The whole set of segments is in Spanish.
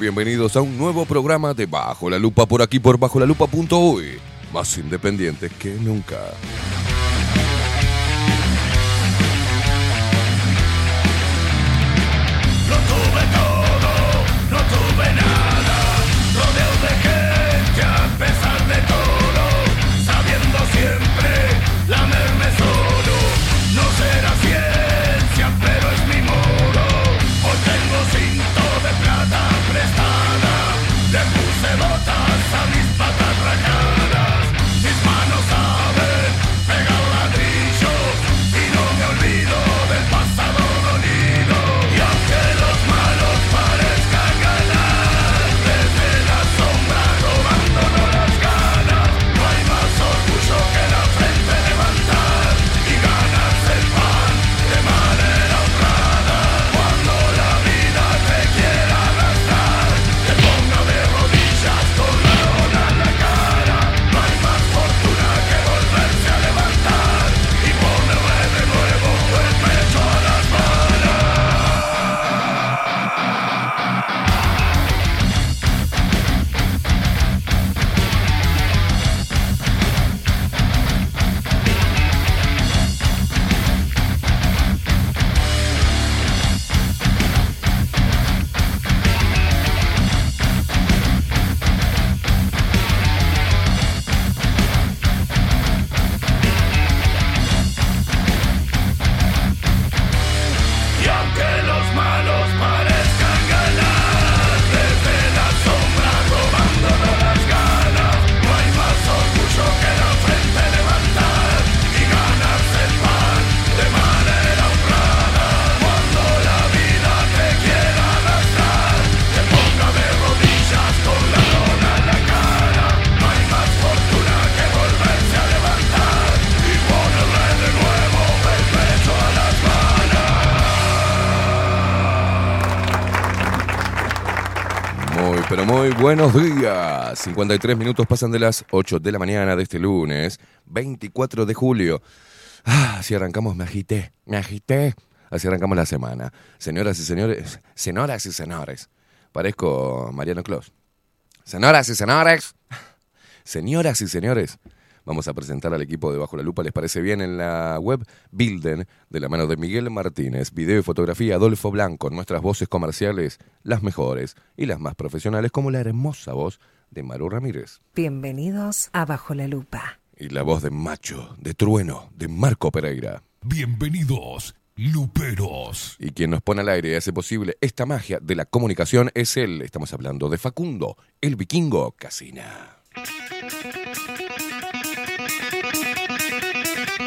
Bienvenidos a un nuevo programa de Bajo la Lupa por aquí por bajo la lupa.uy. Más independientes que nunca. Buenos días. 53 minutos pasan de las 8 de la mañana de este lunes, 24 de julio. Ah, así arrancamos, me agité, me agité. Así arrancamos la semana. Señoras y señores, señoras y señores. Parezco Mariano Clos. Señoras y señores. Señoras y señores. Vamos a presentar al equipo de Bajo la Lupa, ¿les parece bien? En la web Bilden, de la mano de Miguel Martínez, video y fotografía Adolfo Blanco, nuestras voces comerciales, las mejores y las más profesionales, como la hermosa voz de Maru Ramírez. Bienvenidos a Bajo la Lupa. Y la voz de Macho, de Trueno, de Marco Pereira. Bienvenidos, Luperos. Y quien nos pone al aire y hace posible esta magia de la comunicación es él. Estamos hablando de Facundo, el vikingo Casina.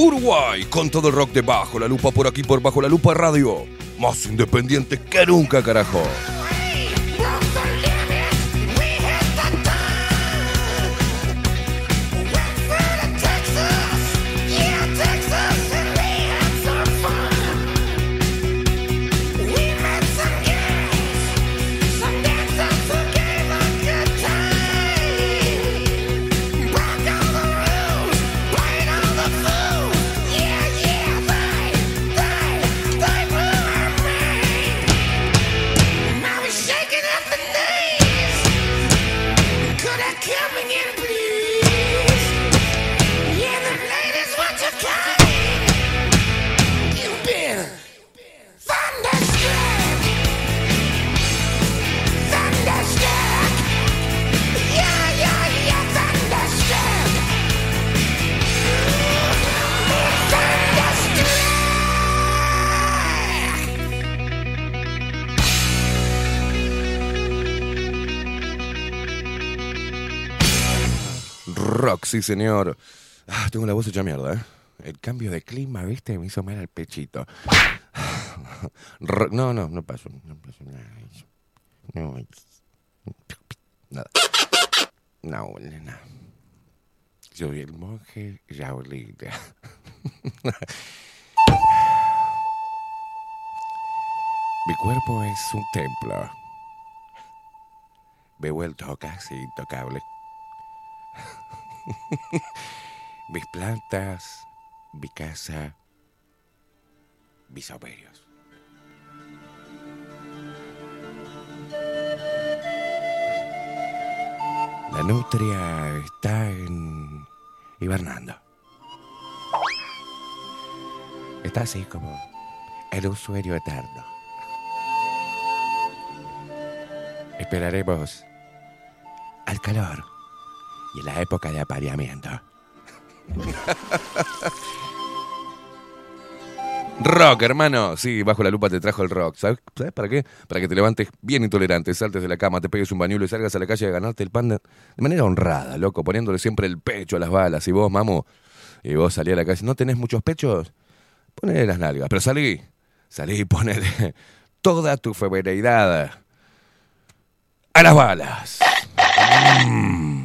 Uruguay con todo el rock de Bajo la Lupa por aquí por Bajo la Lupa Radio. Más independiente que nunca, carajo. Sí, señor. Ah, tengo la voz hecha mierda, ¿eh? El cambio de clima, ¿viste? Me hizo mal el pechito. No, no, no pasó. No pasó nada. No, nada. No, nada. Soy el monje Raulita. Mi cuerpo es un templo. Me he vuelto casi intocable. mis plantas, mi casa, mis ovarios. La nutria está en hibernando. Está así como en un sueño eterno. Esperaremos al calor y en la época de apareamiento. Rock, hermano. Sí, bajo la lupa te trajo el rock. ¿Sabes, ¿Sabes para qué? Para que te levantes bien intolerante, saltes de la cama, te pegues un bañuelo y salgas a la calle a ganarte el pan de, manera honrada, loco, poniéndole siempre el pecho a las balas. Y vos, mamu, y vos salí a la calle, ¿no tenés muchos pechos? Ponele las nalgas. Pero salí, salí y ponele toda tu feminidad a las balas. Shoot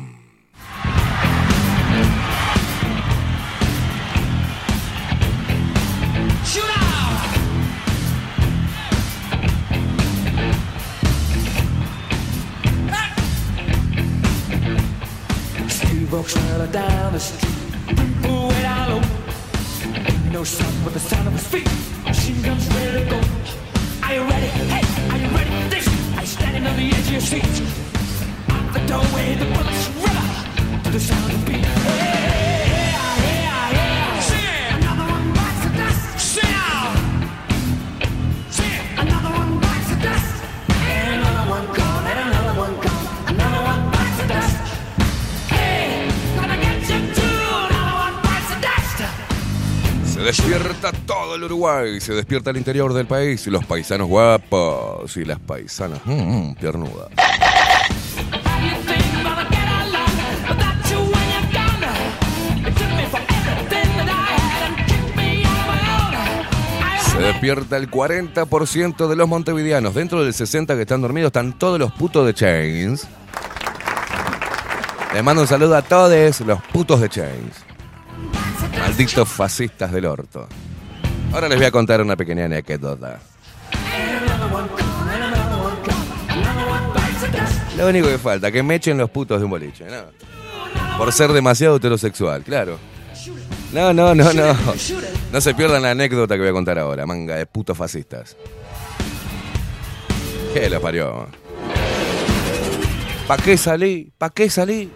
Walks down the street, way down low. No sound but the sound of his feet. Machine guns ready to go. Are you ready? Hey, are you ready this? You standing on the edge of your seat? Out the doorway, the bullets river to the sound of beat. Hey, despierta todo el Uruguay, se despierta el interior del país y los paisanos guapos y las paisanas mm, mm, piernudas. Se despierta el 40% de los montevideanos. Dentro del 60% que están dormidos están todos los putos de Chains. Les mando un saludo a todos los putos de Chains. Malditos fascistas del orto. Ahora les voy a contar una pequeña anécdota. Lo único que falta, que me echen los putos de un boliche, ¿no? Por ser demasiado heterosexual, claro. No, no, no, no. No se pierdan la anécdota que voy a contar ahora, manga de putos fascistas. ¿Qué lo parió? ¿Pa' qué salí? ¿Pa' qué salí?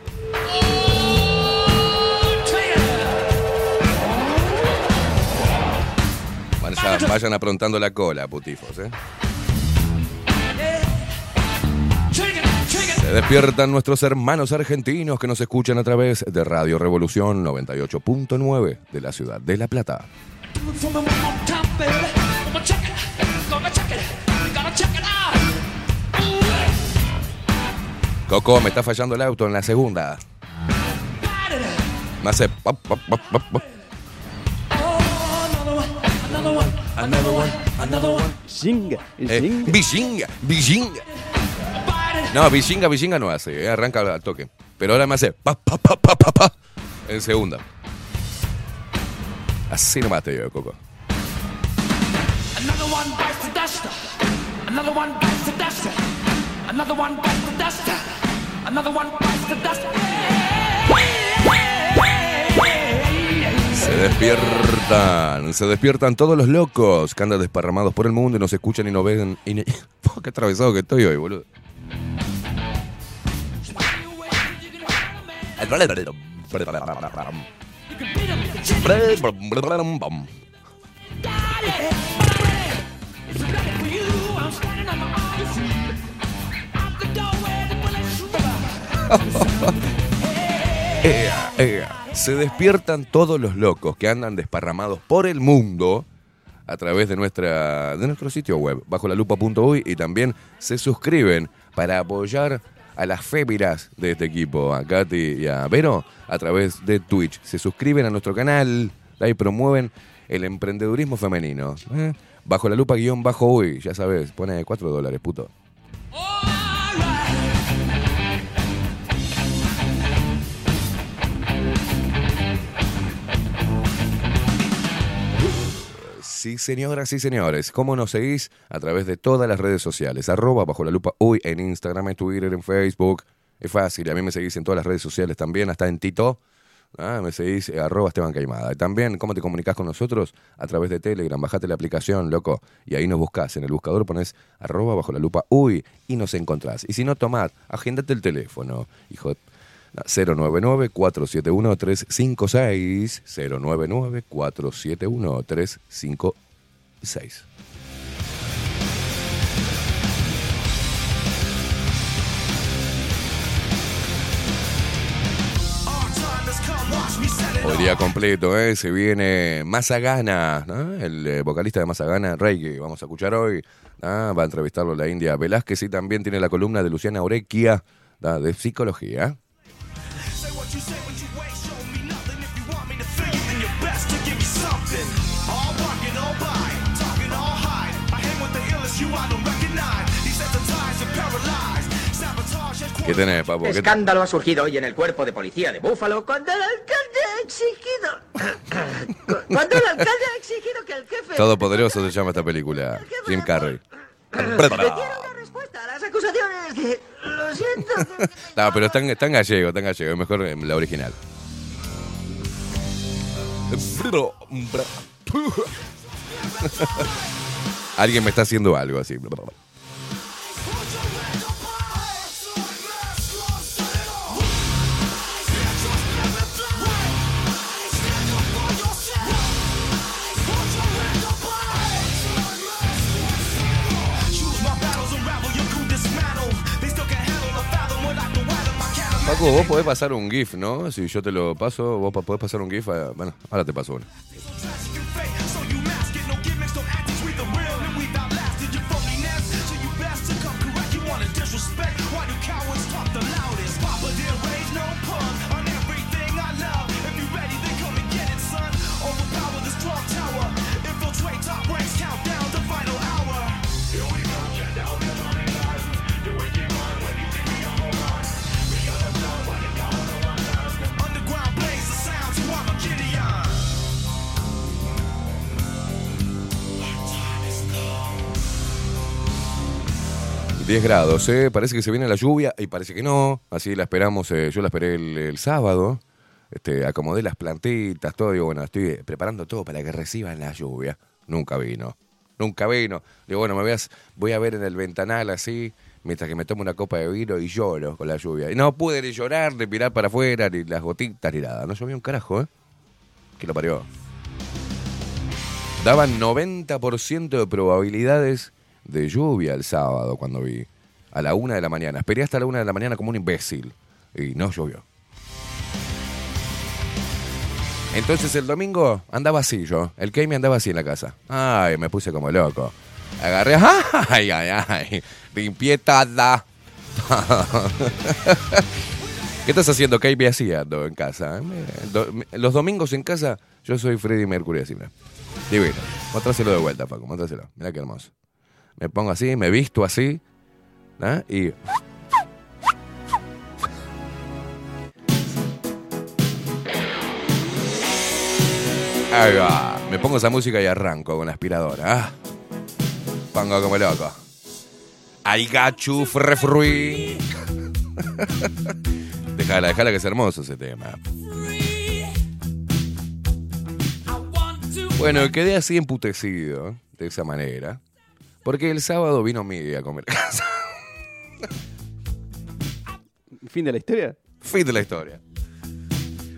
Vayan, aprontando la cola, putifos, ¿eh? Se despiertan nuestros hermanos argentinos que nos escuchan a través de Radio Revolución 98.9 de la ciudad de La Plata. Coco, me está fallando el auto en la segunda. Me hace. pop, pop, pop, Another one, another one. Singa, Eh, singa. Bijinga, bijinga. No, bijinga, bijinga no hace, eh, arranca al toque. Pero ahora me hace pa, pa, pa, pa, pa, pa, en segunda. Así nomás te digo, Coco. Another one bites the dust. Another one bites the dust. Another one bites the dust. Another one bites the dust. Se despiertan, se despiertan todos los locos que andan desparramados por el mundo y nos escuchan y nos ven. Y Oh, qué atravesado que estoy hoy, boludo. Ea. Se despiertan todos los locos que andan desparramados por el mundo a través de, nuestra, de nuestro sitio web, bajo la lupa.uy, y también se suscriben para apoyar a las féminas de este equipo, a Katy y a Vero, a través de Twitch. Se suscriben a nuestro canal, ahí promueven el emprendedurismo femenino. ¿eh? Bajo la lupa guion bajo uy, ya sabes, pone 4 dólares, puto. Sí, señoras y señores. ¿Cómo nos seguís? A través de todas las redes sociales. Arroba bajo la lupa uy en Instagram, en Twitter, en Facebook. Es fácil. A mí me seguís en todas las redes sociales también, hasta en Tito. Ah, me seguís eh, arroba Esteban Caimada. Y también, ¿cómo te comunicás con nosotros? A través de Telegram. Bajate la aplicación, loco. Y ahí nos buscás. En el buscador pones arroba bajo la lupa uy y nos encontrás. Y si no, tomad, agendate el teléfono, hijo de 099-471-356. 099-471-356. Hoy día completo, ¿eh? Se viene Mazagana, el eh, vocalista de Mazagana, Rey, que vamos a escuchar hoy. Va a entrevistarlo la India Velázquez y también tiene la columna de Luciana Orequia, de psicología. ¿Qué tenés, papo? ¿Qué te- Escándalo ha surgido hoy en el cuerpo de policía de Búfalo cuando el alcalde ha exigido. cuando el alcalde ha exigido que el jefe. Todopoderoso se llama esta película. Jim Carrey. una respuesta a las acusaciones de. Lo siento. No, pero está en, está en gallego, está en gallego. Es mejor en la original. Alguien me está haciendo algo así. Paco, vos podés pasar un GIF, ¿no? Si yo te lo paso, vos podés pasar un GIF. ah, Bueno, ahora te paso uno. Grados, ¿eh? Parece que se viene la lluvia y parece que no. Así la esperamos. eh, yo la esperé el, sábado. Este, acomodé las plantitas, todo. Digo, bueno, estoy preparando todo para que reciban la lluvia. Nunca vino. Nunca vino. Digo, bueno, me veas, voy a ver en el ventanal así, mientras que me tomo una copa de vino y lloro con la lluvia. Y no pude ni llorar, ni mirar para afuera, ni las gotitas, ni nada. No llovió un carajo, ¿eh? Que lo parió. Daban 90% de probabilidades de lluvia el sábado cuando vi. A la una de la mañana. Esperé hasta la una de la mañana como un imbécil. Y no llovió. Entonces el domingo andaba así yo. El me andaba así en la casa. Ay, me puse como loco. Agarré. Ay, ay, ay. Limpié toda. ¿Qué estás haciendo, Kay? haciendo en casa? Eh, los domingos en casa, yo soy Freddy Mercury, así, mira. Divino. Mostráselo de vuelta, Paco, mostráselo. Mira qué hermoso. Me pongo así, me visto así, ¿ah? y... Ahí va. Me pongo esa música y arranco con la aspiradora. ¿ah? Pongo como loco. I got you, free. Déjala, déjala que es hermoso ese tema. Bueno, quedé así emputecido, de esa manera, porque el sábado vino Miguel a comer casa. Fin de la historia. Fin de la historia.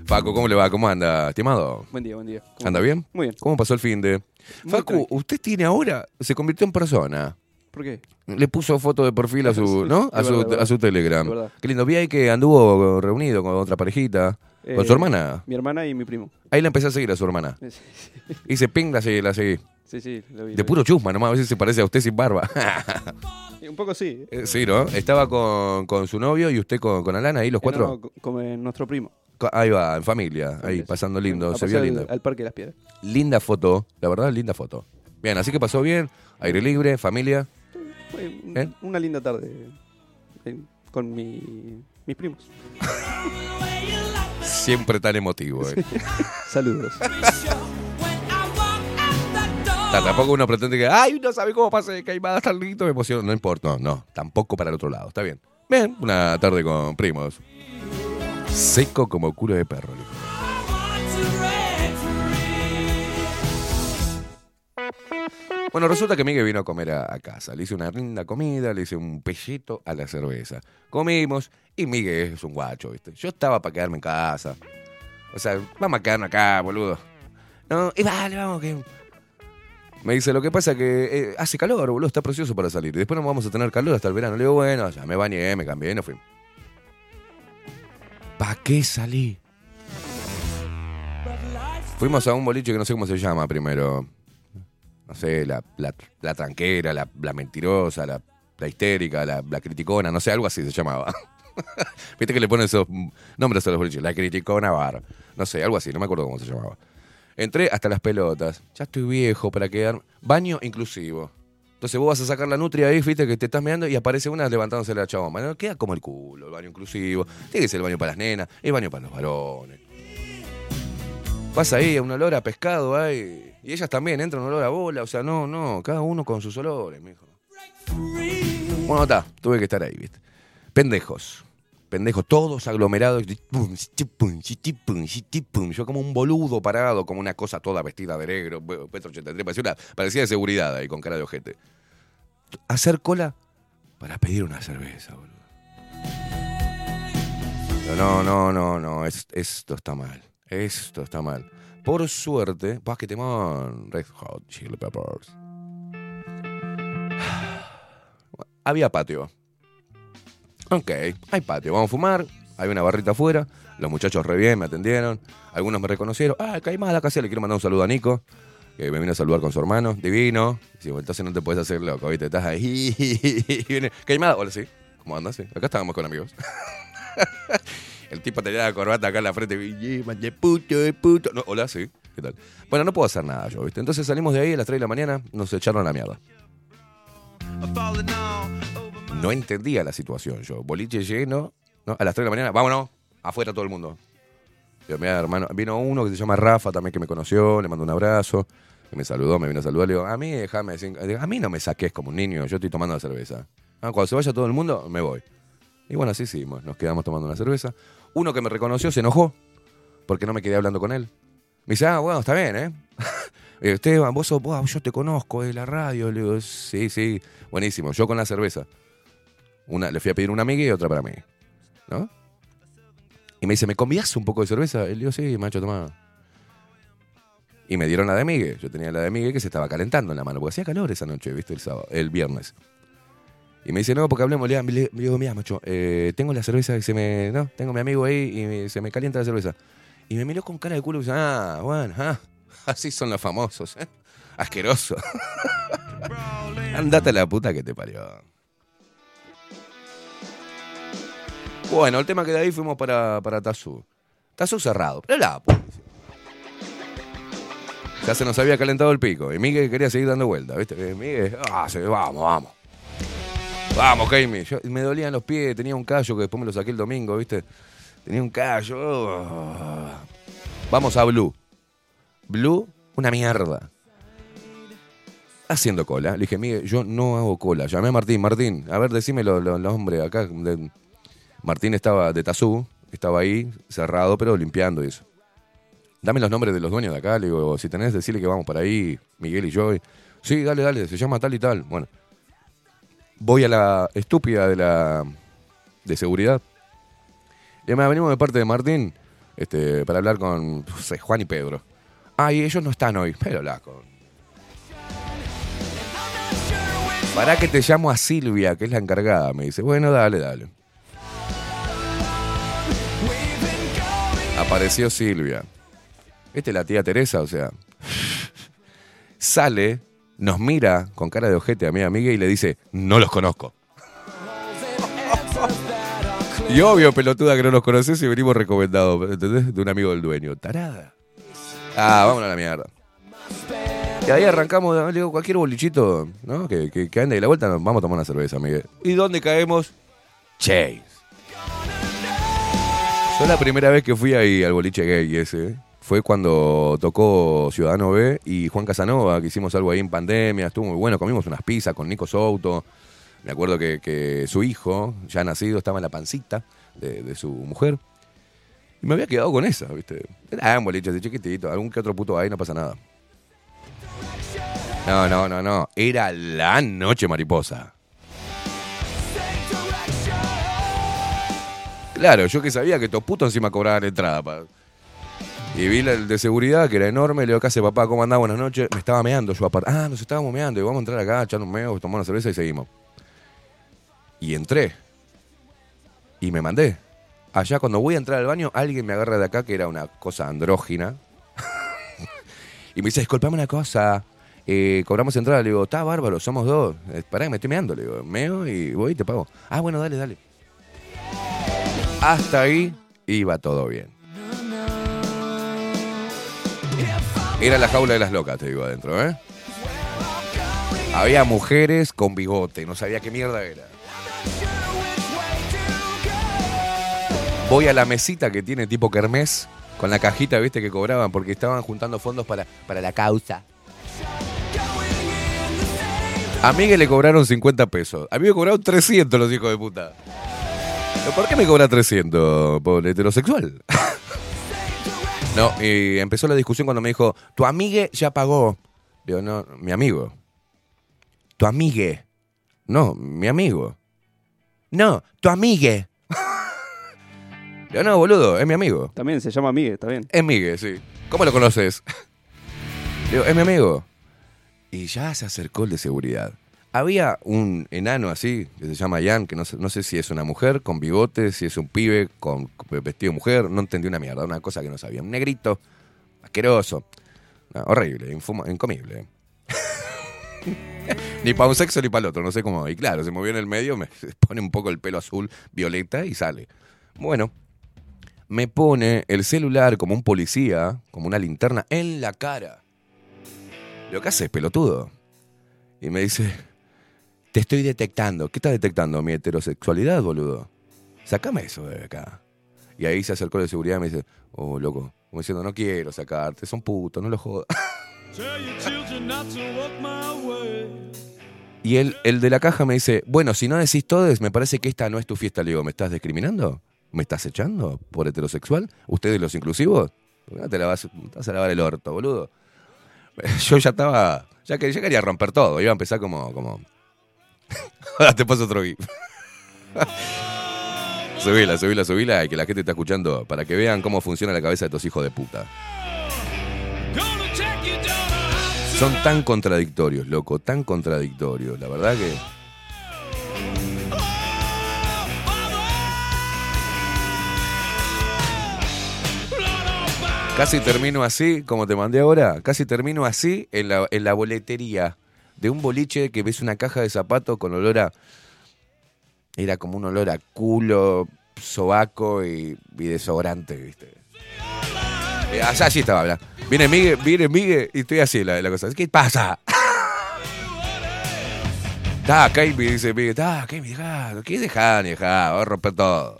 Paco, ¿cómo le va? ¿Cómo anda, estimado? Buen día, buen día. ¿Cómo ¿Anda bien? Muy bien. ¿Cómo pasó el fin de...? Muy Facu, tranqui. usted tiene ahora, se convirtió en persona. ¿Por qué? Le puso foto de perfil a su, ¿no? A su, verdad, a su Telegram. Qué lindo. Vi ahí que anduvo reunido con otra parejita. ¿Con Eh, su hermana? Mi hermana y mi primo. Ahí la empecé a seguir a su hermana. Hice ping, la seguí, la seguí. Sí, sí, lo vi. De puro chusma, nomás. A veces se parece a usted sin barba. Un poco sí. Eh, sí, ¿no? Estaba con, con su novio y usted con, con Alana ahí, los Eh, cuatro. no, co- como en nuestro primo. Ahí va, en familia. Ahí, pasando lindo. a Se vio lindo. Al, al Parque de las Piedras. Linda foto. La verdad, linda foto. Bien, así que pasó bien. Aire libre, familia. Fue un- ¿Eh? Una linda tarde eh, con mi- mis primos. Siempre tan emotivo, eh. Saludos. Ta- Tampoco uno pretende que, ay, no sabe cómo pase Caimada tan lindo, me emociona. No importa, no, no, tampoco para el otro lado, está bien. Bien, una tarde con primos. Seco como culo de perro. le dijo. Bueno, resulta que Miguel vino a comer a, a casa. Le hice una linda comida, le hice un pellito a la cerveza. Comimos y Miguel es un guacho, ¿viste? Yo estaba para quedarme en casa. O sea, vamos a quedarnos acá, boludo. No, y vale, vamos que... Me dice, lo que pasa que eh, hace calor, boludo, está precioso para salir. Y después no vamos a tener calor hasta el verano. Le digo, bueno, ya me bañé, me cambié y nos fuimos. ¿Para qué salí? Fuimos a un boliche que no sé cómo se llama primero. No sé, la, la, la tranquera, la, la mentirosa, la, la histérica, la, criticona, no sé, algo así se llamaba. Viste que le ponen esos nombres a los boliches. La criticona bar. No sé, algo así, no me acuerdo cómo se llamaba. Entré hasta las pelotas. Ya estoy viejo para quedar. Baño inclusivo. Entonces vos vas a sacar la nutria ahí, viste que te estás mirando y aparece una levantándose la chaboma. No, queda como el culo, el baño inclusivo. Tiene que ser el baño para las nenas, el baño para los varones. Vas ahí, un olor a pescado ahí. Y ellas también, entra un olor a bola. O sea, no, no, cada uno con sus olores, mijo. Bueno, está, tuve que estar ahí, viste. Pendejos. Pendejos, todos aglomerados. Yo como un boludo parado, como una cosa toda vestida de negro. Petro 83, parecía, una- parecía de seguridad ahí, con cara de ojete. Hacer cola para pedir una cerveza, boludo. No, no, no, no, es- esto está mal. Esto está mal. Por suerte, paz que temón, Red Hot Chili Peppers. Había patio. Ok, hay patio, vamos a fumar, hay una barrita afuera, los muchachos re bien me atendieron, algunos me reconocieron, ah, Caimada, casi le quiero mandar un saludo a Nico, que me vino a saludar con su hermano, divino, si entonces no te puedes hacer loco, ¿viste? Estás ahí, y viene, Caimada, hola, sí, ¿cómo andas? Acá estábamos con amigos. El tipo tenía la corbata acá en la frente, de puto, puto. No, hola, sí, ¿qué tal? Bueno, no puedo hacer nada yo, ¿viste? Entonces salimos de ahí a las 3 de la mañana, nos echaron a la mierda. No entendía la situación yo. Boliche lleno, ¿no? A las 3 de la mañana, vámonos, afuera todo el mundo. Yo, mira, hermano, vino uno que se llama Rafa también que me conoció, le mandó un abrazo, que me saludó, me vino a saludar, le digo, a mí déjame, decir- a mí no me saques como un niño, yo estoy tomando la cerveza. Ah, cuando se vaya todo el mundo, me voy. Y bueno, así hicimos, nos quedamos tomando una cerveza. Uno que me reconoció se enojó, porque no me quedé hablando con él. Me dice, ah, bueno, está bien, ¿eh? Esteban, vos sos, vos, yo te conozco de la radio. Le digo, sí, sí, buenísimo. Yo con la cerveza. Una, le fui a pedir una amiga y otra para mí. ¿No? Y me dice, ¿me convías un poco de cerveza? Y le digo, sí, macho, toma. Y me dieron la de Migue. Yo tenía la de Migue que se estaba calentando en la mano, porque hacía calor esa noche, ¿viste? El sábado, el viernes. Y me dice, no, porque hablemos. Le, le- le digo, mira, macho, eh, tengo la cerveza y se me. No, tengo mi amigo ahí y se me calienta la cerveza. Y me miró con cara de culo y dice, ah, bueno, ah, así son los famosos, ¿eh? Asqueroso. Andate a la puta que te parió. Bueno, el tema que de ahí fuimos para, para Tazú. Tazú cerrado, pero la. Ya se nos había calentado el pico. Y Miguel quería seguir dando vueltas, ¿viste? Eh, Miguel, ah, vamos, vamos. Vamos, Jaime. Me dolían los pies, tenía un callo que después me lo saqué el domingo, ¿viste? Tenía un callo. oh. Vamos a Blue. Blue, una mierda. Haciendo cola. Le dije, Miguel, yo no hago cola. Llamé a Martín. Martín, a ver, decime los lo, los hombres acá. Martín estaba de Tazú, estaba ahí, cerrado, pero limpiando eso. Dame los nombres de los dueños de acá. Le digo, si tenés, decirle que vamos para ahí, Miguel y yo. Sí, dale, dale, se llama tal y tal. Bueno, voy a la estúpida de la de seguridad. Me venimos de parte de Martín este, para hablar con Juan y Pedro. Ah, y ellos no están hoy. Pero la con. Para que te llamo a Silvia, que es la encargada. Me dice, bueno, dale, dale. Apareció Silvia. Esta es la tía Teresa, o sea. Sale, nos mira con cara de ojete a mi amiga y le dice, no los conozco. Y obvio, pelotuda, que no los conoces y venimos recomendados, ¿entendés? De un amigo del dueño. Tarada. Ah, vámonos a la mierda. Y ahí arrancamos, digo, cualquier bolichito, ¿no? Que, que, que ande de la vuelta, nos vamos a tomar una cerveza, Miguel. ¿Y dónde caemos? Chase. Yo la primera vez que fui ahí al boliche gay ese fue cuando tocó Ciudadano B y Juan Casanova, que hicimos algo ahí en pandemia, estuvo muy bueno, comimos unas pizzas con Nico Souto. Me acuerdo que, que su hijo, ya nacido, estaba en la pancita de, su mujer. Y me había quedado con esa, ¿viste? Era un boliche de chiquitito, algún que otro puto ahí, no pasa nada. No, no, no, no. Era la noche mariposa. Claro, yo que sabía que estos putos encima cobraban entrada. Y vi el de seguridad, que era enorme. Le digo, ¿qué hace papá? ¿Cómo andás? Buenas noches. Me estaba meando yo aparte. Ah, nos estábamos meando. Y vamos a entrar acá, echar un meo, tomar una cerveza y seguimos. Y entré. Y me mandé. Allá cuando voy a entrar al baño, alguien me agarra de acá, que era una cosa andrógina. y me dice, disculpame una cosa. eh, cobramos entrada. Le digo, está bárbaro, somos dos. Eh, pará, me estoy meando. Le digo, meo y voy y te pago. Ah, bueno, dale, dale. Hasta ahí iba todo bien. Era la jaula de las locas, te digo adentro, ¿eh? Había mujeres con bigote, no sabía qué mierda era. Voy a la mesita que tiene tipo kermés, con la cajita, viste, que cobraban, porque estaban juntando fondos para, para la causa. A Miguel le cobraron 50 pesos. A mí me cobraron 300 los hijos de puta. ¿Pero ¿Por qué me cobra 300? ¿Por heterosexual? no, y empezó la discusión cuando me dijo, tu amigue ya pagó. Digo, no, mi amigo. Tu amigue. No, mi amigo. No, tu amigue. Digo, no, boludo, es mi amigo. También se llama Miguel, está bien. Es Miguel, sí. ¿Cómo lo conoces? Digo, es mi amigo. Y ya se acercó el de seguridad. Había un enano así, que se llama Jan, que no sé, no sé si es una mujer con bigote, si es un pibe con vestido de mujer, no entendí una mierda, una cosa que no sabía. Un negrito, asqueroso, horrible, infuma- incomible. ni para un sexo ni para el otro, no sé cómo. Y claro, se movió en el medio, me pone un poco el pelo azul, violeta y sale. Bueno, me pone el celular como un policía, como una linterna, en la cara. Lo que haces, pelotudo. Y me dice, te estoy detectando. ¿Qué estás detectando? Mi heterosexualidad, boludo. Sácame eso de acá. Y ahí se acercó de seguridad y me dice, oh, loco. Como diciendo, no quiero sacarte, son putos, no lo jodas. Y el, el de la caja me dice, bueno, si no decís todes, me parece que esta no es tu fiesta. Le digo, ¿me estás discriminando? ¿Me estás echando por heterosexual? ¿Ustedes los inclusivos? ¿Por qué no te, la vas a lavar el orto, boludo? Yo ya estaba, ya, que, ya quería romper todo, iba a empezar como... como... Ahora te paso otro gif. subila, subila, subila y que la gente está escuchando para que vean cómo funciona la cabeza de estos hijos de puta. Son tan contradictorios, loco, tan contradictorios. La verdad que. Casi termino así, como te mandé ahora. Casi termino así en la, en la boletería de un boliche que ves una caja de zapatos con olor a. Era como un olor a culo. sobaco y, y desodorante, ¿viste? Eh, allá así estaba hablando. Viene Miguel, viene Miguel y estoy así la, la cosa. ¿Qué pasa? Está, Kaimi, dice Miguel. Está, Kaimi, dejá. ¿Qué dejá ni dejá? Va a romper todo.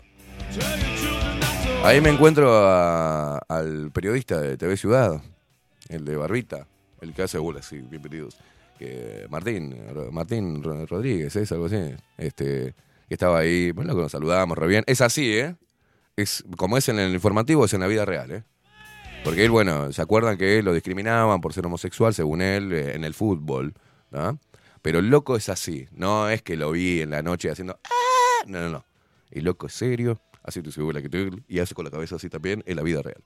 Ahí me encuentro a- al periodista de TV Ciudad, el de Barbita, el que hace bolas, sí, bienvenidos. Martín, Martín Ro- Rodríguez, es algo así. Este, que estaba ahí, bueno, que nos saludamos re bien. Es así, ¿eh? Es, como es en el informativo, es en la vida real, ¿eh? Porque él, bueno, ¿se acuerdan que lo discriminaban por ser homosexual, según él, eh, en el fútbol? ¿no? Pero el loco es así. No es que lo vi en la noche haciendo... "Ah". No, no, no. El loco es serio, así tu segura que tú, y hace con la cabeza así también en la vida real.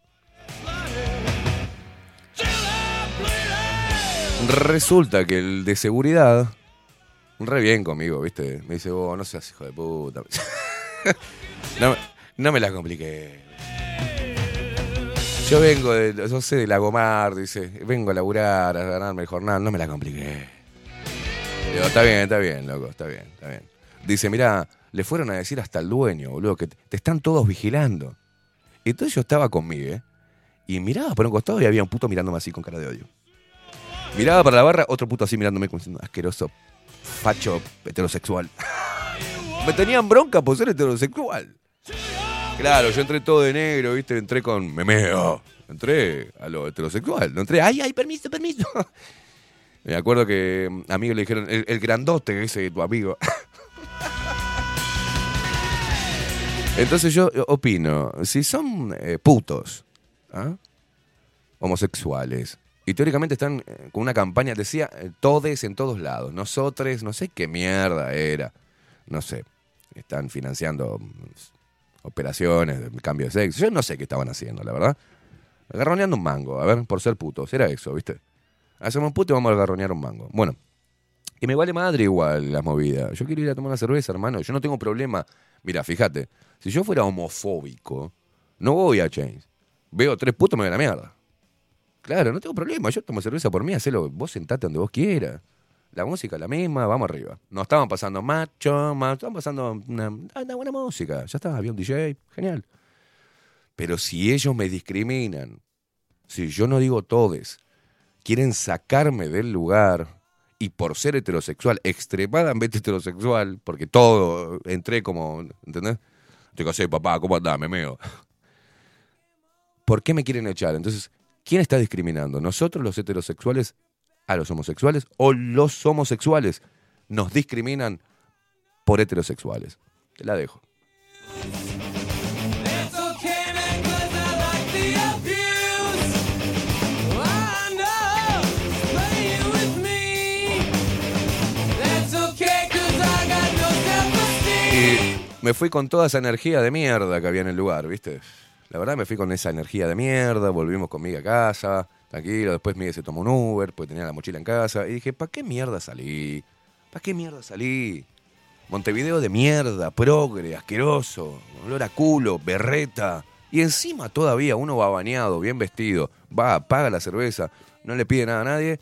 Resulta que el de seguridad, re bien conmigo, ¿viste? Me dice, vos no seas hijo de puta. no, me- la compliqué. Yo vengo de, yo sé de Lagomar, dice, vengo a laburar, a ganarme el jornal, no me la compliqué. Digo, está bien, está bien, loco, está bien, está bien. Dice, mira, le fueron a decir hasta el dueño, boludo, que te, están todos vigilando. Entonces yo estaba conmigo. Y miraba por un costado y había un puto mirándome así con cara de odio. Miraba para la barra, otro puto así mirándome como diciendo, asqueroso, facho, heterosexual. Me tenían bronca por ser heterosexual. Claro, yo entré todo de negro, ¿viste? Entré con memeo. Entré a lo heterosexual. No entré, ay, ay, permiso, permiso. Me acuerdo que mm, amigos le dijeron, el, el grandote ese, tu amigo. Entonces yo opino, si son eh, putos, ¿ah? homosexuales, y teóricamente están eh, con una campaña, decía, eh, todes en todos lados, nosotros, no sé qué mierda era, no sé, están financiando mm, operaciones cambio de sexo, yo no sé qué estaban haciendo, la verdad. Agarroneando un mango, a ver, por ser putos, era eso, ¿viste? Hacemos un puto y vamos a agarronear un mango. Bueno, que me vale madre igual las movidas. Yo quiero ir a tomar una cerveza, hermano. Yo no tengo problema. Mira, fíjate, si yo fuera homofóbico, no voy a Chains. Veo tres putos, me voy la mierda. Claro, no tengo problema. Yo tomo cerveza por mí, hacelo. Vos sentate donde vos quieras. La música la misma, vamos arriba. No estaban pasando macho, macho, estaban pasando una, una buena música. Ya está, había un DJ, genial. Pero si ellos me discriminan, si yo no digo todes, quieren sacarme del lugar y por ser heterosexual, extremadamente heterosexual, porque todo entré como, ¿entendés? Te casé, papá, ¿cómo andás? Me meo. ¿Por qué me quieren echar? Entonces, ¿quién está discriminando? ¿Nosotros los heterosexuales a los homosexuales o los homosexuales nos discriminan por heterosexuales? Te la dejo. Y me fui con toda esa energía de mierda que había en el lugar, ¿viste? La verdad me fui con esa energía de mierda, volvimos con Miguel a casa, tranquilo, después Miguel se tomó un Uber, pues tenía la mochila en casa, y dije, ¿para qué mierda salí? ¿Para qué mierda salí? Montevideo de mierda, progre, asqueroso, olor a culo, berreta. Y encima todavía uno va bañado, bien vestido, va, paga la cerveza, no le pide nada a nadie,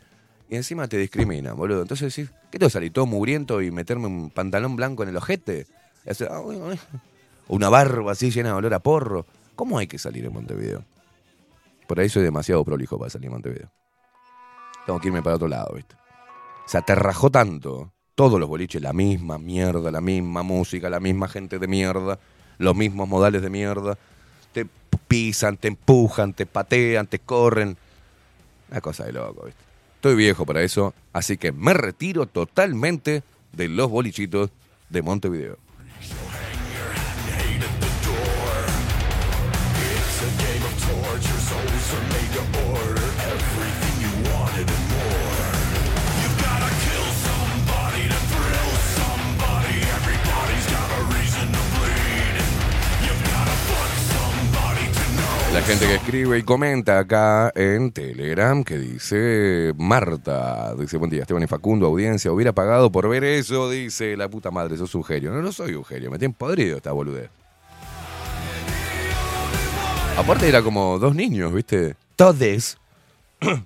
y encima te discriminan, boludo. Entonces decís, ¿qué te salí todo mugriento y meterme un pantalón blanco en el ojete? "Ah, bueno, eh". O una barba así llena de olor a porro. ¿Cómo hay que salir en Montevideo? Por ahí soy demasiado prolijo para salir en Montevideo. Tengo que irme para otro lado, ¿viste? Se aterrajó tanto. Todos los boliches, la misma mierda, la misma música, la misma gente de mierda, los mismos modales de mierda. Te pisan, te empujan, te patean, te corren. Una cosa de loco, ¿viste? Estoy viejo para eso, así que me retiro totalmente de los bolichitos de Montevideo. La gente que escribe y comenta acá en Telegram que dice Marta, dice buen día Esteban y Facundo, audiencia, hubiera pagado por ver eso, dice la puta madre, sos un genio. No, no soy un genio, me tienen podrido esta boludez. Aparte era como dos niños, ¿viste? Todes.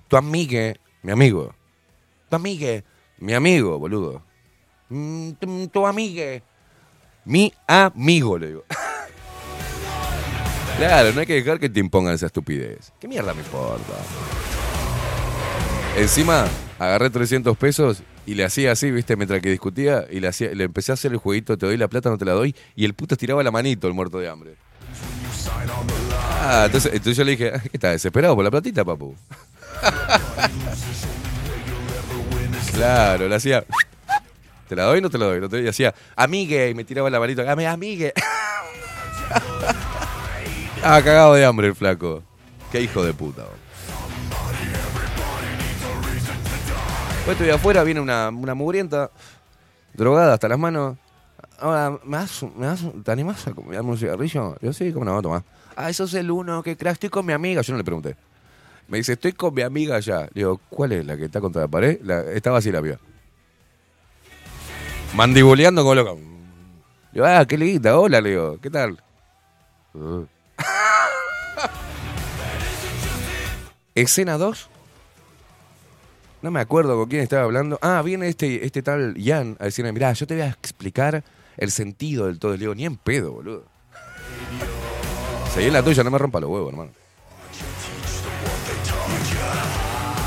tu amigue, mi amigo. Tu amigue, mi amigo, boludo. Mm, tu- Tu amigue. Mi amigo, le digo. Claro, no hay que dejar que te impongan esa estupidez. ¿Qué mierda me importa? Encima, agarré 300 pesos y le hacía así, viste, mientras que discutía, y le, hacía, le empecé a hacer el jueguito, te doy la plata, no te la doy, y el puto estiraba la manito, el muerto de hambre. Ah, entonces, entonces yo le dije, "Ah, ¿qué estás desesperado por la platita, papu? claro, le hacía, ¿te la doy o no te la doy? Y hacía, amigue, y me tiraba la manito, "Ame- amigue. ah, cagado de hambre el flaco. Qué hijo de puta. Después estoy afuera, viene una, una mugrienta, drogada hasta las manos. Ahora, ¿me das, me das ¿te animás a comerme un cigarrillo? Yo sí, ¿cómo no? Toma. Ah, eso es el uno, que crack, estoy con mi amiga. Yo no le pregunté. Me dice, estoy con mi amiga allá. Digo, ¿cuál es la que está contra la pared? La, estaba así la piba. Mandibuleando como loca. Digo, ah, qué linda, hola, le digo, ¿qué tal? Uh. Escena 2. No me acuerdo con quién estaba hablando. Ah, viene este, este tal Ian a decirme, mirá, yo te voy a explicar el sentido del todo. Le digo, ni en pedo, boludo. Seguí la tuya, no me rompa los huevos, hermano.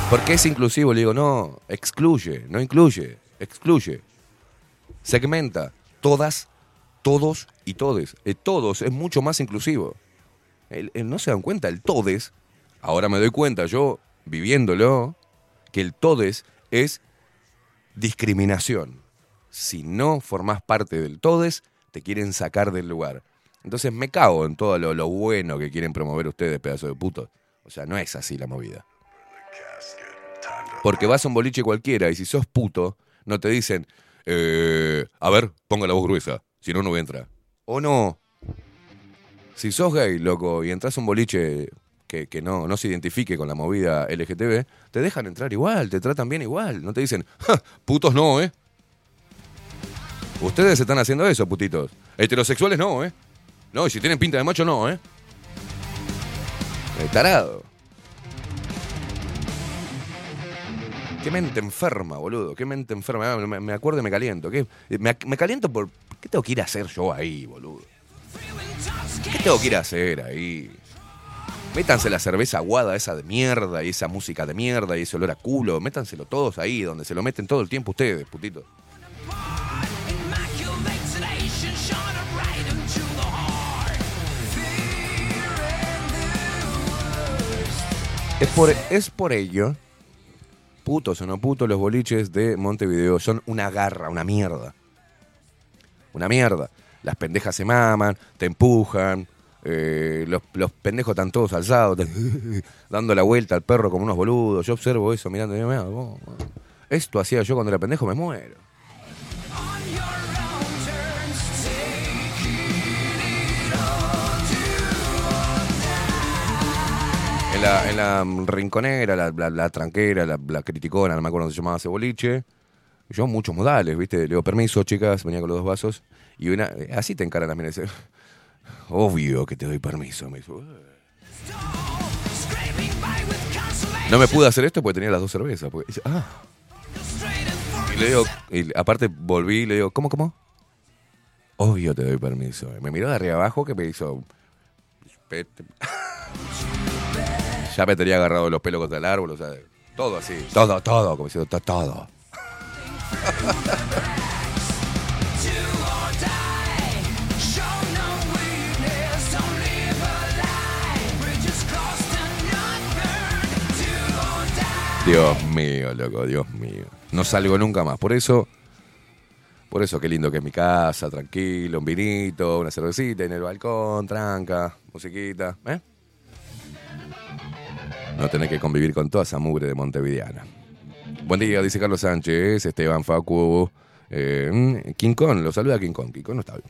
Porque es inclusivo, le digo, no, excluye, no incluye, excluye. Segmenta, todas, todos y todes. El todos es mucho más inclusivo. El- el- no se dan cuenta, el todes, ahora me doy cuenta yo, viviéndolo, que el todes es discriminación. Si no formás parte del todes, te quieren sacar del lugar. Entonces me cago en todo lo, lo bueno que quieren promover ustedes, pedazo de putos. O sea, no es así la movida. Porque vas a un boliche cualquiera y si sos puto, no te dicen, eh, a ver, ponga la voz gruesa, si no, no voy a entrar. O no. Si sos gay, loco, y entras a un boliche que, no, no se identifique con la movida LGTB, te dejan entrar igual, te tratan bien igual. No te dicen, "Ja, putos no, ¿eh? Ustedes están haciendo eso, putitos. Heterosexuales no, ¿eh? No, y si tienen pinta de macho, no, ¿eh? Tarado. Qué mente enferma, boludo. Qué mente enferma. Ah, Me, me acuerdo y me caliento. ¿Qué? Me, me caliento por... ¿Qué tengo que ir a hacer yo ahí, boludo? ¿Qué tengo que ir a hacer ahí? Métanse la cerveza aguada esa de mierda y esa música de mierda y ese olor a culo. Métanselo todos ahí, donde se lo meten todo el tiempo ustedes, putitos. Es por, es por ello, putos o no putos, los boliches de Montevideo son una garra, una mierda. Una mierda. Las pendejas se maman, te empujan, eh, los, los pendejos están todos alzados, dando la vuelta al perro como unos boludos. Yo observo eso mirando y "Mirá, vos, esto hacía yo cuando era pendejo, me muero. En la, en la rinconera, la, la- la tranquera, la, la criticona, no me acuerdo cómo se llamaba ese boliche. Yo muchos modales, ¿viste? Le digo, permiso, chicas, venía con los dos vasos. Y una, eh, así te encaran también ese. Obvio que te doy permiso, me dijo. No me pude hacer esto porque tenía las dos cervezas. porque- dice, ah. Y le digo, y aparte volví y le digo, ¿cómo, cómo? Obvio te doy permiso. Me miró de arriba abajo que me hizo. Ya me tenía agarrado los pelos contra el árbol, o sea, todo así, todo, todo, como diciendo, "To- todo. Dios mío, loco, Dios mío. No salgo nunca más. Por eso, por eso qué lindo que es mi casa, tranquilo, un vinito, una cervecita en el balcón, tranca, musiquita, ¿eh? No tener que convivir con toda esa mugre de Montevideana. Buen día, dice Carlos Sánchez, Esteban Facu, eh, mm, lo saluda King Kong, King no está bien.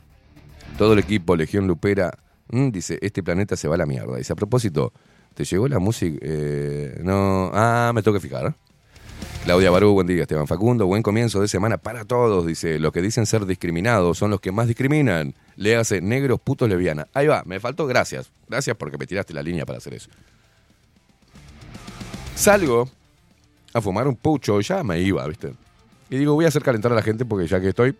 Todo el equipo, Legión Lupera, mm, dice, este planeta se va a la mierda. Dice, a propósito, ¿te llegó la música? Eh, no, ah, me tengo que fijar. Claudia Barú, buen día, Esteban Facundo, buen comienzo de semana para todos, dice, los que dicen ser discriminados son los que más discriminan. Le hace negros, putos, lesbianas. Ahí va, me faltó, gracias. Gracias porque me tiraste la línea para hacer eso. Salgo a fumar un pucho, ya me iba, ¿viste? Y digo, voy a hacer calentar a la gente porque ya que estoy,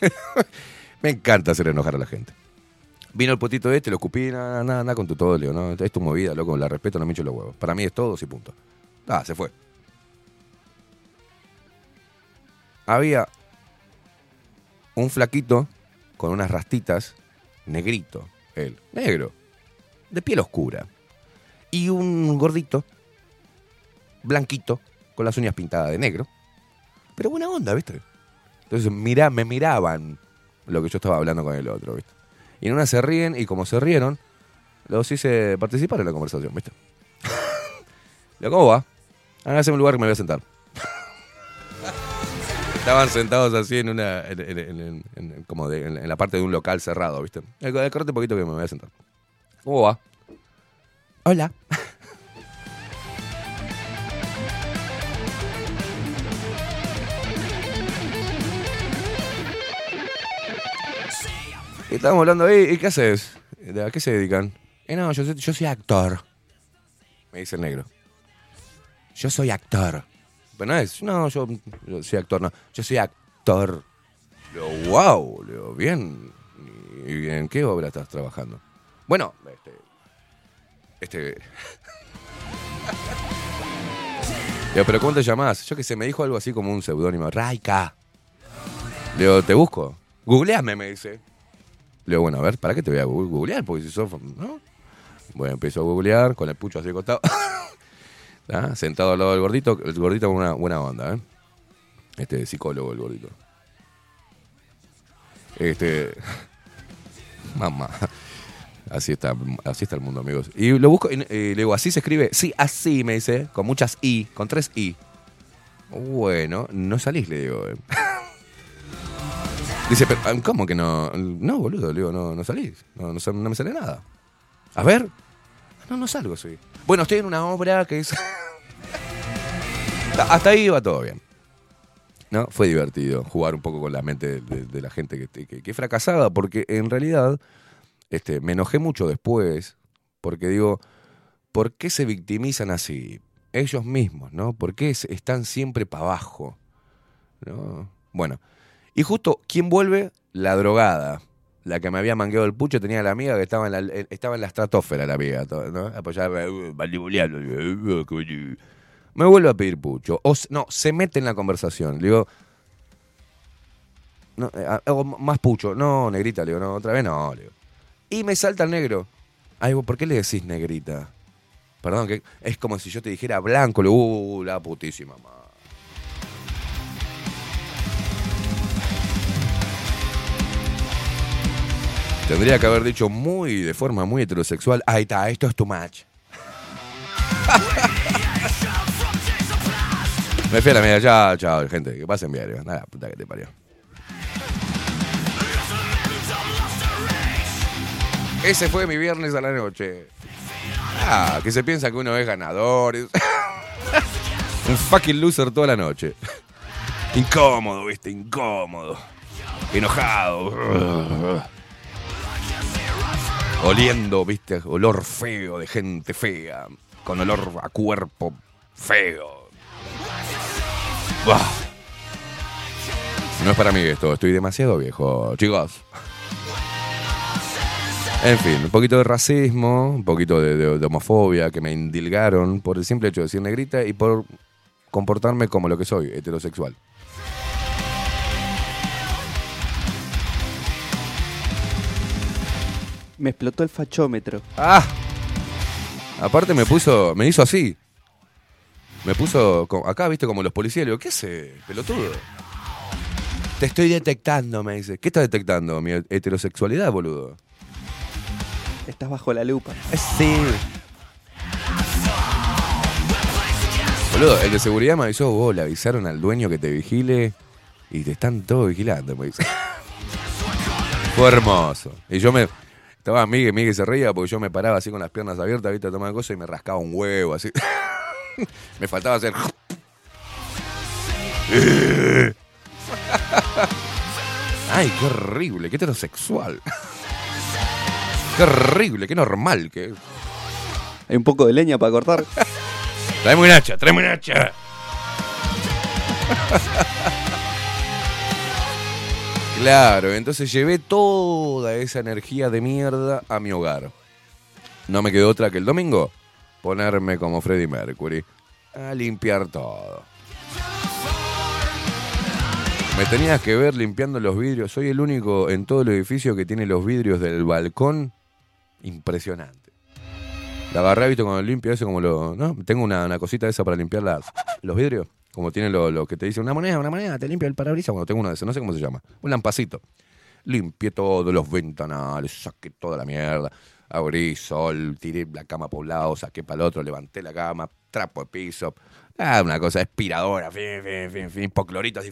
me encanta hacer enojar a la gente. Vino el potito este, lo escupí, nada, nada, nada con tu todo, Leo, ¿no? Es tu movida, loco, la respeto, no me echo los huevos. Para mí es todo, sí, punto. Ah, se fue. Había un flaquito con unas rastitas, negrito, él, negro, de piel oscura. Y un gordito, blanquito, con las uñas pintadas de negro. Pero buena onda, ¿viste? Entonces mira, me miraban lo que yo estaba hablando con el otro, ¿viste? Y en una se ríen y como se rieron, los hice participar en la conversación, ¿viste? Digo, ¿cómo va? Hágase un lugar que me voy a sentar. Estaban sentados así en una. como en, la parte de un local cerrado, ¿viste? Correte un poquito que me voy a sentar. ¿Cómo va? Hola. Estábamos hablando ahí, ¿y qué haces? ¿De ¿A qué se dedican? Eh, no, yo soy, yo soy actor. Me dice el negro. Yo soy actor. Pero no es, no, yo, yo soy actor, no. Yo soy actor. Le digo, wow, le digo, bien. ¿Y en qué obra estás trabajando? Bueno, este. Este. Le digo, pero ¿cómo te llamás? Yo que sé, me dijo algo así como un seudónimo. Raika. Le digo, ¿te busco? Googleame, me dice. Le digo, bueno, a ver, ¿para qué te voy a googlear? Porque si sos. ¿no? Bueno, empiezo a googlear con el pucho así costado. Sentado al lado del gordito, el gordito con una buena onda, ¿eh? Este psicólogo, el gordito. Este. Mamá. Así está, así está el mundo, amigos. Y lo busco y y le digo, así se escribe. Sí, así me dice, con muchas I, con tres I. Bueno, no salís, le digo. eh. Dice, pero, ah, ¿cómo que no? No, boludo, le digo, no, no salís. No, no, me sale nada. A ver. No, no salgo, sí. Bueno, estoy en una obra que es. Hasta ahí va todo bien. ¿No? Fue divertido jugar un poco con la mente de, la gente que, que, fracasada, porque en realidad este, me enojé mucho después, porque digo, ¿por qué se victimizan así? Ellos mismos, ¿no? ¿Por qué están siempre para abajo? ¿No? Bueno, y justo, ¿quién vuelve? La drogada. La que me había mangueado el pucho tenía la amiga que estaba en la, en- estaba la estratosfera, la amiga, ¿no? Uh, mandibuleando, uh, uh, uh. Me vuelve a pedir pucho. O, no, se mete en la conversación. Le digo, no, eh, ah, o más pucho. No, negrita, le digo, no, otra vez no, le digo. Y me salta el negro. Ay, vos, ¿por qué le decís negrita? Perdón, que es como si yo te dijera blanco, le digo, uh, la putísima madre. Tendría que haber dicho muy, de forma muy heterosexual, ahí está, esto es tu match. Me fui a la chao, chao, gente, que pasen bien, nada, puta que te parió. Ese fue mi viernes a la noche. Ah, que se piensa que uno es ganador. Un fucking loser toda la noche. Incómodo, viste, incómodo. Enojado. Oliendo, viste, olor feo de gente fea. Con olor a cuerpo feo. No es para mí esto, estoy demasiado viejo, chicos. En fin, un poquito de racismo, un poquito de, de- homofobia que me indilgaron por el simple hecho de decir negrita y por comportarme como lo que soy, heterosexual. Me explotó el fachómetro. ¡Ah! Aparte me puso, me hizo así. Me puso acá, viste, como los policías. Le digo, ¿qué hace, pelotudo? Te estoy detectando, me dice. ¿Qué estás detectando? Mi heterosexualidad, boludo. Estás bajo la lupa. Sí. Boludo, el de seguridad me avisó, vos le avisaron al dueño que te vigile y te están todos vigilando, me dice. Fue hermoso. Y yo me. Estaba Miguel, Miguel se reía porque yo me paraba así con las piernas abiertas, viste, tomar cosas y me rascaba un huevo, así. me faltaba hacer. Ay, qué horrible, qué heterosexual. Qué horrible, qué normal que es. Hay un poco de leña para cortar. Tráeme un hacha, tráeme un hacha. Claro, entonces llevé toda esa energía de mierda a mi hogar. No me quedó otra que el domingo ponerme como Freddie Mercury a limpiar todo. Me tenías que ver limpiando los vidrios. Soy el único en todo el edificio que tiene los vidrios del balcón. Impresionante. La agarré, viste, cuando limpio eso, como lo. ¿no? Tengo una, una cosita esa para limpiar las- los vidrios. Como tiene lo, que te dice una moneda, una moneda, te limpia el parabrisas. Bueno, tengo uno de esos, no sé cómo se llama. Un lampacito. Limpié todos los ventanales, saqué toda la mierda. Abrí sol, tiré la cama por un lado, saqué para el otro, levanté la cama, trapo de piso. Ah, una cosa aspiradora, fin, fin, fin, fin, hipoclorito así.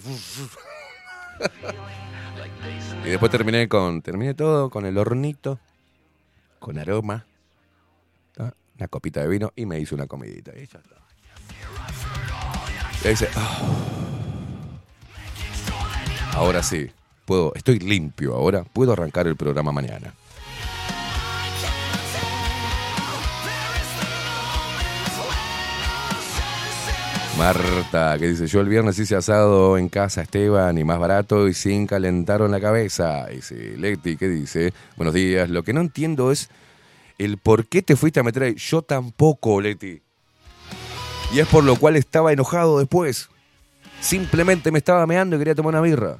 y después terminé con, terminé todo con el hornito, con aroma, una copita de vino y me hice una comidita. Y ya está. Dice, "Ah, ahora sí, puedo, estoy limpio ahora, puedo arrancar el programa mañana. Marta, que dice, yo el viernes hice asado en casa, Esteban, y más barato y sin calentaron la cabeza. Dice, Leti, ¿qué dice? Buenos días. Lo que no entiendo es el por qué te fuiste a meter ahí. Yo tampoco, Leti. Y es por lo cual estaba enojado después. Simplemente me estaba meando y quería tomar una birra.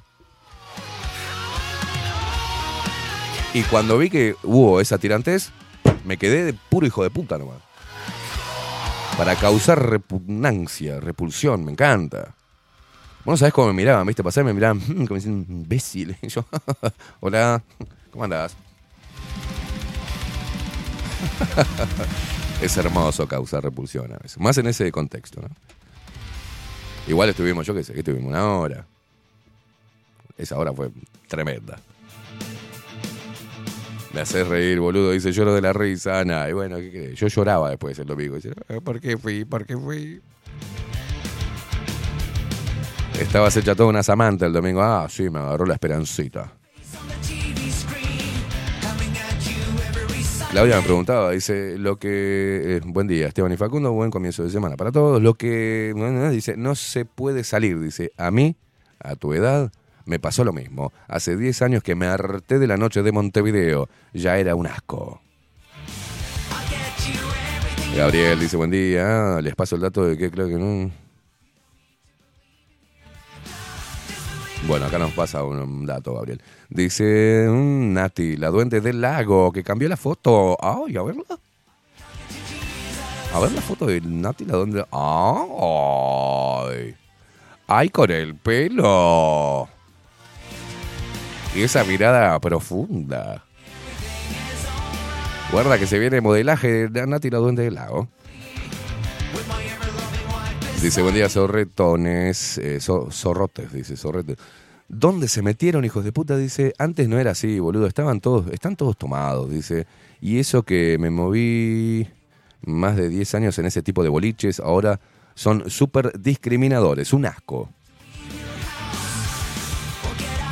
Y cuando vi que hubo esa tirantez, me quedé de puro hijo de puta nomás. Para causar repugnancia, repulsión, me encanta. Bueno, ¿sabés cómo me miraban? ¿Viste? Pasar me miraban como diciendo, imbécil. Y yo, hola, ¿cómo andás? Es hermoso causar repulsión a veces. Más en ese contexto, ¿no? Igual estuvimos, yo qué sé, que estuvimos una hora. Esa hora fue tremenda. Me haces reír, boludo. Dice, lloro de la risa. Nah, y bueno, ¿qué crees? Yo lloraba después el domingo. Dice, "Ah, ¿por qué fui? ¿Por qué fui? Estabas hecha toda una Samantha el domingo. Ah, sí, me agarró la esperancita. Claudia me preguntaba, dice, lo que... eh, buen día, Esteban y Facundo, buen comienzo de semana para todos. Lo que... Dice, no se puede salir. Dice, a mí, a tu edad, me pasó lo mismo. Hace 10 años que me harté de la noche de Montevideo. Ya era un asco. Gabriel dice, buen día. Les paso el dato de que creo que no... Bueno, acá nos pasa un, dato, Gabriel. Dice mm, Nati, la duende del lago, que cambió la foto. Ay, a verla. A ver la foto de Nati, la duende. Ay. Ay, con el pelo. Y esa mirada profunda. Guarda que se viene modelaje de Nati, la duende del lago. Dice, buen día, zorretones, eh, zo- zorrotes, dice, zorretes. ¿Dónde se metieron, hijos de puta? Dice, antes no era así, boludo, estaban todos, están todos tomados, dice. Y eso que me moví más de 10 años en ese tipo de boliches, ahora son súper discriminadores, un asco.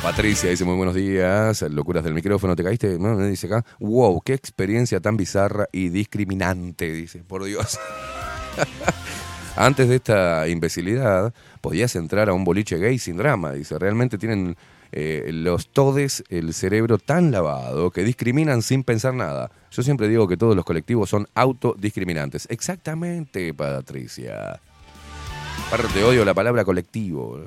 Patricia dice, muy buenos días, locuras del micrófono, ¿te caíste? Dice acá, wow, qué experiencia tan bizarra y discriminante, dice, por Dios. Antes de esta imbecilidad, podías entrar a un boliche gay sin drama. Dice, realmente tienen eh, los todes el cerebro tan lavado que discriminan sin pensar nada. Yo siempre digo que todos los colectivos son autodiscriminantes. Exactamente, Patricia. Aparte, odio la palabra colectivo.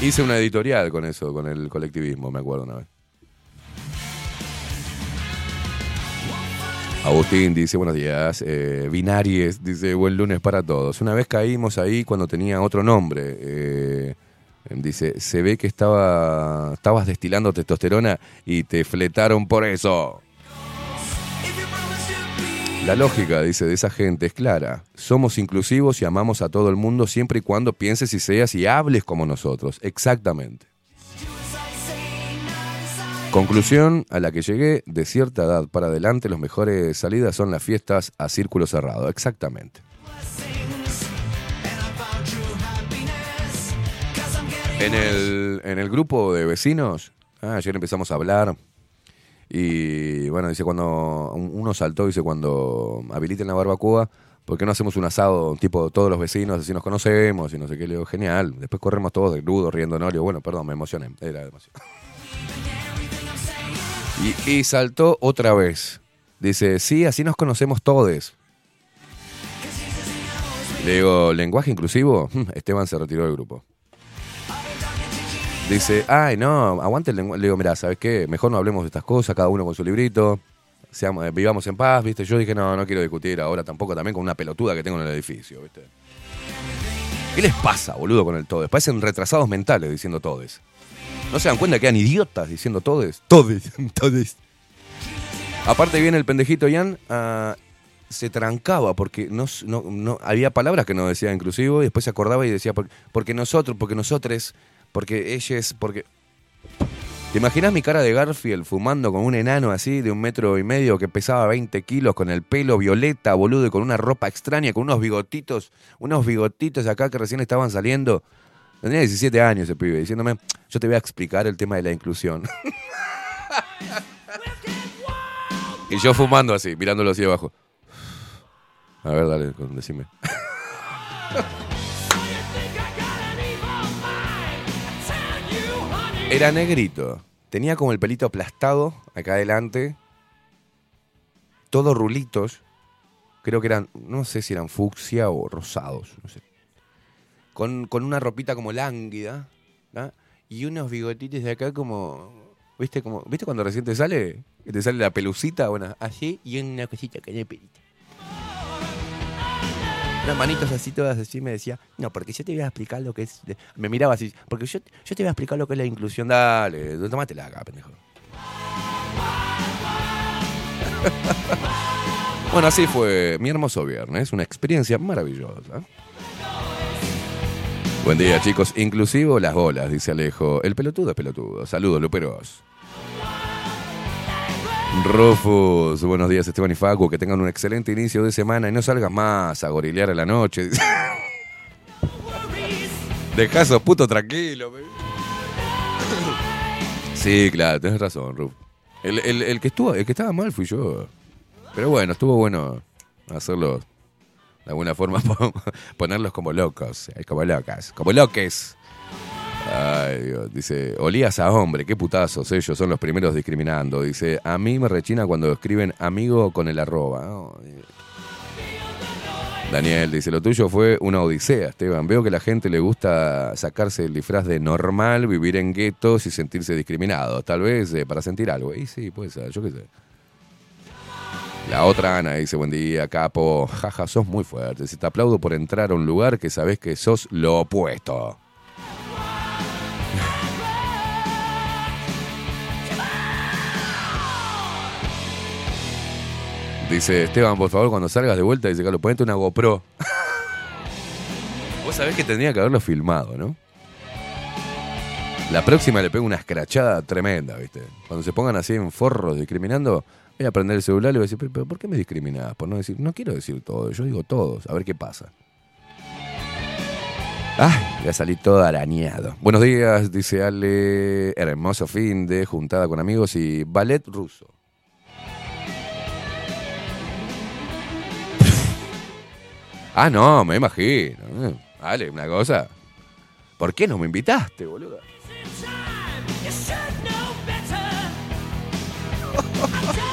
Hice una editorial con eso, con el colectivismo, me acuerdo una vez. Agustín dice, buenos días. Eh, Binaries dice, buen lunes para todos. Una vez caímos ahí cuando tenía otro nombre. Eh, dice, se ve que estaba, estabas destilando testosterona y te fletaron por eso. La lógica, dice, de esa gente es clara. Somos inclusivos y amamos a todo el mundo siempre y cuando pienses y seas y hables como nosotros. Exactamente. Conclusión a la que llegué, de cierta edad para adelante, las mejores salidas son las fiestas a círculo cerrado. Exactamente. En el, en el grupo de vecinos, ah, ayer empezamos a hablar y bueno, dice cuando un- uno saltó, dice cuando habiliten la barbacoa, ¿por qué no hacemos un asado tipo todos los vecinos, así nos conocemos y no sé qué? Le digo, genial. Después corremos todos de nudo, riendo, no, le bueno, perdón, me emocioné, era demasiado. Y, saltó otra vez. Dice, sí, así nos conocemos todos. Le digo, ¿lenguaje inclusivo? Esteban se retiró del grupo. Dice, ay, no, aguante el lenguaje. Le digo, mira, ¿sabes qué? Mejor no hablemos de estas cosas, cada uno con su librito. Eh, vivamos en paz, ¿viste? Yo dije, no, no quiero discutir ahora tampoco, también con una pelotuda que tengo en el edificio, ¿viste? ¿Qué les pasa, boludo, con el todes? Parecen retrasados mentales diciendo todes. ¿No se dan cuenta que eran idiotas diciendo todes? Todes, todes. Aparte viene el pendejito Ian, ah, se trancaba porque no, no, no- había palabras que no decía inclusivo y después se acordaba y decía por- porque nosotros, porque nosotros, porque ellos, porque... ¿Te imaginas mi cara de Garfield fumando con un enano así de un metro y medio que pesaba 20 kilos con el pelo violeta, boludo, y con una ropa extraña, con unos bigotitos, unos bigotitos acá que recién estaban saliendo? Tenía 17 años ese pibe, diciéndome, yo te voy a explicar el tema de la inclusión. y yo fumando así, mirándolo así abajo. A ver, dale, decime. Era negrito. Tenía como el pelito aplastado acá adelante. Todos rulitos. Creo que eran, no sé si eran fucsia o rosados, no sé. Con, con una ropita como lánguida. Y unos bigotitos de acá como... ¿Viste, como, ¿Viste cuando recién te sale? Que te sale la pelucita, bueno, así, y una cosita que de pelito. Unas manitos así, todas así, me decía, no, porque yo te voy a explicar lo que es... de-". Me miraba así, porque yo, yo te voy a explicar lo que es la inclusión. Dale, tómatela acá, pendejo. bueno, así fue mi hermoso viernes, una experiencia maravillosa. Buen día, chicos. Inclusivo las bolas, dice Alejo. El pelotudo es pelotudo. Saludos, Luperos. Rufus, buenos días Esteban y Facu, que tengan un excelente inicio de semana y no salgas más a gorilear a la noche. Dejá esos putos tranquilos. baby. Sí, claro, tenés razón, Ruf. El que estuvo, el que estaba mal fui yo. Pero bueno, estuvo bueno hacerlo de alguna forma, ponerlos como locos, eh, como locas, como loques. Dice, olías a hombre, qué putazos, ellos son los primeros discriminando. Dice, a mí me rechina cuando escriben amigo con el arroba. Daniel dice, lo tuyo fue una odisea, Esteban. Veo que a la gente le gusta sacarse el disfraz de normal, vivir en guetos y sentirse discriminado. Tal vez eh, para sentir algo. Y sí, puede ser, yo qué sé. La otra Ana dice, buen día, capo. Jaja, sos muy fuerte. Te aplaudo por entrar a un lugar que sabes que sos lo opuesto. Dice Esteban, por favor, cuando salgas de vuelta, dice Carlos, ponete una GoPro. Vos sabés que tendría que haberlo filmado, ¿no? La próxima le pego una escrachada tremenda, ¿viste? Cuando se pongan así en forros discriminando, voy a prender el celular y voy a decir, pero, ¿por qué me discriminás? Por no decir, no quiero decir todo, yo digo todos, a ver qué pasa. Ay, voy a salir todo arañado. Buenos días, dice Ale. Hermoso fin de juntada con amigos y ballet ruso. Ah, no, me imagino. Eh, Vale, una cosa. ¿Por qué no me invitaste, boludo?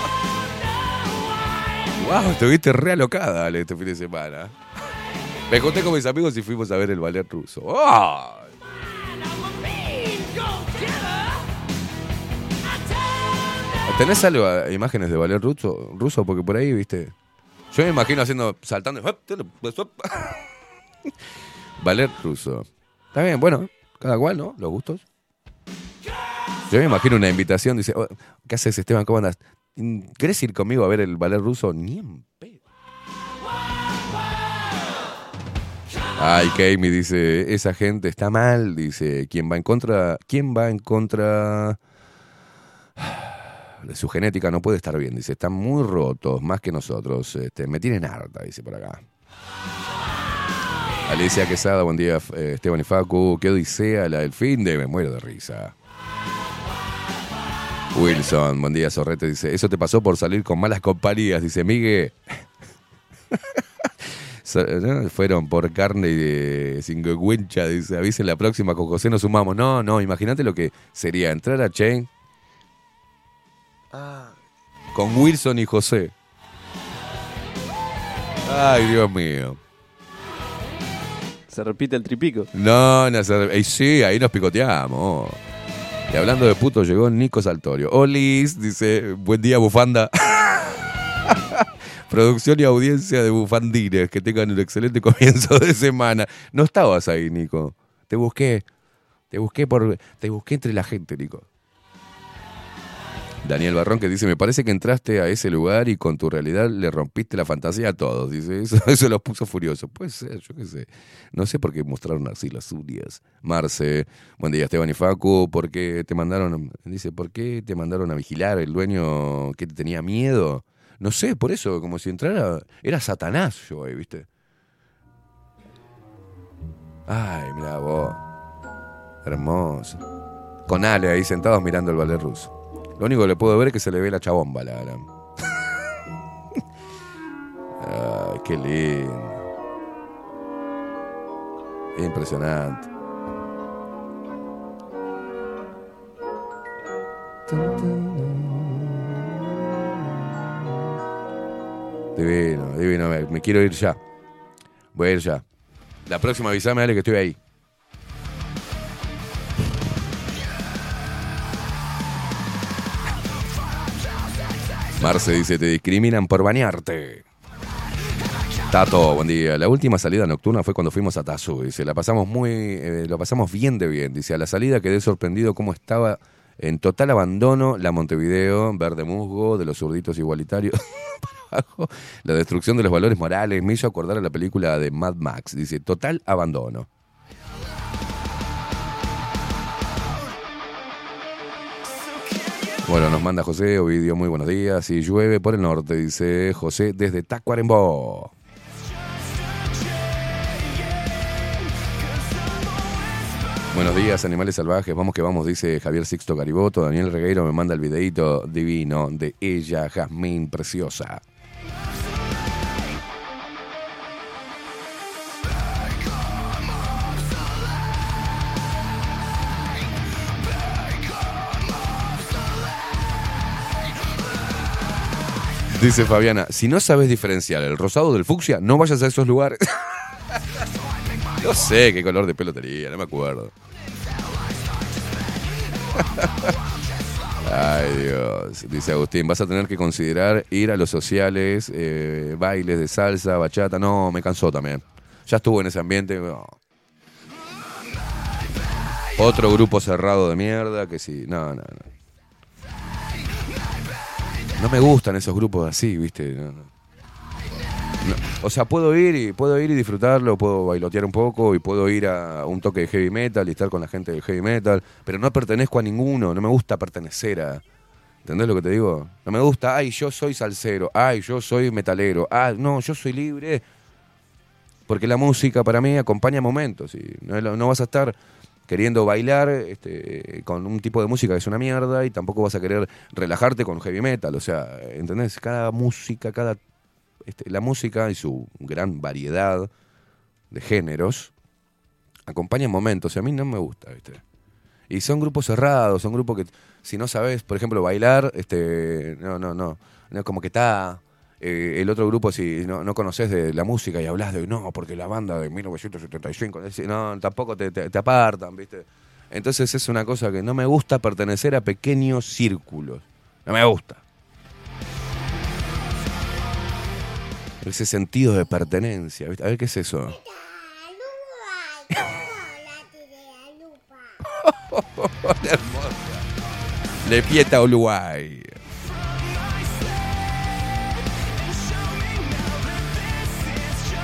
Wow, estuviste re alocada, Ale, este fin de semana. Me junté con mis amigos y fuimos a ver el ballet ruso. ¡Ay! ¿Tenés algo, imágenes de ballet ruso, ruso? Porque por ahí, viste. Yo me imagino haciendo, saltando. ballet ruso. Está bien, bueno, cada cual, ¿no? Los gustos. Yo me imagino una invitación, dice, "Oh, ¿qué haces Esteban? ¿Cómo andas? ¿Querés ir conmigo a ver el ballet ruso? Ni en pedo. Ay, Kami dice, esa gente está mal, dice, ¿quién va en contra? ¿Quién va en contra de su genética? No puede estar bien, dice, están muy rotos, más que nosotros. Este, me tienen harta, dice por acá. Alicia Quesada, buen día, eh, Esteban y Facu. Qué odisea la del fin de me muero de risa. Wilson, buen día, Sorrete, dice, eso te pasó por salir con malas compañías, dice Miguel. fueron por carne y de cincuencha, dice, avisen la próxima, con José nos sumamos. No, no, imagínate lo que sería entrar a Chain con Wilson y José. Ay, Dios mío. Se repite el tripico. No, no, se- ey, sí, ahí nos picoteamos. Y hablando de puto, llegó Nico Saltorio. Olis, dice, buen día, bufanda. Producción y audiencia de bufandines, que tengan un excelente comienzo de semana. No estabas ahí, Nico. Te busqué. Te busqué por. Te busqué entre la gente, Nico. Daniel Barrón que dice, me parece que entraste a ese lugar y con tu realidad le rompiste la fantasía a todos. Dice, eso, los puso furiosos. Puede ser, yo qué sé. No sé por qué mostraron así las uñas. Marce, buen día Esteban y Facu, ¿por qué te mandaron, dice, ¿por qué te mandaron a vigilar el dueño que te tenía miedo? No sé, por eso, como si entrara, era Satanás yo ahí, ¿viste? Ay, mira vos. Hermoso. Con Ale ahí sentados mirando el ballet ruso. Lo único que le puedo ver es que se le ve la chabomba, la verdad. Ay, qué lindo. Impresionante. Divino, divino. Me, me quiero ir ya. Voy a ir ya. La próxima avisame, dale que estoy ahí. Marce dice, te discriminan por bañarte. Tato, buen día. La última salida nocturna fue cuando fuimos a Tazú. Dice, la pasamos muy, eh, lo pasamos bien de bien. Dice, a la salida quedé sorprendido cómo estaba en total abandono la Montevideo, verde musgo, de los zurditos igualitarios. La destrucción de los valores morales me hizo acordar a la película de Mad Max. Dice, total abandono. Bueno, nos manda José, Ovidio, muy buenos días. Y llueve por el norte, dice José, desde Tacuarembó. Buenos días, animales salvajes. Vamos que vamos, dice Javier Sixto Gariboto. Daniel Regueiro me manda el videito divino de ella, Jazmín Preciosa. Dice Fabiana, si no sabes diferenciar el rosado del fucsia, no vayas a esos lugares. no sé qué color de pelo tenía, no me acuerdo. Ay Dios, dice Agustín, vas a tener que considerar ir a los sociales, eh, bailes de salsa, bachata. No, me cansó también. Ya estuvo en ese ambiente. Otro grupo cerrado de mierda que sí. No, no, no. No me gustan esos grupos así, ¿viste? No, no. O sea, puedo ir y puedo ir y disfrutarlo, puedo bailotear un poco y puedo ir a un toque de heavy metal y estar con la gente del heavy metal, pero no pertenezco a ninguno, no me gusta pertenecer a ¿Entendés lo que te digo? No me gusta, ay, yo soy salsero, ay, yo soy metalero, ah, no, yo soy libre. Porque la música para mí acompaña momentos y no, no vas a estar queriendo bailar este, con un tipo de música que es una mierda y tampoco vas a querer relajarte con heavy metal. O sea, ¿entendés? Cada música, cada. este, la música y su gran variedad de géneros acompañan momentos y a mí no me gusta, ¿viste? Y son grupos cerrados, son grupos que si no sabes, por ejemplo, bailar, este, no, no, no, no como que está eh, el otro grupo si no, no conoces de la música y hablas de no, porque la banda de 1975, es decir, no, tampoco te, te- te apartan, ¿viste? Entonces es una cosa que no me gusta pertenecer a pequeños círculos. No me gusta. Ese sentido de pertenencia, ¿viste? A ver qué es eso. Le Pieta Uruguay.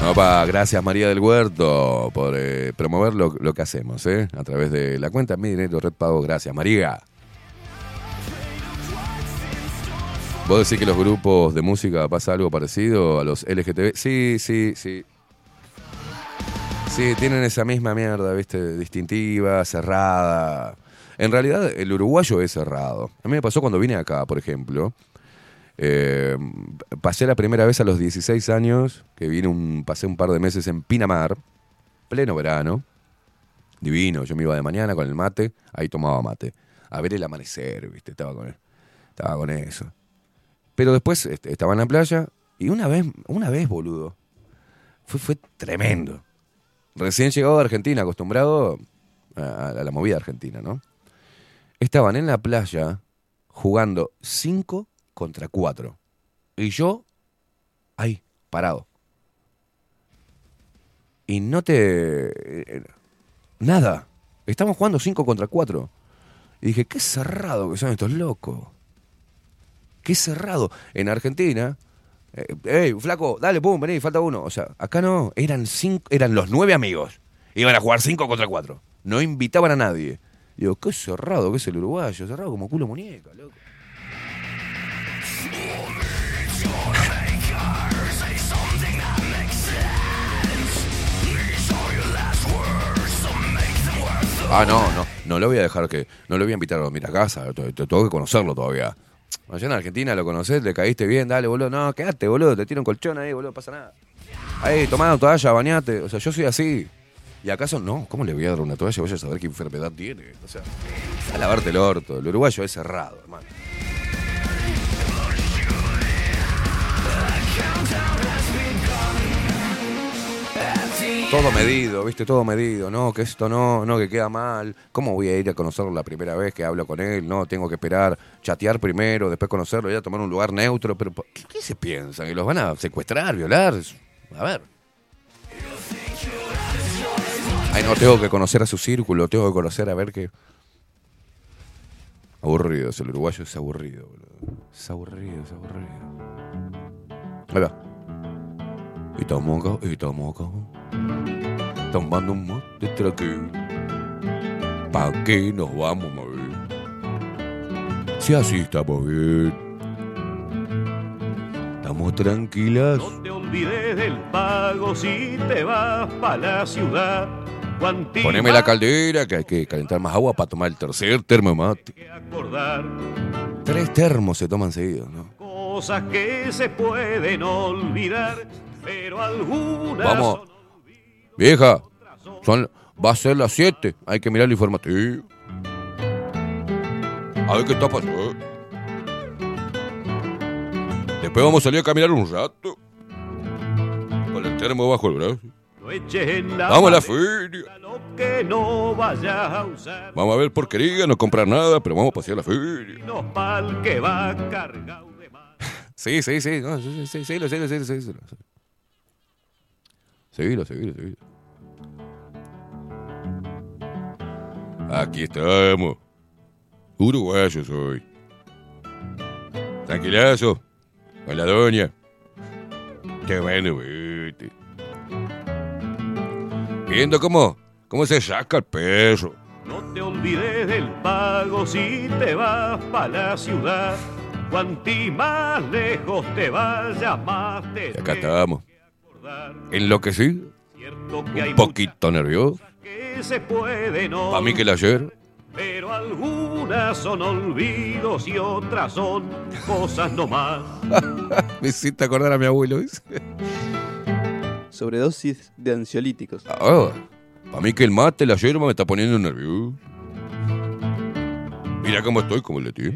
Opa, gracias María del Huerto por eh, promover lo, que hacemos, ¿eh? A través de la cuenta Mi Dinero Red Pago. Gracias, María. ¿Vos decís que los grupos de música pasa algo parecido a los LGTB? Sí, sí, sí. Sí, tienen esa misma mierda, ¿viste? Distintiva, cerrada. En realidad, el uruguayo es cerrado. A mí me pasó cuando vine acá, por ejemplo. Eh, pasé la primera vez a los 16 años, que vine un, pasé un par de meses en Pinamar, pleno verano, divino, yo me iba de mañana con el mate, ahí tomaba mate, a ver el amanecer, estaba con, estaba con eso. Pero después estaba en la playa y una vez, una vez, boludo, fue, fue tremendo. Recién llegado de Argentina, acostumbrado a, a la movida argentina, ¿no? Estaban en la playa jugando 5 contra 4. Y yo, ahí, parado. Y no te... eh, Nada. Estamos jugando 5 contra 4. Y dije, qué cerrado que son estos locos. Qué cerrado. En Argentina, eh, ey, flaco, dale, pum, vení, falta uno. O sea, acá no, eran cinco, eran los nueve amigos. Iban a jugar cinco contra cuatro. No invitaban a nadie. Digo, qué cerrado que es el uruguayo, cerrado como culo muñeca, loco. Ah, no, no, no lo voy a dejar que, no lo voy a invitar a dormir a casa, te- te- tengo que conocerlo todavía. Allá en Argentina lo conocés, le caíste bien, dale, boludo, no, quédate, boludo, te tiro un colchón ahí, boludo, pasa nada. Ahí, tomá una toalla, bañate, o sea, yo soy así. ¿Y acaso no? ¿Cómo le voy a dar una toalla? Voy a saber qué enfermedad tiene. O sea, a lavarte el orto. El uruguayo es cerrado, hermano. Todo medido, viste, todo medido. No, que esto no, no, que queda mal. ¿Cómo voy a ir a conocerlo la primera vez que hablo con él? No, tengo que esperar, chatear primero, después conocerlo, ir a tomar un lugar neutro. Pero, ¿qué, se piensan? ¿Que los van a secuestrar, violar? A ver. Ay, no, tengo que conocer a su círculo, tengo que conocer a ver qué. Aburrido, el uruguayo es aburrido, boludo. Es aburrido, es aburrido. Ahí va. Y acá, y acá. Tomando un mate tranquilo. ¿Pa' qué nos vamos a mover? Si así estamos bien. Estamos tranquilas. No te olvides del pago si te vas para la ciudad. Cuanti Poneme la caldera, que hay que calentar más agua para tomar el tercer termo mate. Tres termos se toman seguidos, ¿no? cosas que se pueden olvidar, pero algunas Vamos. Vieja, son, va a ser las 7. Hay que mirar el informativo. A ver qué está pasando. Después vamos a salir a caminar un rato. Con el termo bajo el brazo. Vamos a la feria. Vamos a ver porquería, no comprar nada, pero vamos a pasear a la feria. Cargado de más. Sí, sí, sí. No, sí, sí, sí, Seguilo, seguilo, seguilo. Aquí estamos. Uruguayo soy. Tranquilazo. Con la doña. Qué bueno, vete. Viendo cómo, cómo se saca el perro. No te olvides del pago si te vas para la ciudad. Cuanti más lejos te vayas, más te Y acá estamos. Enloquecido. Cierto que hay Un poquito nervioso. Para mí que el ayer. Pero algunas son olvidos y otras son cosas nomás. Me hiciste acordar a mi abuelo. Sobredosis de ansiolíticos. para mí que el mate, la yerba me está poniendo nervioso. Mira cómo estoy, como le tío.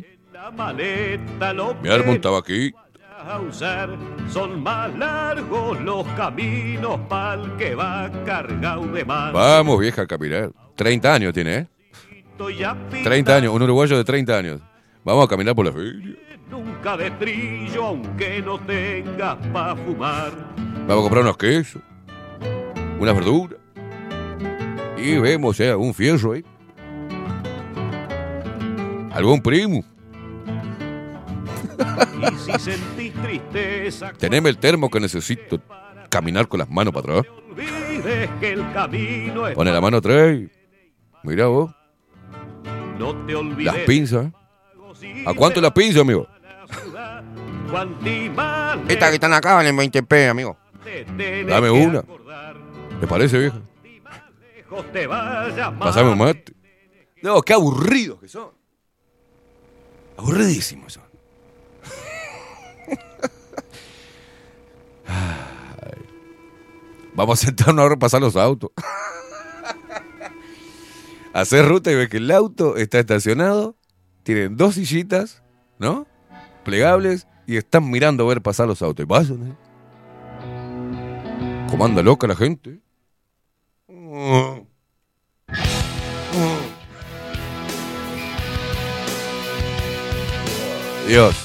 Lo Me armo un vayas a usar son más largos los caminos pa'l que va cargado de más. Vamos, vieja, a caminar. 30 años tiene, ¿eh? Ya 30 años, un uruguayo de 30 años. Vamos a caminar por la feria. Nunca de trillo aunque no tengas pa' fumar. Vamos a comprar unos quesos, unas verduras. Y vemos, ¿eh? Un fierro ahí. Algún primo. Y si sentís tristeza, Teneme el termo que necesito caminar con las manos para atrás. no olvides que el camino es Pone la mano atrás. y- Mira vos, No te olvides las pinzas. ¿eh? ¿A cuánto las pinzas, amigo? Estas que están acá valen 20p, amigo. te tenés Dame una. ¿Te parece, vieja? Pasame un mate. No, qué aburridos que son. Aburridísimos son. Vamos a sentarnos a repasar los autos. Hacer ruta y ves que el auto está estacionado, tienen dos sillitas, ¿no? Plegables y están mirando a ver pasar los autos. Y pasan, ¿eh? Como anda loca la gente. Dios.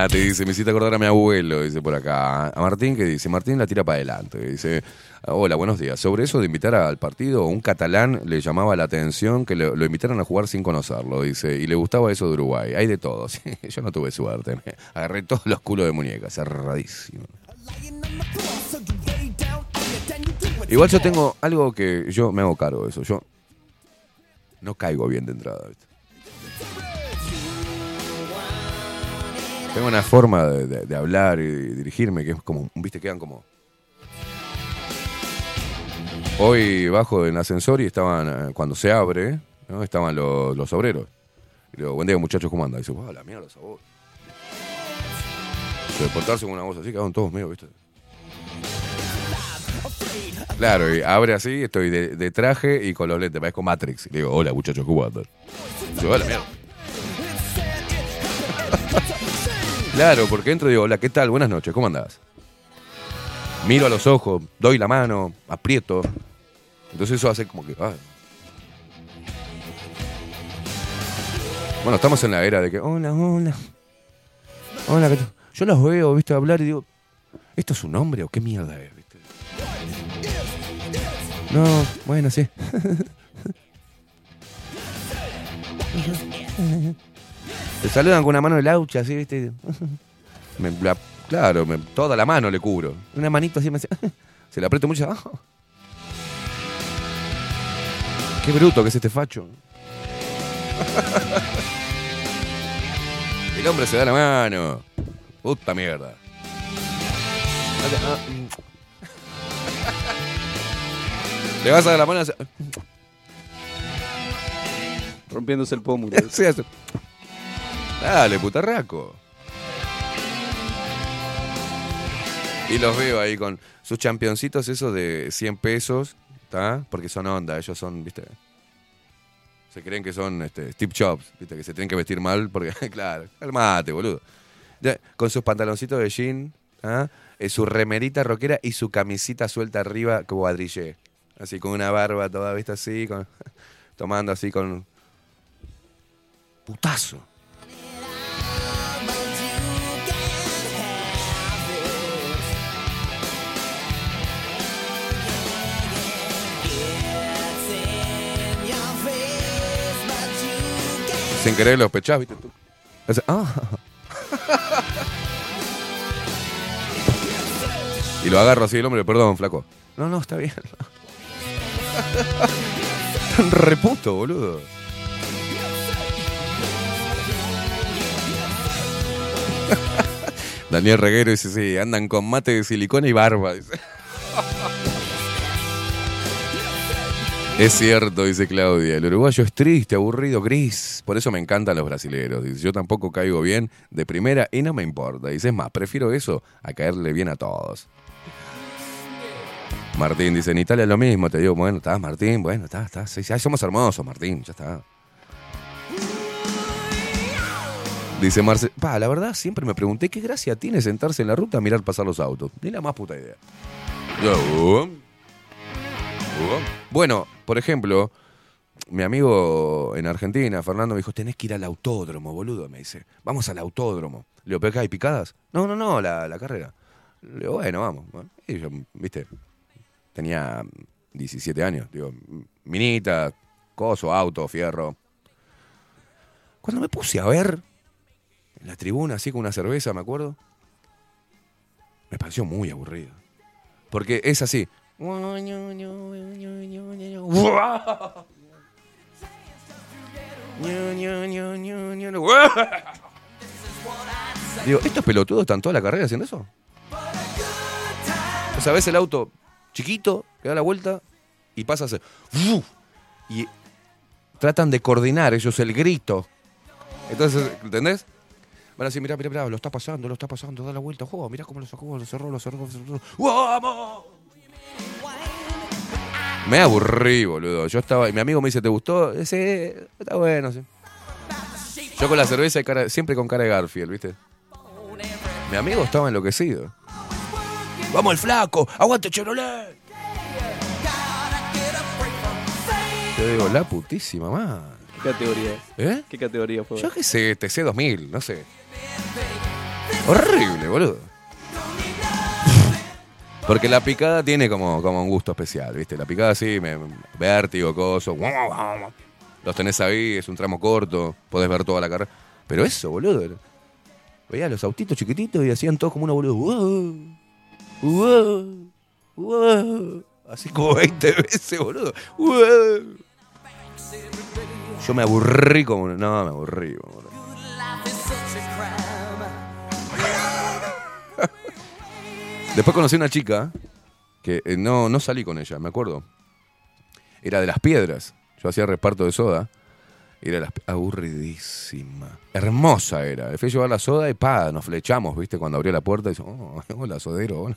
Nati dice, me hiciste acordar a mi abuelo, dice por acá. A Martín, que dice, Martín la tira para adelante. Dice, hola, buenos días. Sobre eso de invitar al partido, un catalán le llamaba la atención que lo, invitaran a jugar sin conocerlo, dice, y le gustaba eso de Uruguay. Hay de todo. sí. Yo no tuve suerte. agarré todos los culos de muñeca, cerradísimo. Igual yo tengo algo que yo me hago cargo de eso. Yo no caigo bien de entrada. ¿viste? Tengo una forma de, hablar y dirigirme que es como, viste, quedan como... Hoy bajo en el ascensor y estaban, eh, cuando se abre, ¿no? estaban los, los obreros. Y le digo, buen día muchachos, ¿cómo andan? Y dice, wow, la mierda esa voz. De con una voz así, quedaron todos medio, ¿viste? Claro, y abre así, estoy de, de traje y con los lentes, parezco Matrix. Y le digo, hola muchachos, ¿cómo andan? Y dice, hola, mierda. Claro, porque entro y digo, hola, ¿qué tal? Buenas noches, ¿cómo andás? Miro a los ojos, doy la mano, aprieto. Entonces eso hace como que... Bueno, estamos en la era de que, hola, hola. Hola, ¿qué tal? Yo los veo, viste, hablar y digo, ¿esto es un hombre o qué mierda es? ¿viste? No, bueno, sí. Te saludan con una mano de laucha, así, ¿viste? Me- la- claro, me- toda la mano le cubro. Una manito así me hace- Se la aprieto mucho. ah. Qué bruto que es este facho. El hombre se da la mano. Puta mierda. Le vas a dar la mano. Rompiéndose el pómulo. Sí, hace- Dale, putarraco. Y los veo ahí con sus championcitos esos de 100 pesos, ¿está? Porque son onda, ellos son, ¿viste? Se creen que son este, Steve Jobs, ¿viste? Que se tienen que vestir mal porque, claro, calmate, boludo. Con sus pantaloncitos de jean. Eh, su remerita rockera y su camisita suelta arriba como cuadrillé. Así con una barba toda, ¿viste? Así, con, tomando así con... Putazo. Sin querer los pechás, ¿viste? Tú. Ah. y lo agarro así el hombre, perdón, flaco. No, no, está bien. Tan reputo, boludo. Daniel Reguero dice, sí, andan con mate de silicona y barba. dice. Es cierto, dice Claudia. El uruguayo es triste, aburrido, gris. Por eso me encantan los brasileros. Dice, yo tampoco caigo bien de primera y no me importa. Dice, es más, prefiero eso a caerle bien a todos. Martín dice, en Italia lo mismo. Te digo, bueno, estás, Martín, bueno, está, está. Sí, sí, somos hermosos, Martín, ya está. Dice Marce, pa, la verdad siempre me pregunté qué gracia tiene sentarse en la ruta a mirar pasar los autos. Ni la más puta idea. Yo, Bueno, por ejemplo, mi amigo en Argentina, Fernando, me dijo, tenés que ir al autódromo, boludo. Me dice, vamos al autódromo. Le digo, ¿pero hay picadas? No, no, no, la, la carrera. Le digo, bueno, vamos. Y yo, viste, tenía 17 años. Digo, minita, coso, auto, fierro. Cuando me puse a ver en la tribuna, así con una cerveza, me acuerdo, me pareció muy aburrido. Porque es así. Digo, ¿estos pelotudos están toda la carrera haciendo eso? O sea, ves el auto chiquito, que da la vuelta y pasa a hacer... Y tratan de coordinar ellos el grito. Entonces, ¿entendés? Van a decir, mirá, mirá, mirá, lo está pasando, lo está pasando, da la vuelta, juego, mirá cómo lo sacó, lo cerró, lo cerró, lo cerró. ¡Vamos! Me aburrí, boludo. Yo estaba, y mi amigo me dice, ¿te gustó? Sí, está bueno, sí. Yo con la cerveza y cara- siempre con cara de Garfield, ¿viste? Mi amigo estaba enloquecido. ¡Vamos el flaco! ¡Aguante Chevrolet! Yo digo, la putísima madre. ¿Qué categoría? ¿Eh? ¿Qué categoría fue? Yo qué sé, TC2000, no sé. Horrible, boludo. Porque la picada tiene como, como un gusto especial, ¿viste? La picada sí, me, vértigo, coso. Los tenés ahí, es un tramo corto, podés ver toda la carrera. Pero eso, boludo. Veía los autitos chiquititos y hacían todos como una boludo. Así como 20 veces, boludo. Yo me aburrí como. No, me aburrí, boludo. Después conocí una chica que eh, no, no salí con ella, me acuerdo. Era de las piedras. Yo hacía reparto de soda. Era las aburridísima. Hermosa era. Le fui a llevar la soda y pa, nos flechamos, ¿viste? Cuando abrió la puerta y dice, oh, hola, sodero, hola.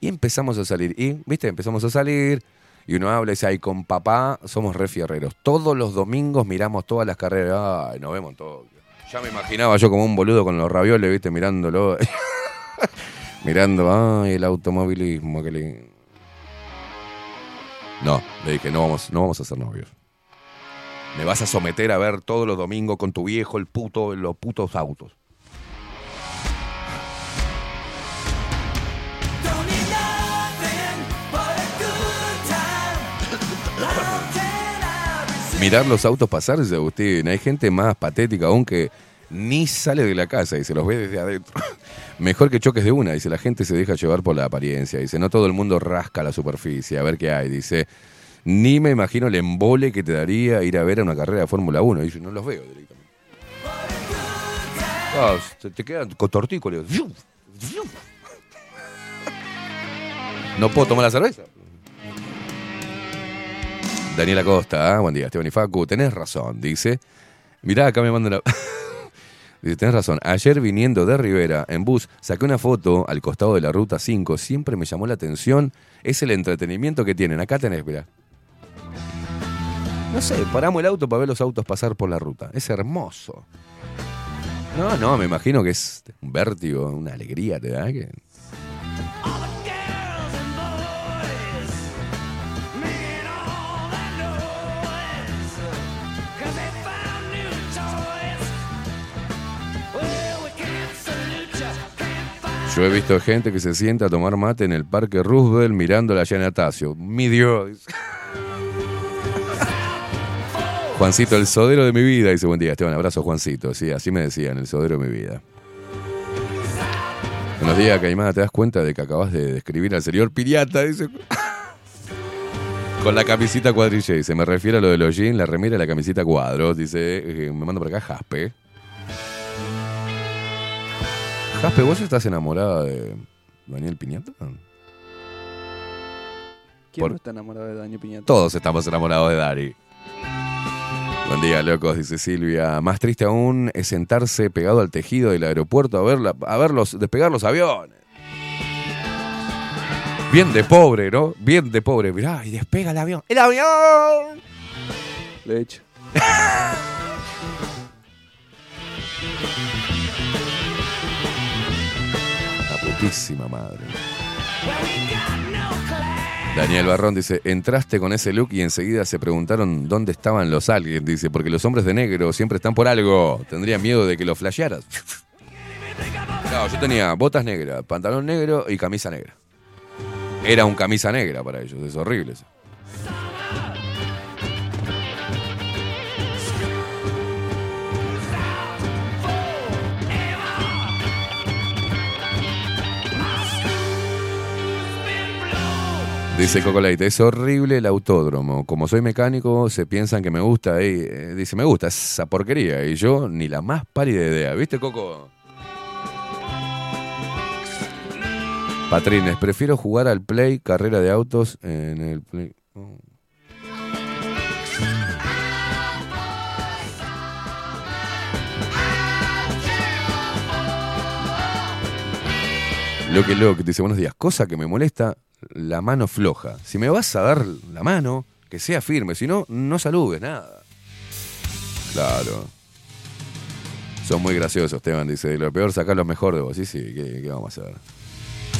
Y empezamos a salir. Y, ¿viste? Empezamos a salir. Y uno habla y dice, ay, con papá somos re fierreros. Todos los domingos miramos todas las carreras. Ay, nos vemos en Tokio. Ya me imaginaba yo como un boludo con los ravioles, ¿viste? Mirándolo. Mirando, ay, el automovilismo, qué lindo. No, le dije, no vamos, no vamos a ser novios. Me vas a someter a ver todos los domingos con tu viejo el puto, los putos autos. Mirar los autos pasar, dice Agustín. Hay gente más patética aún que ni sale de la casa y se los ve desde adentro. Mejor que choques de una, dice, la gente se deja llevar por la apariencia, dice, no todo el mundo rasca la superficie, a ver qué hay, dice, ni me imagino el embole que te daría ir a ver a una carrera de Fórmula 1, dice, no los veo directamente. Ah, se te quedan con tortícolis. No puedo tomar la cerveza. Daniela Costa, ah, buen día, Esteban y Facu, tenés razón, dice. Mirá, acá me mandan la... Dice, tenés razón, ayer viniendo de Rivera en bus, saqué una foto al costado de la ruta 5, siempre me llamó la atención, es el entretenimiento que tienen. Acá tenés, mirá. No sé, paramos el auto para ver los autos pasar por la ruta. Es hermoso. No, no, me imagino que es un vértigo, una alegría, ¿te da? Yo he visto gente que se sienta a tomar mate en el Parque Roosevelt mirando la llana Atasio. Mi Dios. Juancito, el sodero de mi vida, dice buen día, Esteban. Abrazo, Juancito. Sí, así me decían, el sodero de mi vida. Buenos días, Caimada. ¿Te das cuenta de que acabas de describir al señor Piriata? Dice. Con la camisita cuadrilla, dice. Me refiero a lo de los jeans, la remera y la camisita cuadros. Dice, eh, me mando por acá Jaspe. Jaspe, ¿vos estás enamorada de Daniel Piñata? ¿Quién por- no está enamorado de Daño Piñata? Todos estamos enamorados de Dari. Buen día, locos, dice Silvia. Más triste aún es sentarse pegado al tejido del aeropuerto a, ver la- a verlos despegar los aviones. Bien de pobre, ¿no? Bien de pobre. Mirá, y despega el avión. ¡El avión! Lo he hecho. madre. Daniel Barrón dice, entraste con ese look y enseguida se preguntaron dónde estaban los aliens. Dice, porque los hombres de negro siempre están por algo. Tendría miedo de que lo flashearas. No, yo tenía botas negras, pantalón negro y camisa negra. Era un camisa negra para ellos, es horrible eso. Dice Cocoleite, es horrible el autódromo. Como soy mecánico, se piensan que me gusta. Y, eh, dice, me gusta esa porquería. Y yo ni la más pálida idea. ¿Viste, Coco? Patrines, prefiero jugar al Play, carrera de autos en el Play. Lo que dice buenos días, cosa que me molesta, la mano floja. Si me vas a dar la mano, que sea firme, si no, no saludes, nada. Claro. Son muy graciosos, Esteban, dice. Lo peor, sacar lo mejor de vos. Sí, sí, ¿qué, qué vamos a hacer?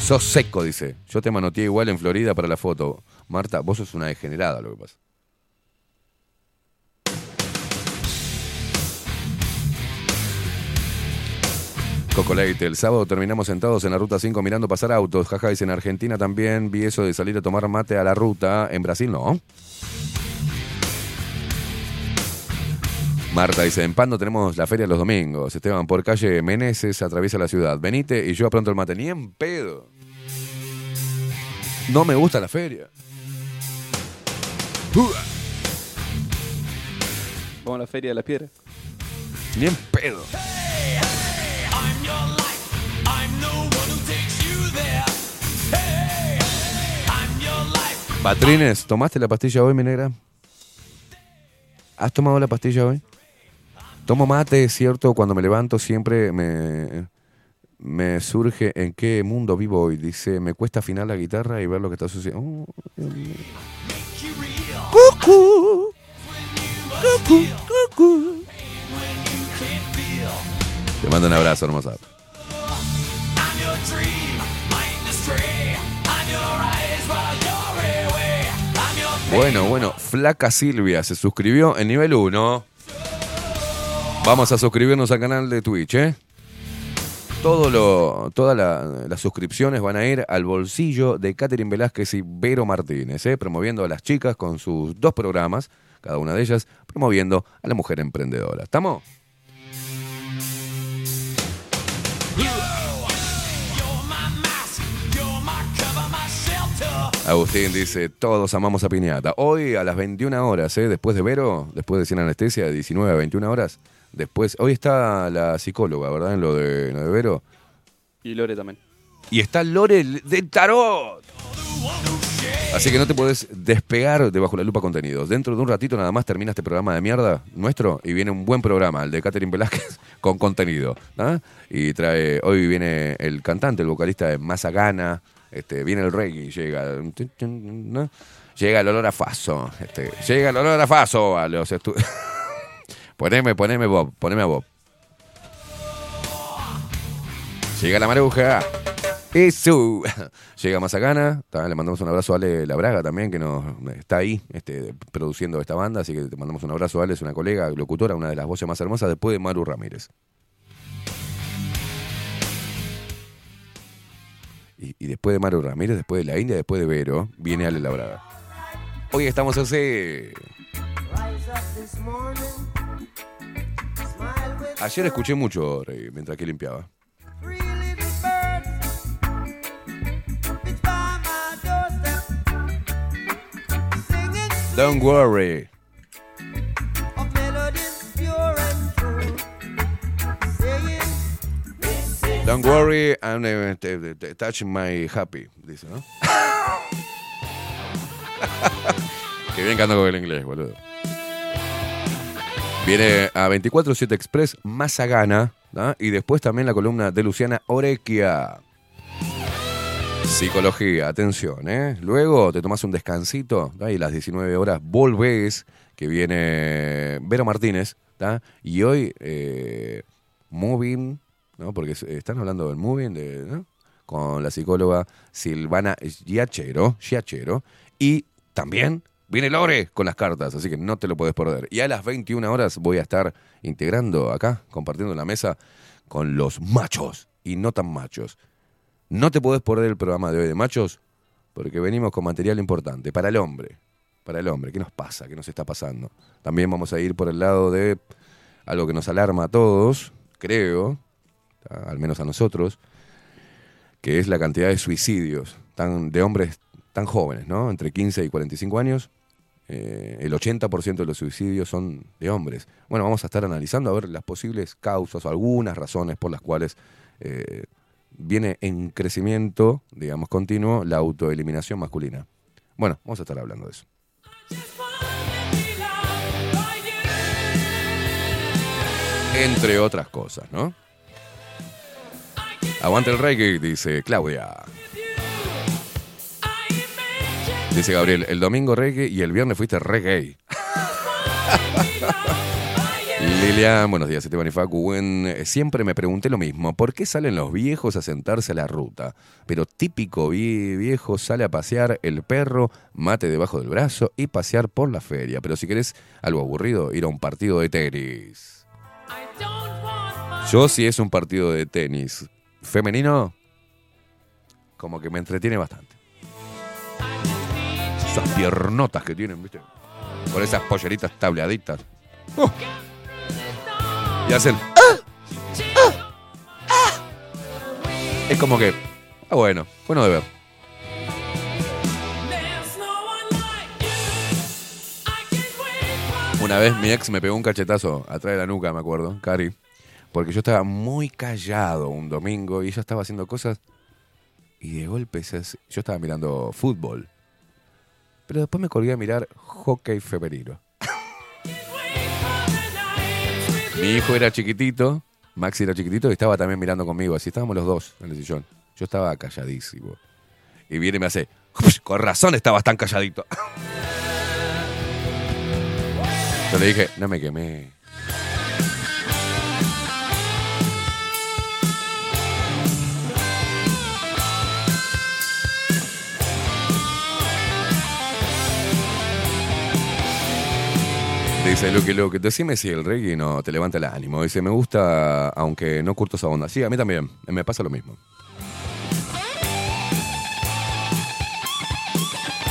Sos seco, dice. Yo te manoteé igual en Florida para la foto. Marta, vos sos una degenerada, lo que pasa. Coco Leite, el sábado terminamos sentados en la ruta 5 mirando pasar autos. Jaja, dice en Argentina también vi eso de salir a tomar mate a la ruta. En Brasil no. Marta dice, en Pando tenemos la feria los domingos. Esteban, por calle Meneses atraviesa la ciudad. Venite y yo pronto el mate. Ni en pedo. No me gusta la feria. Vamos a la Feria de la Piedra. Ni en pedo. I'm Patrines, ¿tomaste la pastilla hoy, mi negra? ¿Has tomado la pastilla hoy? Tomo mate, es cierto, cuando me levanto siempre me, me surge en qué mundo vivo hoy. Dice, me cuesta afinar la guitarra y ver lo que está sucediendo. Oh. Cucú. Cucú, cucú. Te mando un abrazo, hermosa. Bueno, bueno, Flaca Silvia se suscribió en nivel 1. Vamos a suscribirnos al canal de Twitch, ¿eh? Todo lo, todas la- las suscripciones van a ir al bolsillo de Catherine Velázquez y Vero Martínez, ¿eh? promoviendo a las chicas con sus dos programas, cada una de ellas promoviendo a la mujer emprendedora. ¿Estamos? Agustín dice, todos amamos a Piñata. Hoy a las 21 horas, ¿eh? después de Vero, después de Sin Anestesia, de 19 a 21 horas. Después, hoy está la psicóloga, ¿verdad? En lo de, lo de Vero. Y Lore también. Y está Lore del Tarot. Así que no te podés despegar de Bajo la Lupa Contenidos. Dentro de un ratito nada más termina este programa de mierda nuestro y viene un buen programa, el de Catherine Velázquez, con contenido. ¿ah? Y trae, hoy viene el cantante, el vocalista de Mazagana, este, viene el reggae, llega, llega el olor a faso, este, llega el olor a faso a los estu- poneme, poneme Bob, poneme a Bob. Llega la maruja. Eso. Llega Mazacana. Le mandamos un abrazo a Ale Labraga también, que nos está ahí este, produciendo esta banda. Así que te mandamos un abrazo a Ale, es una colega, locutora, una de las voces más hermosas después de Maru Ramírez. Y, después de Maru Ramírez, después de la India, después de Vero, viene Ale Labraga. Hoy estamos así. Ayer escuché mucho Rey, mientras que limpiaba. Don't worry. Don't worry, I'm uh, touching my happy, dice, ¿no? Qué bien que con el inglés, boludo. Viene a 24-7 Express, Mazagana, ¿no? y después también la columna de Luciana Orequia. Psicología, atención, ¿eh? Luego te tomas un descansito, ¿tá? y a las 19 horas volvés, que viene Vero Martínez, ¿tá? y hoy eh, Moving, ¿no? porque es- están hablando del Moving, con la psicóloga Silvana Giachero, Giachero, y también viene Lore con las cartas, así que no te lo puedes perder. Y a las 21 horas voy a estar integrando acá, compartiendo la mesa con los machos y no tan machos. No te podés perder el programa de hoy de machos porque venimos con material importante para el hombre. Para el hombre, ¿qué nos pasa? ¿Qué nos está pasando? También vamos a ir por el lado de algo que nos alarma a todos, creo. Al menos a nosotros, que es la cantidad de suicidios tan, de hombres tan jóvenes, ¿no? Entre 15 y 45 años. eh, el 80% de los suicidios son de hombres. Bueno, vamos a estar analizando a ver las posibles causas o algunas razones por las cuales eh, viene en crecimiento, digamos, continuo la autoeliminación masculina. Bueno, vamos a estar hablando de eso. Entre otras cosas, ¿no? Aguante el reggae, dice Claudia. Dice Gabriel, el domingo reggae y el viernes fuiste reggae. Lilian, buenos días, Esteban y Facu. Buen- eh, siempre me pregunté lo mismo, ¿por qué salen los viejos a sentarse a la ruta? Pero típico vie- viejo sale a pasear el perro, mate debajo del brazo y pasear por la feria. Pero si querés algo aburrido, ir a un partido de tenis. Yo si es un partido de tenis femenino, como que me entretiene bastante. Esas piernotas que tienen, ¿viste? Con esas polleritas tableaditas. ¡Oh! Y hacen... ¡Ah! ¡Ah! ¡Ah! Es como que... Ah, bueno, bueno de ver. Una vez mi ex me pegó un cachetazo atrás de la nuca, me acuerdo, Cari. Porque yo estaba muy callado un domingo y ella estaba haciendo cosas. Y de golpe yo estaba mirando fútbol. Pero después me colgué a mirar hockey femenino. Mi hijo era chiquitito, Maxi era chiquitito y estaba también mirando conmigo. Así estábamos los dos en el sillón. Yo estaba calladísimo. Y viene y me hace, con razón estabas tan calladito. Yo le dije, no me quemé. Dice Luke Luke, decime si el reggae no te levanta el ánimo. Dice, me gusta, aunque no curto esa onda. Sí, a mí también, me pasa lo mismo.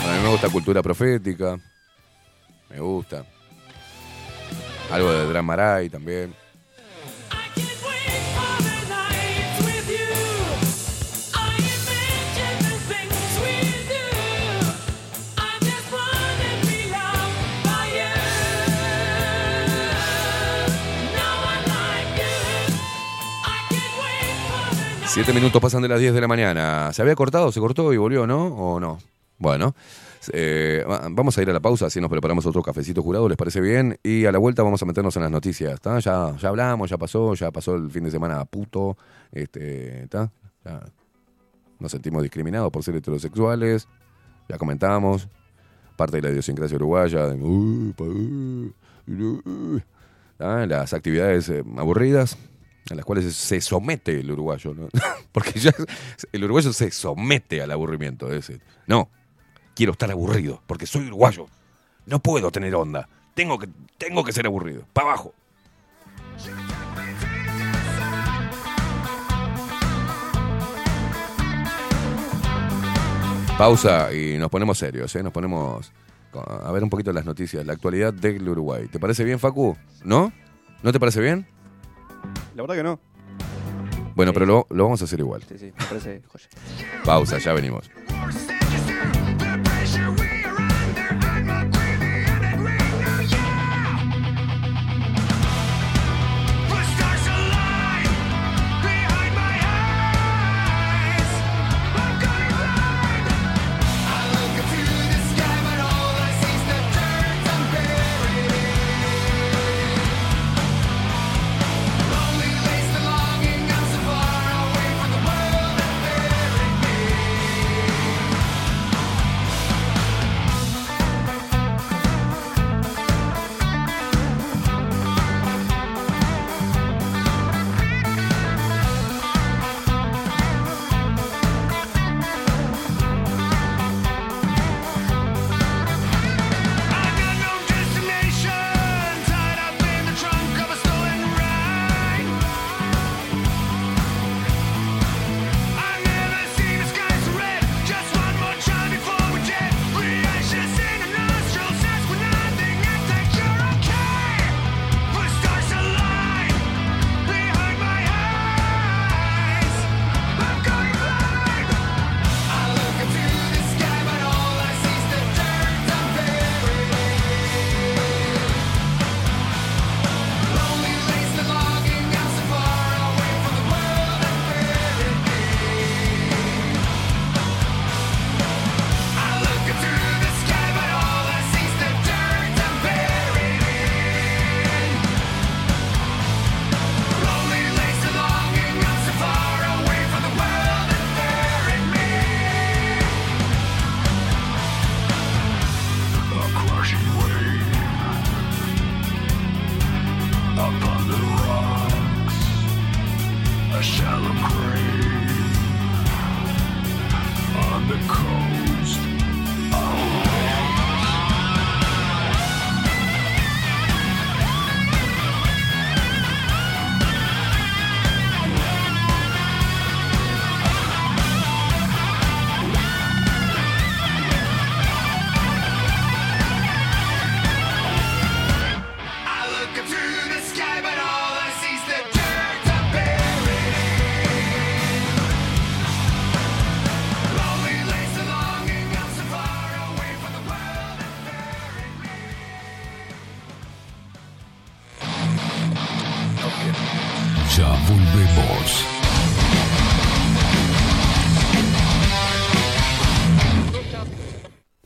A mí me gusta cultura profética. Me gusta. Algo de Dramaray también. Siete minutos pasan de las 10 de la mañana. ¿Se había cortado? ¿Se cortó y volvió, no? ¿O no? Bueno, eh, va- vamos a ir a la pausa, así nos preparamos otro cafecito jurado, ¿les parece bien? Y a la vuelta vamos a meternos en las noticias, ¿está? Ya, ya hablamos, ya pasó, ya pasó el fin de semana puto, este, nos sentimos discriminados por ser heterosexuales, ya comentamos, parte de la idiosincrasia uruguaya, las actividades eh, aburridas, a las cuales se somete el uruguayo, ¿no? Porque ya el uruguayo se somete al aburrimiento. Es no, quiero estar aburrido, porque soy uruguayo. No puedo tener onda. Tengo que, tengo que ser aburrido. Para abajo. Pausa y nos ponemos serios, ¿eh? Nos ponemos a ver un poquito las noticias, la actualidad del Uruguay. ¿Te parece bien, Facu? ¿No? ¿No te parece bien? La verdad que no. Bueno, pero lo, lo vamos a hacer igual. Sí, sí, me parece joya. Pausa, ya venimos.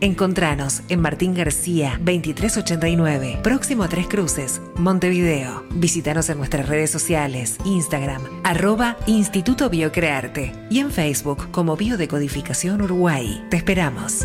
Encontranos en Martín García 2389, próximo a Tres Cruces, Montevideo. Visítanos en nuestras redes sociales, Instagram, arroba Instituto Biocrearte y en Facebook como Biodecodificación Uruguay. Te esperamos.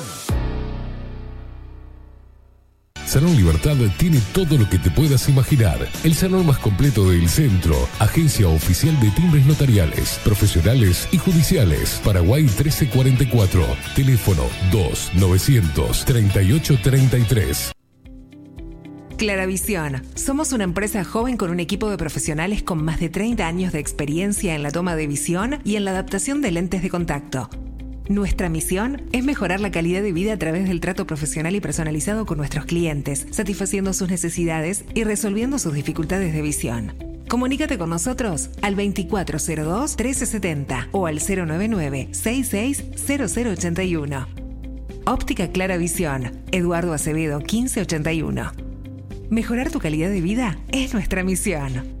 Salón Libertad tiene todo lo que te puedas imaginar. El salón más completo del centro. Agencia oficial de timbres notariales, profesionales y judiciales. Paraguay 1344. Teléfono 2 938 33. Claravisión. Somos una empresa joven con un equipo de profesionales con más de 30 años de experiencia en la toma de visión y en la adaptación de lentes de contacto. Nuestra misión es mejorar la calidad de vida a través del trato profesional y personalizado con nuestros clientes, satisfaciendo sus necesidades y resolviendo sus dificultades de visión. Comunícate con nosotros al 2402-1370 o al 099-660081. Óptica Clara Visión, Eduardo Acevedo 1581. Mejorar tu calidad de vida es nuestra misión.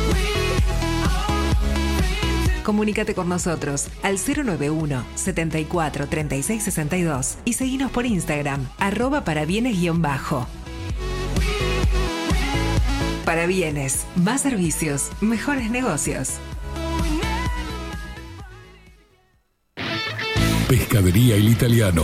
Comunícate con nosotros al 091 74 36 62 y seguinos por Instagram, arroba para bienes-bajo. Para bienes, más servicios, mejores negocios. Pescadería El Italiano.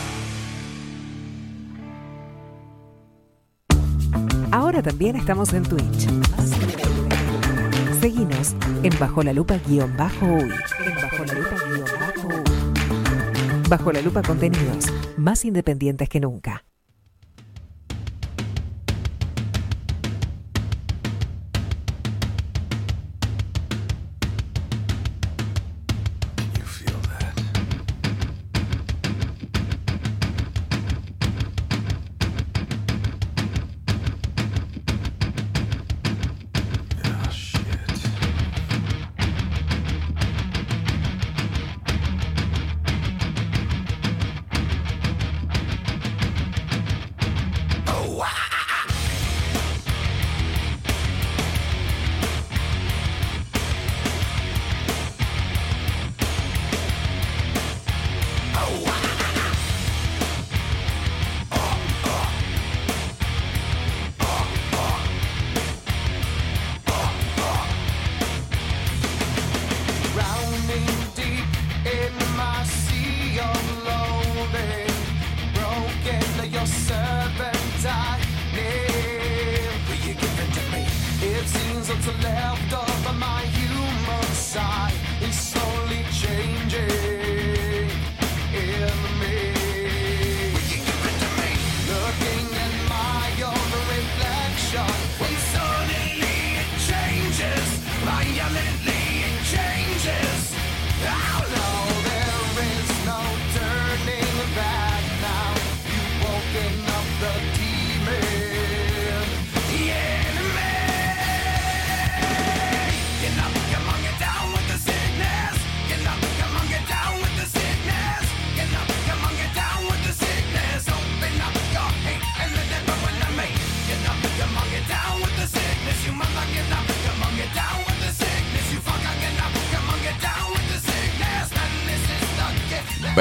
Ahora también estamos en Twitch. Seguinos en Bajo la Lupa guion bajo uy. Bajo la Lupa contenidos más independientes que nunca.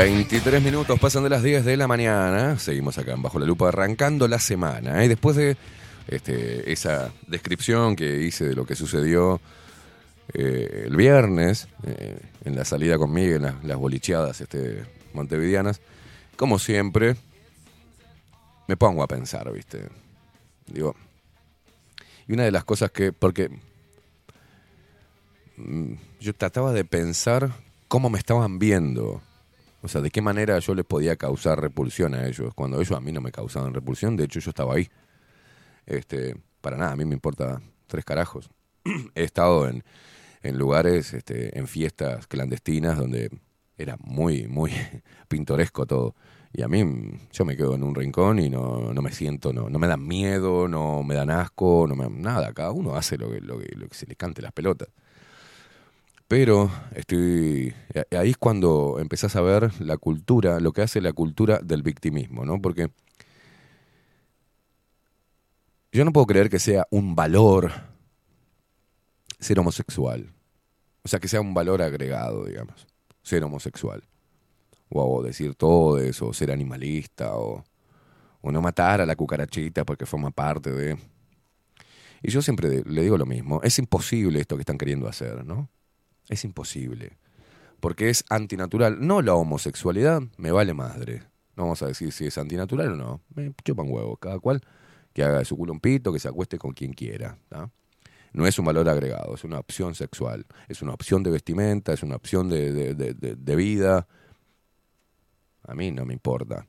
23 minutos pasan de las 10 de la mañana. Seguimos acá en Bajo la Lupa arrancando la semana. Y después de este, esa descripción que hice de lo que sucedió eh, el viernes eh, en la salida con Miguel, en las bolicheadas este, montevideanas, como siempre, me pongo a pensar, ¿viste? Digo, y una de las cosas que, porque mm, yo trataba de pensar cómo me estaban viendo. O sea, de qué manera yo les podía causar repulsión a ellos, cuando ellos a mí no me causaban repulsión, de hecho yo estaba ahí. Este, para nada, a mí me importa tres carajos. He estado en, en lugares, este, en fiestas clandestinas donde era muy, muy pintoresco todo. Y a mí, yo me quedo en un rincón y no, no me siento, no, no me dan miedo, no me dan asco, no me nada. Cada uno hace lo que, lo que se le cante las pelotas. Pero estoy a- ahí es cuando empezás a ver la cultura, lo que hace la cultura del victimismo, ¿no? Porque yo no puedo creer que sea un valor ser homosexual. O sea, que sea un valor agregado, digamos, ser homosexual. O, decir todo eso, o ser animalista, o, o no matar a la cucarachita porque forma parte de... Y yo siempre le digo lo mismo, es imposible esto que están queriendo hacer, ¿no? Es imposible. Porque es antinatural. No la homosexualidad, me vale madre. No vamos a decir si es antinatural o no. Me chupan huevo. Cada cual que haga de su culo un pito, que se acueste con quien quiera. No es un valor agregado, es una opción sexual, es una opción de vestimenta, es una opción de, de- vida. A mí no me importa.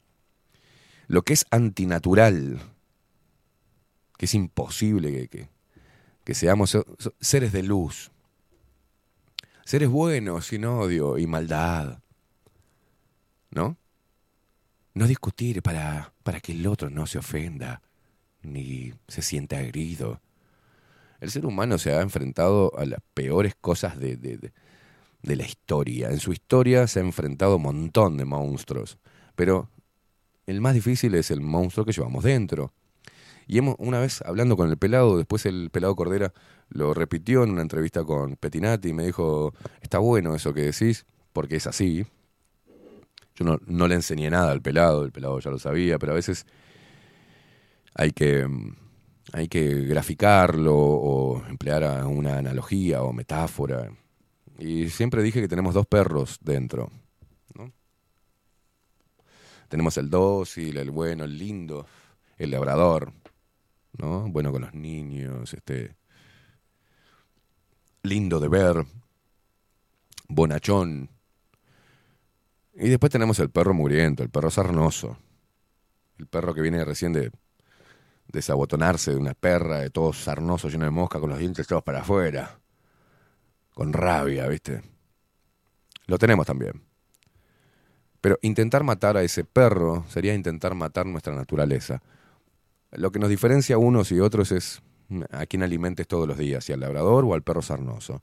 Lo que es antinatural, que es imposible que, que- seamos seres de luz, seres buenos, sin odio y maldad, ¿no? No discutir para, para que el otro no se ofenda ni se sienta herido. El ser humano se ha enfrentado a las peores cosas de, de- de- de la historia. En su historia se ha enfrentado un montón de monstruos, pero el más difícil es el monstruo que llevamos dentro. Y hemos, una vez hablando con el pelado, después el pelado Cordera lo repitió en una entrevista con Petinati y me dijo, está bueno eso que decís, porque es así. Yo no, no le enseñé nada al pelado, el pelado ya lo sabía, pero a veces hay que, mm, hay que graficarlo o emplear una analogía o metáfora. Y siempre dije que tenemos dos perros dentro. ¿no? Tenemos el dócil, el bueno, el lindo, el labrador, ¿no? Bueno con los niños, este lindo de ver, bonachón. Y después tenemos el perro muriento, el perro sarnoso. El perro que viene recién de desabotonarse de una perra, de todo sarnoso, lleno de mosca, con los dientes todos para afuera. Con rabia, ¿viste? Lo tenemos también. Pero intentar matar a ese perro sería intentar matar nuestra naturaleza. Lo que nos diferencia a unos y otros es mm, a quién alimentes todos los días, si al labrador o al perro sarnoso.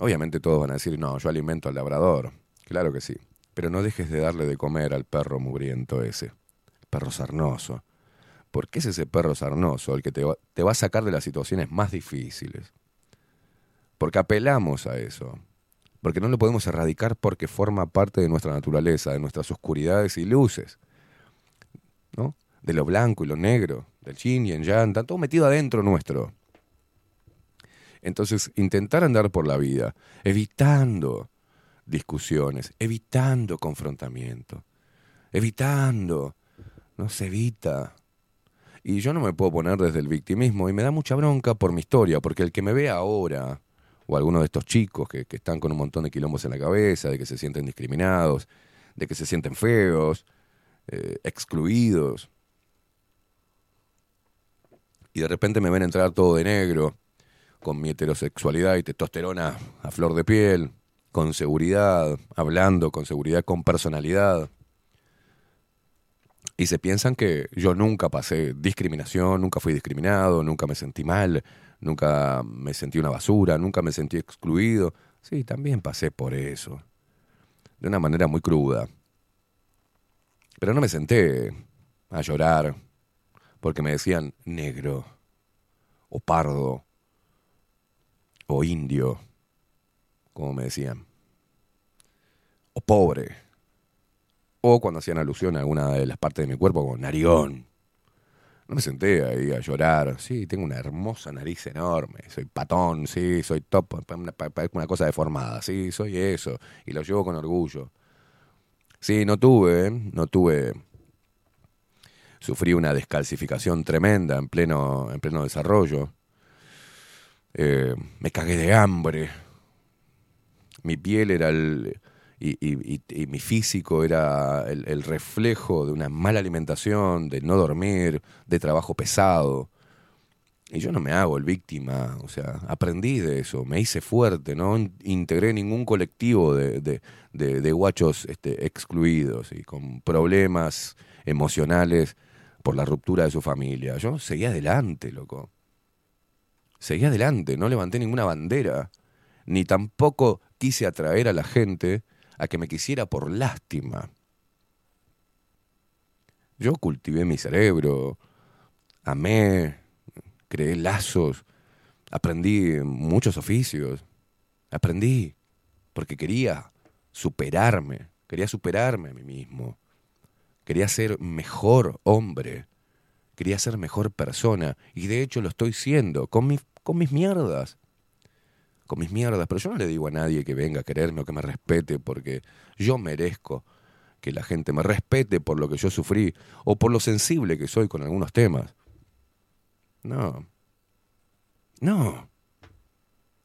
Obviamente todos van a decir, no, yo alimento al labrador. Claro que sí. Pero no dejes de darle de comer al perro mugriento ese, perro sarnoso. Porque es ese perro sarnoso el que te va, te va a sacar de las situaciones más difíciles. Porque apelamos a eso. Porque no lo podemos erradicar porque forma parte de nuestra naturaleza, de nuestras oscuridades y luces. ¿No? De lo blanco y lo negro, del yin y el yang, está todo metido adentro nuestro. Entonces, intentar andar por la vida, evitando discusiones, evitando confrontamiento, evitando, no se evita. Y yo no me puedo poner desde el victimismo y me da mucha bronca por mi historia, porque el que me ve ahora, o alguno de estos chicos que, que están con un montón de quilombos en la cabeza, de que se sienten discriminados, de que se sienten feos, eh, excluidos, y de repente me ven entrar todo de negro, con mi heterosexualidad y testosterona a flor de piel, con seguridad, hablando con seguridad, con personalidad. Y se piensan que yo nunca pasé discriminación, nunca fui discriminado, nunca me sentí mal, nunca me sentí una basura, nunca me sentí excluido. Sí, también pasé por eso. De una manera muy cruda. Pero no me senté a llorar porque me decían negro, o pardo, o indio, como me decían, o pobre, o cuando hacían alusión a alguna de las partes de mi cuerpo como narigón. No me senté ahí a llorar, sí, tengo una hermosa nariz enorme, soy patón, sí, soy top, una, cosa deformada, sí, soy eso, y lo llevo con orgullo. Sí, no tuve, no tuve sufrí una descalcificación tremenda en pleno, en pleno desarrollo. Eh, me cagué de hambre. Mi piel era el. Y, mi físico era el, el reflejo de una mala alimentación, de no dormir, de trabajo pesado. Y yo no me hago el víctima, o sea, aprendí de eso, me hice fuerte, no integré ningún colectivo de, de- de- de guachos este, excluidos y con problemas emocionales por la ruptura de su familia. Yo seguí adelante, loco. Seguí adelante, no levanté ninguna bandera, ni tampoco quise atraer a la gente a que me quisiera por lástima. Yo cultivé mi cerebro, amé, creé lazos, aprendí muchos oficios, aprendí porque quería superarme, quería superarme a mí mismo, quería ser mejor hombre, quería ser mejor persona y de hecho lo estoy siendo con mis, con mis mierdas, con mis mierdas, pero yo no le digo a nadie que venga a quererme o que me respete porque yo merezco que la gente me respete por lo que yo sufrí o por lo sensible que soy con algunos temas. No. No.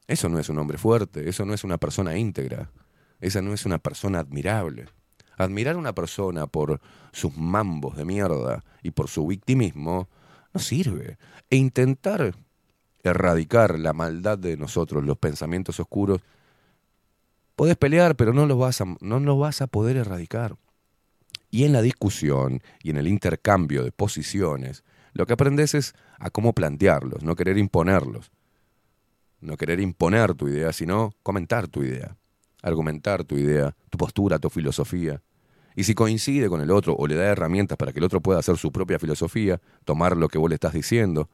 Eso no es un hombre fuerte, eso no es una persona íntegra, esa no es una persona admirable. Admirar a una persona por sus mambos de mierda y por su victimismo no sirve. E intentar erradicar la maldad de nosotros, los pensamientos oscuros, podés pelear, pero no los vas a, no vas a poder erradicar. Y en la discusión y en el intercambio de posiciones, lo que aprendes es a cómo plantearlos, no querer imponerlos. No querer imponer tu idea, sino comentar tu idea, argumentar tu idea, tu postura, tu filosofía. Y si coincide con el otro o le da herramientas para que el otro pueda hacer su propia filosofía, tomar lo que vos le estás diciendo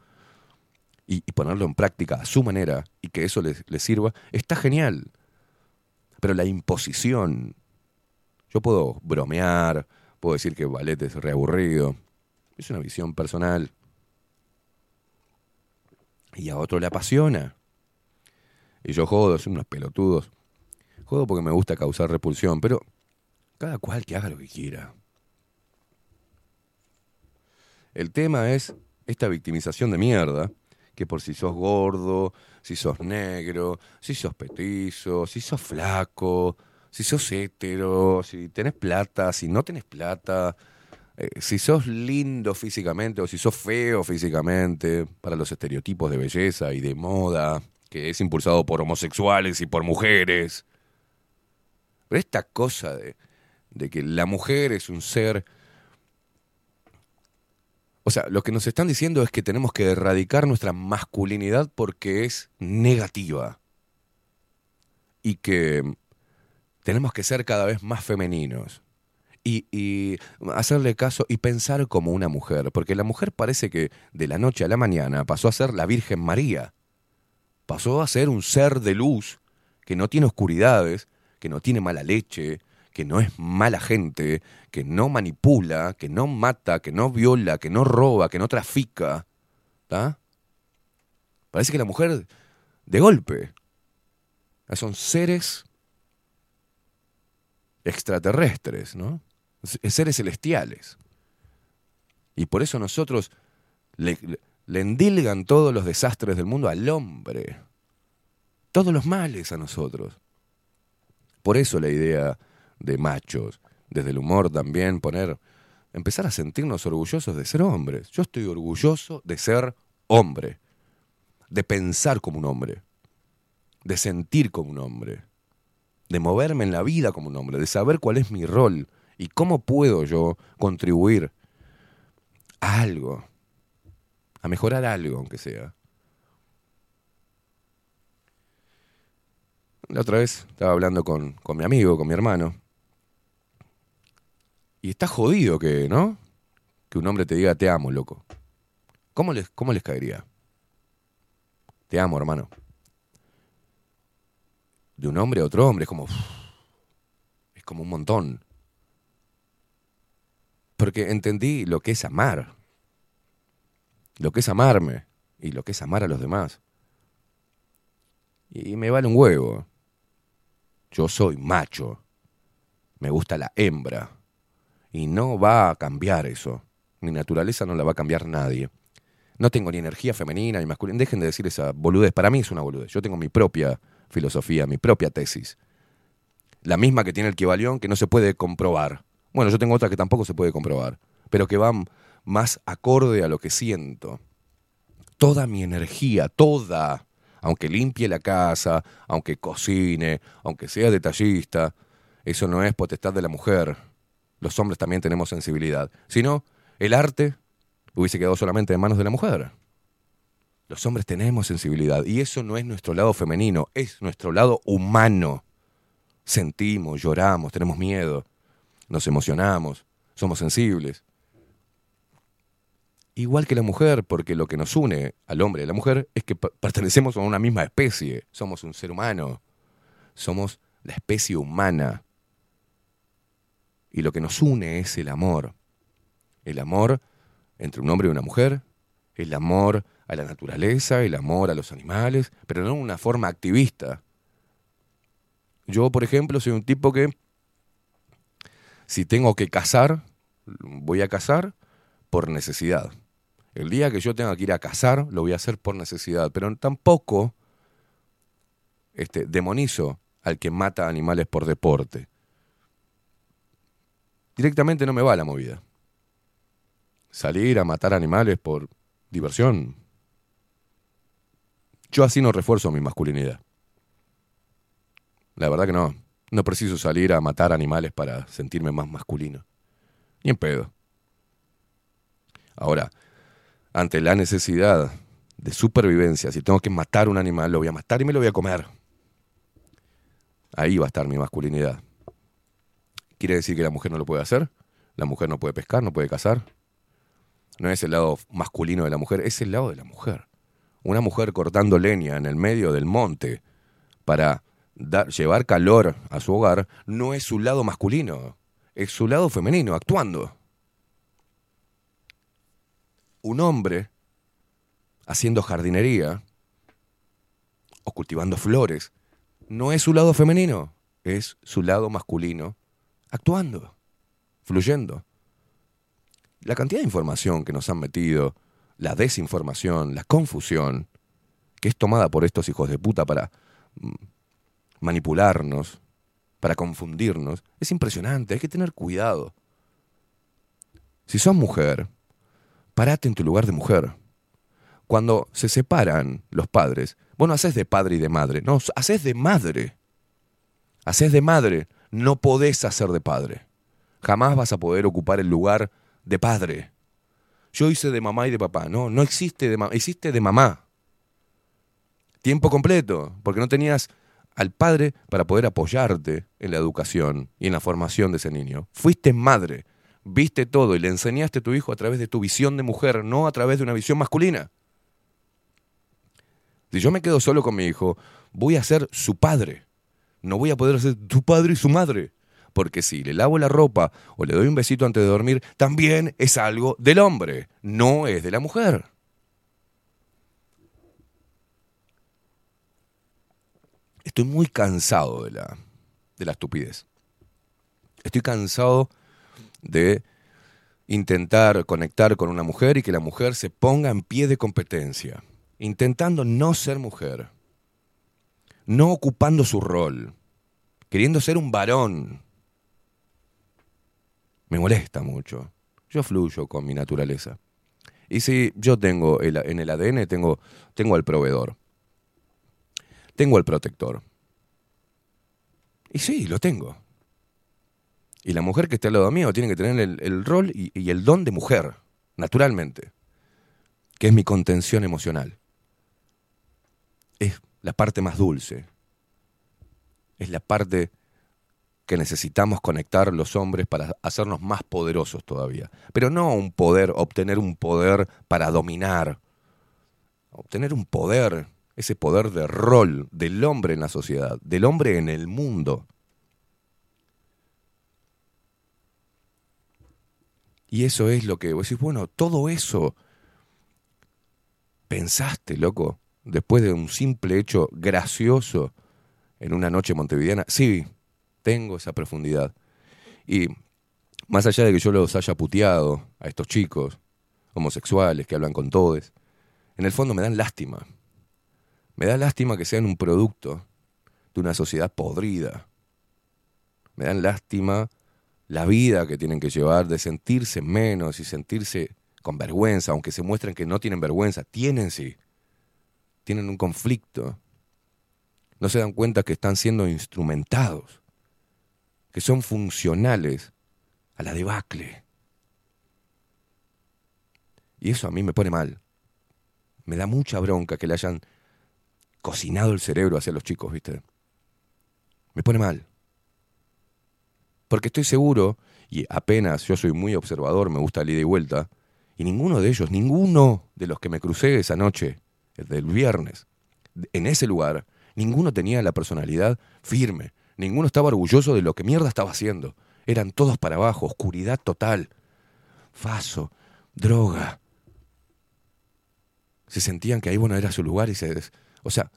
y, ponerlo en práctica a su manera y que eso le, sirva, está genial. Pero la imposición, yo puedo bromear, puedo decir que ballet es reaburrido, es una visión personal. Y a otro le apasiona. Y yo jodo, son unos pelotudos. Jodo porque me gusta causar repulsión, pero cada cual que haga lo que quiera. El tema es esta victimización de mierda, que por si sos gordo, si sos negro, si sos petizo, si sos flaco, si sos hétero, si tenés plata, si no tenés plata, eh, si sos lindo físicamente o si sos feo físicamente, para los estereotipos de belleza y de moda, que es impulsado por homosexuales y por mujeres. Pero esta cosa de, de que la mujer es un ser... O sea, lo que nos están diciendo es que tenemos que erradicar nuestra masculinidad porque es negativa. Y que tenemos que ser cada vez más femeninos. Y, y hacerle caso y pensar como una mujer. Porque la mujer parece que de la noche a la mañana pasó a ser la Virgen María. Pasó a ser un ser de luz que no tiene oscuridades, que no tiene mala leche, que no es mala gente, que no manipula, que no mata, que no viola, que no roba, que no trafica. ¿tá? Parece que la mujer, de golpe, son seres extraterrestres, ¿no? Seres celestiales. Y por eso nosotros le- le endilgan todos los desastres del mundo al hombre. Todos los males a nosotros. Por eso la idea de machos, desde el humor también, poner, empezar a sentirnos orgullosos de ser hombres. Yo estoy orgulloso de ser hombre, de pensar como un hombre, de sentir como un hombre, de moverme en la vida como un hombre, de saber cuál es mi rol y cómo puedo yo contribuir a algo, a mejorar algo, aunque sea. La otra vez estaba hablando con, con mi amigo, con mi hermano. Y está jodido que, ¿no? Que un hombre te diga te amo, loco. ¿Cómo les, cómo les caería? Te amo, hermano. De un hombre a otro hombre, es como. Es como un montón. Porque entendí lo que es amar. Lo que es amarme. Y lo que es amar a los demás. Y me vale un huevo. Yo soy macho. Me gusta la hembra. Y no va a cambiar eso. Mi naturaleza no la va a cambiar nadie. No tengo ni energía femenina ni masculina. Dejen de decir esa boludez. Para mí es una boludez. Yo tengo mi propia filosofía, mi propia tesis. La misma que tiene el Kibalión, que no se puede comprobar. Bueno, yo tengo otra que tampoco se puede comprobar, pero que va más acorde a lo que siento. Toda mi energía, toda, aunque limpie la casa, aunque cocine, aunque sea detallista, eso no es potestad de la mujer. Los hombres también tenemos sensibilidad. Si no, el arte hubiese quedado solamente en manos de la mujer. Los hombres tenemos sensibilidad y eso no es nuestro lado femenino, es nuestro lado humano. Sentimos, lloramos, tenemos miedo, nos emocionamos, somos sensibles. Igual que la mujer, porque lo que nos une al hombre y a la mujer es que per- pertenecemos a una misma especie, somos un ser humano, somos la especie humana. Y lo que nos une es el amor. El amor entre un hombre y una mujer, el amor a la naturaleza, el amor a los animales, pero no una forma activista. Yo, por ejemplo, soy un tipo que si tengo que cazar, voy a cazar por necesidad. El día que yo tenga que ir a cazar, lo voy a hacer por necesidad, pero tampoco este, demonizo al que mata animales por deporte. Directamente no me va la movida. Salir a matar animales por diversión. Yo así no refuerzo mi masculinidad. La verdad que no. No preciso salir a matar animales para sentirme más masculino. Ni en pedo. Ahora, ante la necesidad de supervivencia, si tengo que matar un animal, lo voy a matar y me lo voy a comer. Ahí va a estar mi masculinidad. ¿Quiere decir que la mujer no lo puede hacer? La mujer no puede pescar, no puede cazar. No es el lado masculino de la mujer, es el lado de la mujer. Una mujer cortando leña en el medio del monte para dar, llevar calor a su hogar no es su lado masculino, es su lado femenino, actuando. Un hombre haciendo jardinería o cultivando flores no es su lado femenino, es su lado masculino actuando, fluyendo. La cantidad de información que nos han metido, la desinformación, la confusión, que es tomada por estos hijos de puta para mm, manipularnos, para confundirnos, es impresionante, hay que tener cuidado. Si sos mujer, parate en tu lugar de mujer. Cuando se separan los padres, vos no haces de padre y de madre, no, haces de madre. Haces de madre, no podés hacer de padre. Jamás vas a poder ocupar el lugar de padre. Yo hice de mamá y de papá. No, no existe de mamá, hiciste de mamá. Tiempo completo, porque no tenías al padre para poder apoyarte en la educación y en la formación de ese niño. Fuiste madre, viste todo y le enseñaste a tu hijo a través de tu visión de mujer, no a través de una visión masculina. Si yo me quedo solo con mi hijo, voy a ser su padre. No voy a poder ser tu padre y su madre. Porque si le lavo la ropa o le doy un besito antes de dormir, también es algo del hombre, no es de la mujer. Estoy muy cansado de la, de la estupidez. Estoy cansado de intentar conectar con una mujer y que la mujer se ponga en pie de competencia, intentando no ser mujer, no ocupando su rol, queriendo ser un varón. Me molesta mucho. Yo fluyo con mi naturaleza. Y si yo tengo el- en el ADN, tengo, tengo al proveedor. Tengo al protector. Y sí, lo tengo. Y la mujer que esté al lado mío tiene que tener el, el rol y, y el don de mujer, naturalmente, que es mi contención emocional. Es la parte más dulce. Es la parte que necesitamos conectar los hombres para hacernos más poderosos todavía. Pero no un poder, obtener un poder para dominar. Obtener un poder, ese poder de rol del hombre en la sociedad, del hombre en el mundo. Y eso es lo que vos decís, bueno, todo eso pensaste, loco, después de un simple hecho gracioso en una noche montevideana. Sí, tengo esa profundidad. Y más allá de que yo los haya puteado a estos chicos homosexuales que hablan con todes, en el fondo me dan lástima. Me da lástima que sean un producto de una sociedad podrida. Me dan lástima la vida que tienen que llevar de sentirse menos y sentirse con vergüenza, aunque se muestren que no tienen vergüenza. Tienen sí. Tienen un conflicto. No se dan cuenta que están siendo instrumentados, que son funcionales a la debacle. Y eso a mí me pone mal. Me da mucha bronca que le hayan cocinado el cerebro hacia los chicos, ¿viste? Me pone mal. Porque estoy seguro, y apenas yo soy muy observador, me gusta el ida y vuelta, y ninguno de ellos, ninguno de los que me crucé esa noche, del viernes, en ese lugar, ninguno tenía la personalidad firme, ninguno estaba orgulloso de lo que mierda estaba haciendo. Eran todos para abajo, oscuridad total, faso, droga. Se sentían que ahí bueno era su lugar y se... O sea,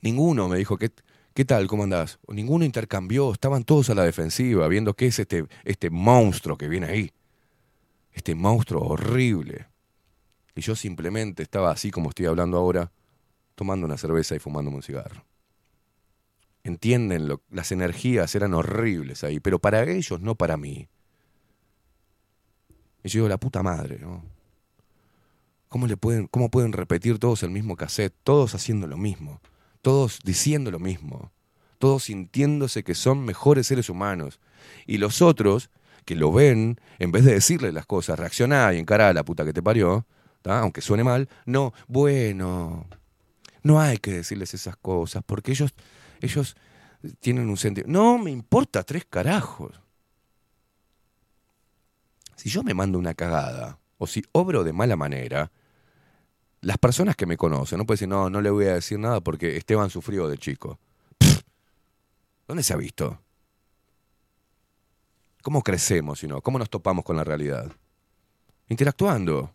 ninguno me dijo, ¿qué, ¿qué tal? ¿Cómo andás? Ninguno intercambió, estaban todos a la defensiva, viendo qué es este, este monstruo que viene ahí. este monstruo horrible. Y yo simplemente estaba así como estoy hablando ahora, tomando una cerveza y fumándome un cigarro. Entienden, lo- las energías eran horribles ahí, pero para ellos, no para mí. Y yo digo, la puta madre, ¿no? ¿Cómo, le pueden, ¿Cómo pueden repetir todos el mismo cassette? Todos haciendo lo mismo. Todos diciendo lo mismo. Todos sintiéndose que son mejores seres humanos. Y los otros, que lo ven, en vez de decirle las cosas, reaccionar y encarar a la puta que te parió, ¿tá? aunque suene mal, no, bueno, no hay que decirles esas cosas, porque ellos, ellos tienen un sentido. No me importa tres carajos. Si yo me mando una cagada, o si obro de mala manera, las personas que me conocen no pueden decir, no, no le voy a decir nada porque Esteban sufrió de chico. ¿Dónde se ha visto? ¿Cómo crecemos, si no? ¿Cómo nos topamos con la realidad? Interactuando,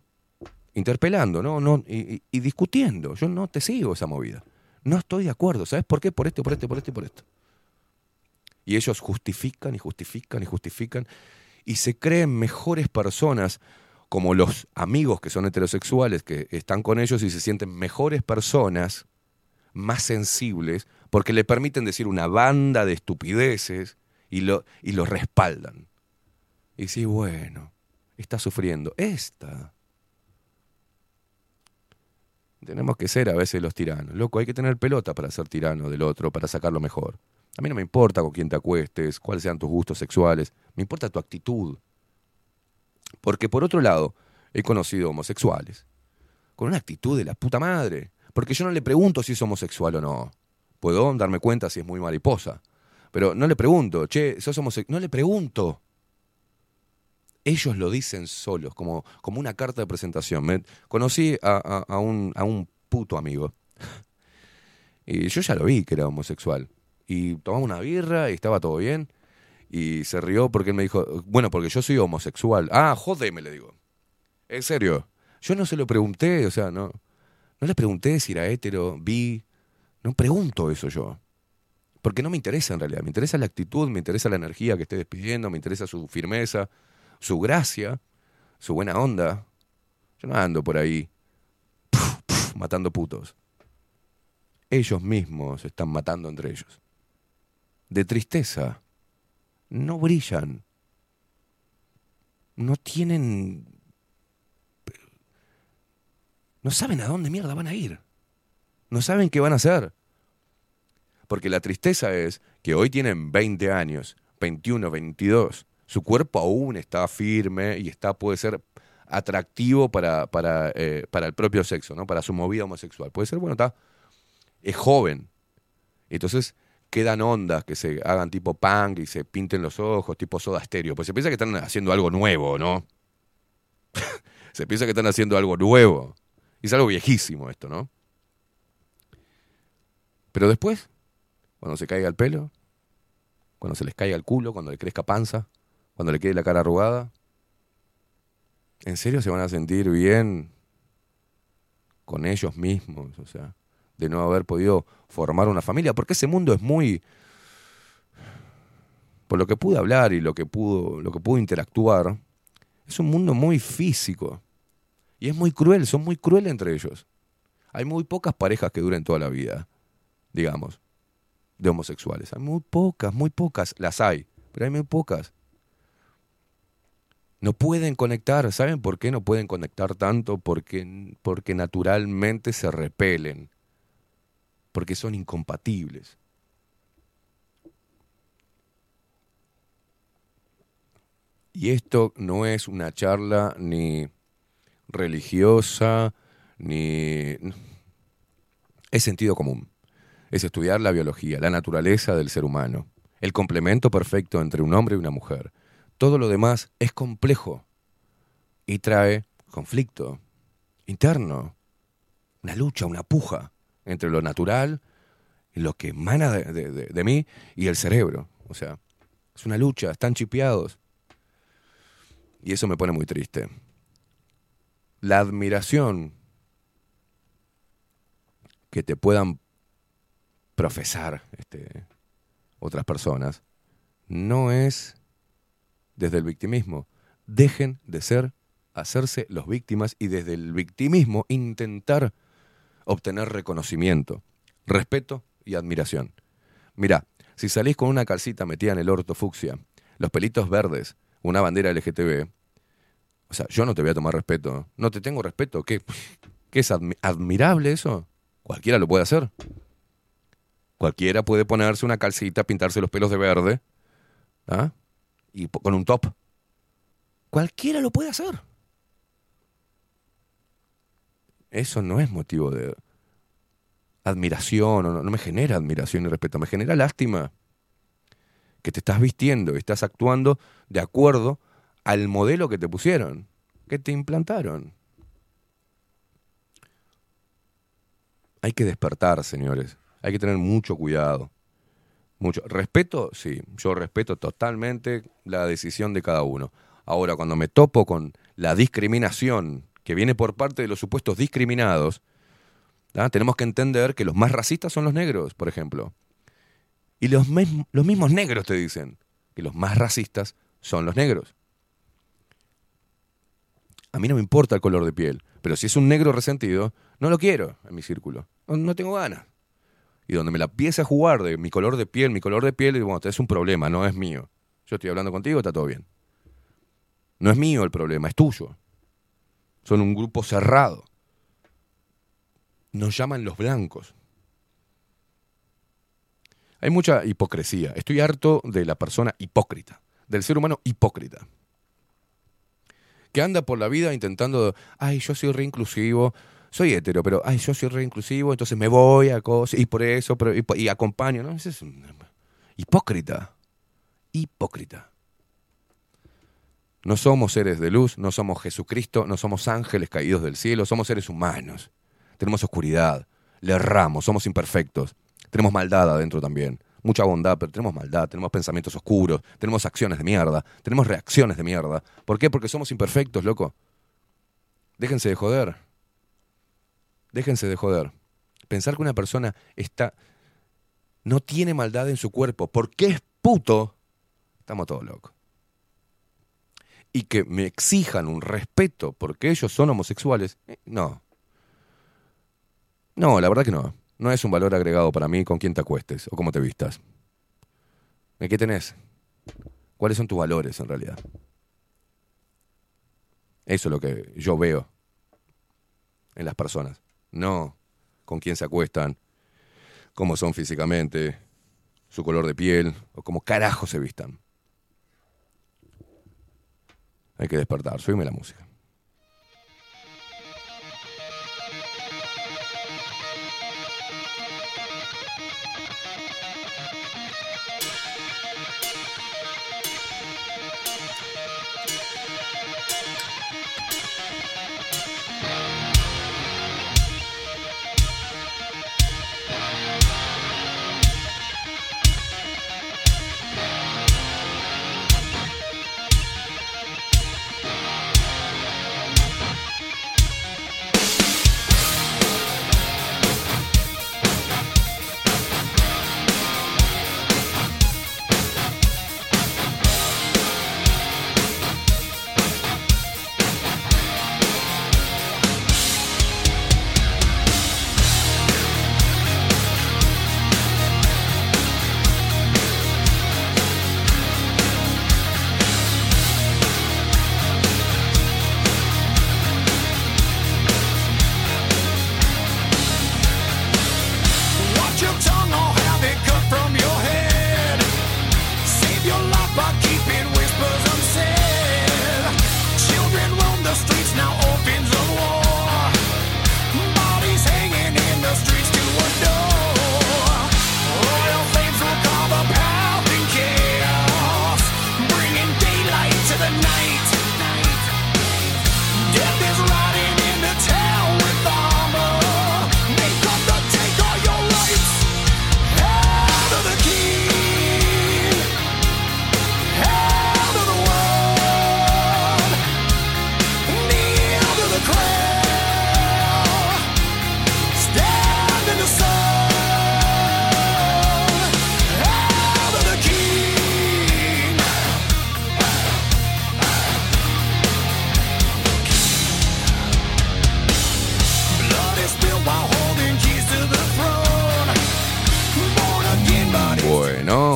interpelando, ¿no? no y, discutiendo. Yo no te sigo esa movida. No estoy de acuerdo. ¿Sabes por qué? Por esto, por esto, por esto y por esto. Y ellos justifican y justifican y justifican y se creen mejores personas como los amigos que son heterosexuales que están con ellos y se sienten mejores personas, más sensibles, porque le permiten decir una banda de estupideces y lo, y respaldan. Y sí, bueno, está sufriendo. Esta. Tenemos que ser a veces los tiranos. Loco, hay que tener pelota para ser tirano del otro, para sacarlo mejor. A mí no me importa con quién te acuestes, cuáles sean tus gustos sexuales, me importa tu actitud. Porque por otro lado, he conocido homosexuales con una actitud de la puta madre. Porque yo no le pregunto si es homosexual o no. Puedo darme cuenta si es muy mariposa. Pero no le pregunto, che, sos homosexual. No le pregunto. Ellos lo dicen solos, como, como una carta de presentación. Me, conocí a, a- un, a un puto amigo. Y yo ya lo vi que era homosexual. Y tomamos una birra y estaba todo bien. Y se rió porque él me dijo, bueno, porque yo soy homosexual. Ah, jodeme, le digo. En serio. Yo no se lo pregunté, o sea, no, no le pregunté si era hetero, bi. No pregunto eso yo. Porque no me interesa en realidad. Me interesa la actitud, me interesa la energía que esté despidiendo, me interesa su firmeza, su gracia, su buena onda. Yo no ando por ahí matando putos. Ellos mismos están matando entre ellos. De tristeza. No brillan. No tienen... No saben a dónde mierda van a ir. No saben qué van a hacer. Porque la tristeza es que hoy tienen 20 años, 21, 22. Su cuerpo aún está firme y está, puede ser atractivo para, para, eh, para el propio sexo, ¿no? para su movida homosexual. Puede ser, bueno, está, es joven. Entonces quedan ondas que se hagan tipo punk y se pinten los ojos, tipo soda estéreo. Pues se piensa que están haciendo algo nuevo, ¿no? se piensa que están haciendo algo nuevo. Y es algo viejísimo esto, ¿no? Pero después, cuando se caiga el pelo, cuando se les caiga el culo, cuando le crezca panza, cuando le quede la cara arrugada, ¿en serio se van a sentir bien con ellos mismos? O sea, de no haber podido formar una familia, porque ese mundo es muy por lo que pude hablar y lo que pudo lo que pude interactuar, es un mundo muy físico y es muy cruel, son muy crueles entre ellos. Hay muy pocas parejas que duren toda la vida, digamos, de homosexuales. Hay muy pocas, muy pocas, las hay, pero hay muy pocas. No pueden conectar, ¿saben por qué no pueden conectar tanto? Porque, porque naturalmente se repelen, porque son incompatibles. Y esto no es una charla ni religiosa, ni... Es sentido común. Es estudiar la biología, la naturaleza del ser humano, el complemento perfecto entre un hombre y una mujer. Todo lo demás es complejo y trae conflicto interno, una lucha, una puja entre lo natural y lo que emana de, de- mí y el cerebro. O sea, es una lucha, están chipeados. Y eso me pone muy triste. La admiración que te puedan profesar este, otras personas no es desde el victimismo. Dejen de ser hacerse los víctimas y desde el victimismo intentar obtener reconocimiento, respeto y admiración. Mirá, si salís con una calcita metida en el orto fucsia, los pelitos verdes, una bandera LGTB, o sea, yo no te voy a tomar respeto. No te tengo respeto. ¿Qué, qué es admi- admirable eso? Cualquiera lo puede hacer. Cualquiera puede ponerse una calcita, pintarse los pelos de verde, ¿ah? Y con un top. Cualquiera lo puede hacer. Eso no es motivo de admiración, no, no me genera admiración y respeto, me genera lástima que te estás vistiendo y estás actuando de acuerdo al modelo que te pusieron, que te implantaron. Hay que despertar, señores. Hay que tener mucho cuidado. Mucho. Respeto, sí, yo respeto totalmente la decisión de cada uno. Ahora, cuando me topo con la discriminación que viene por parte de los supuestos discriminados, ¿tá? tenemos que entender que los más racistas son los negros, por ejemplo. Y los, los mismos negros te dicen que los más racistas son los negros. A mí no me importa el color de piel, pero si es un negro resentido, no lo quiero en mi círculo. No, no tengo ganas. Y donde me la empiece a jugar de mi color de piel, mi color de piel, digo, bueno, es un problema, no es mío. Yo estoy hablando contigo, está todo bien. No es mío el problema, es tuyo. Son un grupo cerrado. Nos llaman los blancos. Hay mucha hipocresía. Estoy harto de la persona hipócrita, del ser humano hipócrita. Que anda por la vida intentando, ay, yo soy reinclusivo, soy hetero, pero, ay, yo soy reinclusivo, entonces me voy a cosas, y por eso, y, acompaño, ¿no? Ese es hipócrita. Hipócrita. No somos seres de luz, no somos Jesucristo, no somos ángeles caídos del cielo, somos seres humanos. Tenemos oscuridad, le erramos, somos imperfectos. Tenemos maldad adentro también. Mucha bondad, pero tenemos maldad, tenemos pensamientos oscuros, tenemos acciones de mierda, tenemos reacciones de mierda. ¿Por qué? Porque somos imperfectos, loco. Déjense de joder. Déjense de joder. Pensar que una persona está no tiene maldad en su cuerpo porque es puto, estamos todos locos. Y que me exijan un respeto porque ellos son homosexuales, eh, no. No, la verdad que no. No es un valor agregado para mí con quién te acuestes o cómo te vistas. ¿En qué tenés? ¿Cuáles son tus valores en realidad? Eso es lo que yo veo en las personas. No con quién se acuestan, cómo son físicamente, su color de piel o cómo carajo se vistan. Hay que despertar, subime la música.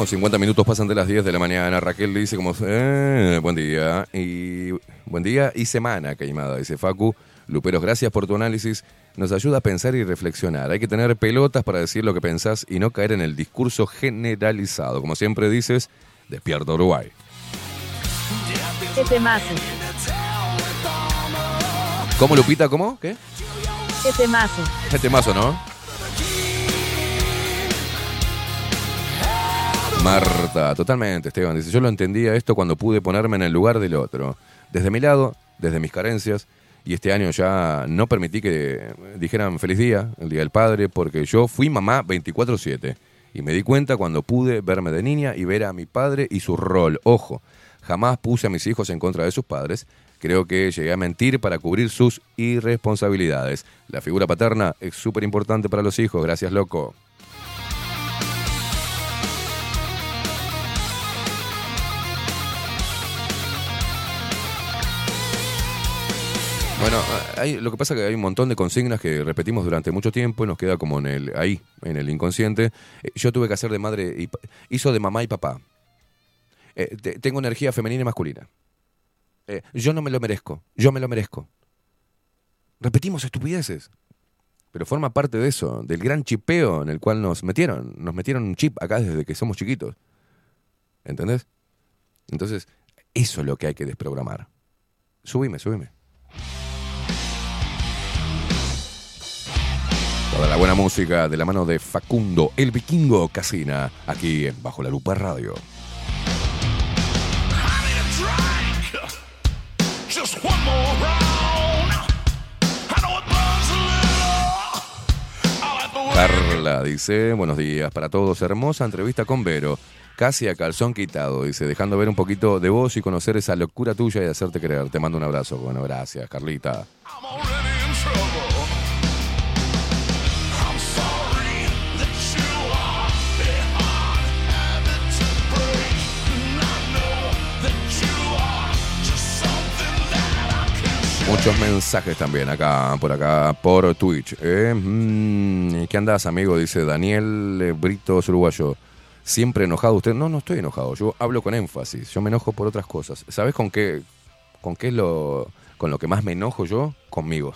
50 minutos pasan de las 10 de la mañana. Raquel dice como, eh, buen día. Y buen día y semana, Caimada, dice Facu. Luperos, gracias por tu análisis. Nos ayuda a pensar y reflexionar. Hay que tener pelotas para decir lo que pensás y no caer en el discurso generalizado. Como siempre dices, despierta Uruguay. Qué temazo, ¿Cómo, Lupita? ¿Cómo? ¿Qué? qué temazo. Qué temazo, ¿no? Marta, totalmente, Esteban. Dice, yo lo entendía esto cuando pude ponerme en el lugar del otro. Desde mi lado, desde mis carencias, y este año ya no permití que dijeran feliz día, el Día del Padre, porque yo fui mamá 24/7. Y me di cuenta cuando pude verme de niña y ver a mi padre y su rol. Ojo, jamás puse a mis hijos en contra de sus padres. Creo que llegué a mentir para cubrir sus irresponsabilidades. La figura paterna es súper importante para los hijos. Gracias, loco. Bueno, hay, lo que pasa es que hay un montón de consignas que repetimos durante mucho tiempo y nos queda como en el ahí, en el inconsciente. Eh, Yo tuve que hacer de madre y hizo de mamá y papá. Eh, te- tengo energía femenina y masculina. Eh, yo no me lo merezco. Yo me lo merezco. Repetimos estupideces. Pero forma parte de eso, del gran chipeo en el cual nos metieron. Nos metieron un chip acá desde que somos chiquitos. ¿Entendés? Entonces, eso es lo que hay que desprogramar. Subime, subime. Toda la buena música de la mano de Facundo, el vikingo Casina, aquí en Bajo la Lupa Radio. Carla dice, buenos días para todos, hermosa entrevista con Vero, casi a calzón quitado, dice, dejando ver un poquito de vos y conocer esa locura tuya y hacerte creer. Te mando un abrazo. Bueno, gracias, Carlita. Muchos mensajes también acá, por acá, por Twitch. ¿eh? Mm, ¿Qué andás, amigo? Dice Daniel eh, Britos Uruguayo. Siempre enojado usted. No, no estoy enojado. Yo hablo con énfasis. Yo me enojo por otras cosas. ¿Sabes con qué, con qué es lo, con lo que más me enojo yo? Conmigo.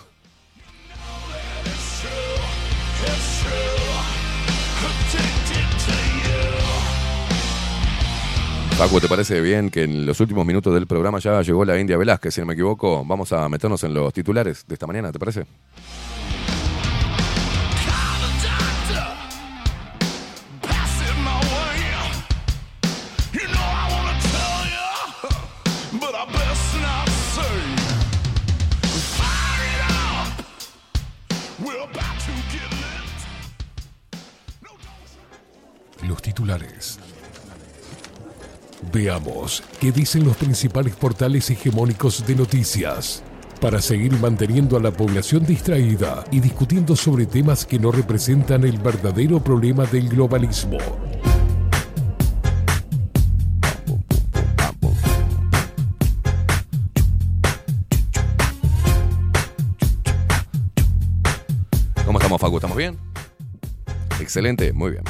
Paco, ¿te parece bien que en los últimos minutos del programa ya llegó la India Velázquez, si no me equivoco? Vamos a meternos en los titulares de esta mañana, ¿te parece? Los titulares. Veamos qué dicen los principales portales hegemónicos de noticias para seguir manteniendo a la población distraída y discutiendo sobre temas que no representan el verdadero problema del globalismo. ¿Cómo estamos, Facu? ¿Estamos bien? Excelente, muy bien.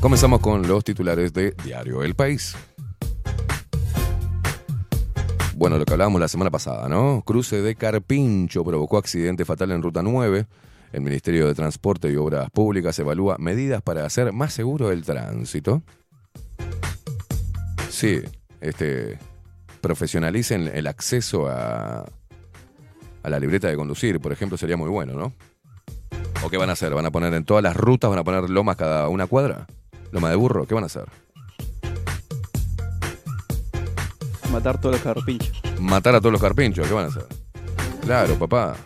Comenzamos con los titulares de Diario El País. Bueno, lo que hablábamos la semana pasada, ¿no? Cruce de Carpincho provocó accidente fatal en Ruta 9. El Ministerio de Transporte y Obras Públicas evalúa medidas para hacer más seguro el tránsito. Sí, este, profesionalicen el acceso a, a la libreta de conducir, por ejemplo, sería muy bueno, ¿no? ¿O qué van a hacer? ¿Van a poner en todas las rutas, van a poner lomas cada una cuadra? ¿Loma de burro? ¿Qué van a hacer? Matar todos los carpinchos. Matar a todos los carpinchos, ¿qué van a hacer? Claro, papá.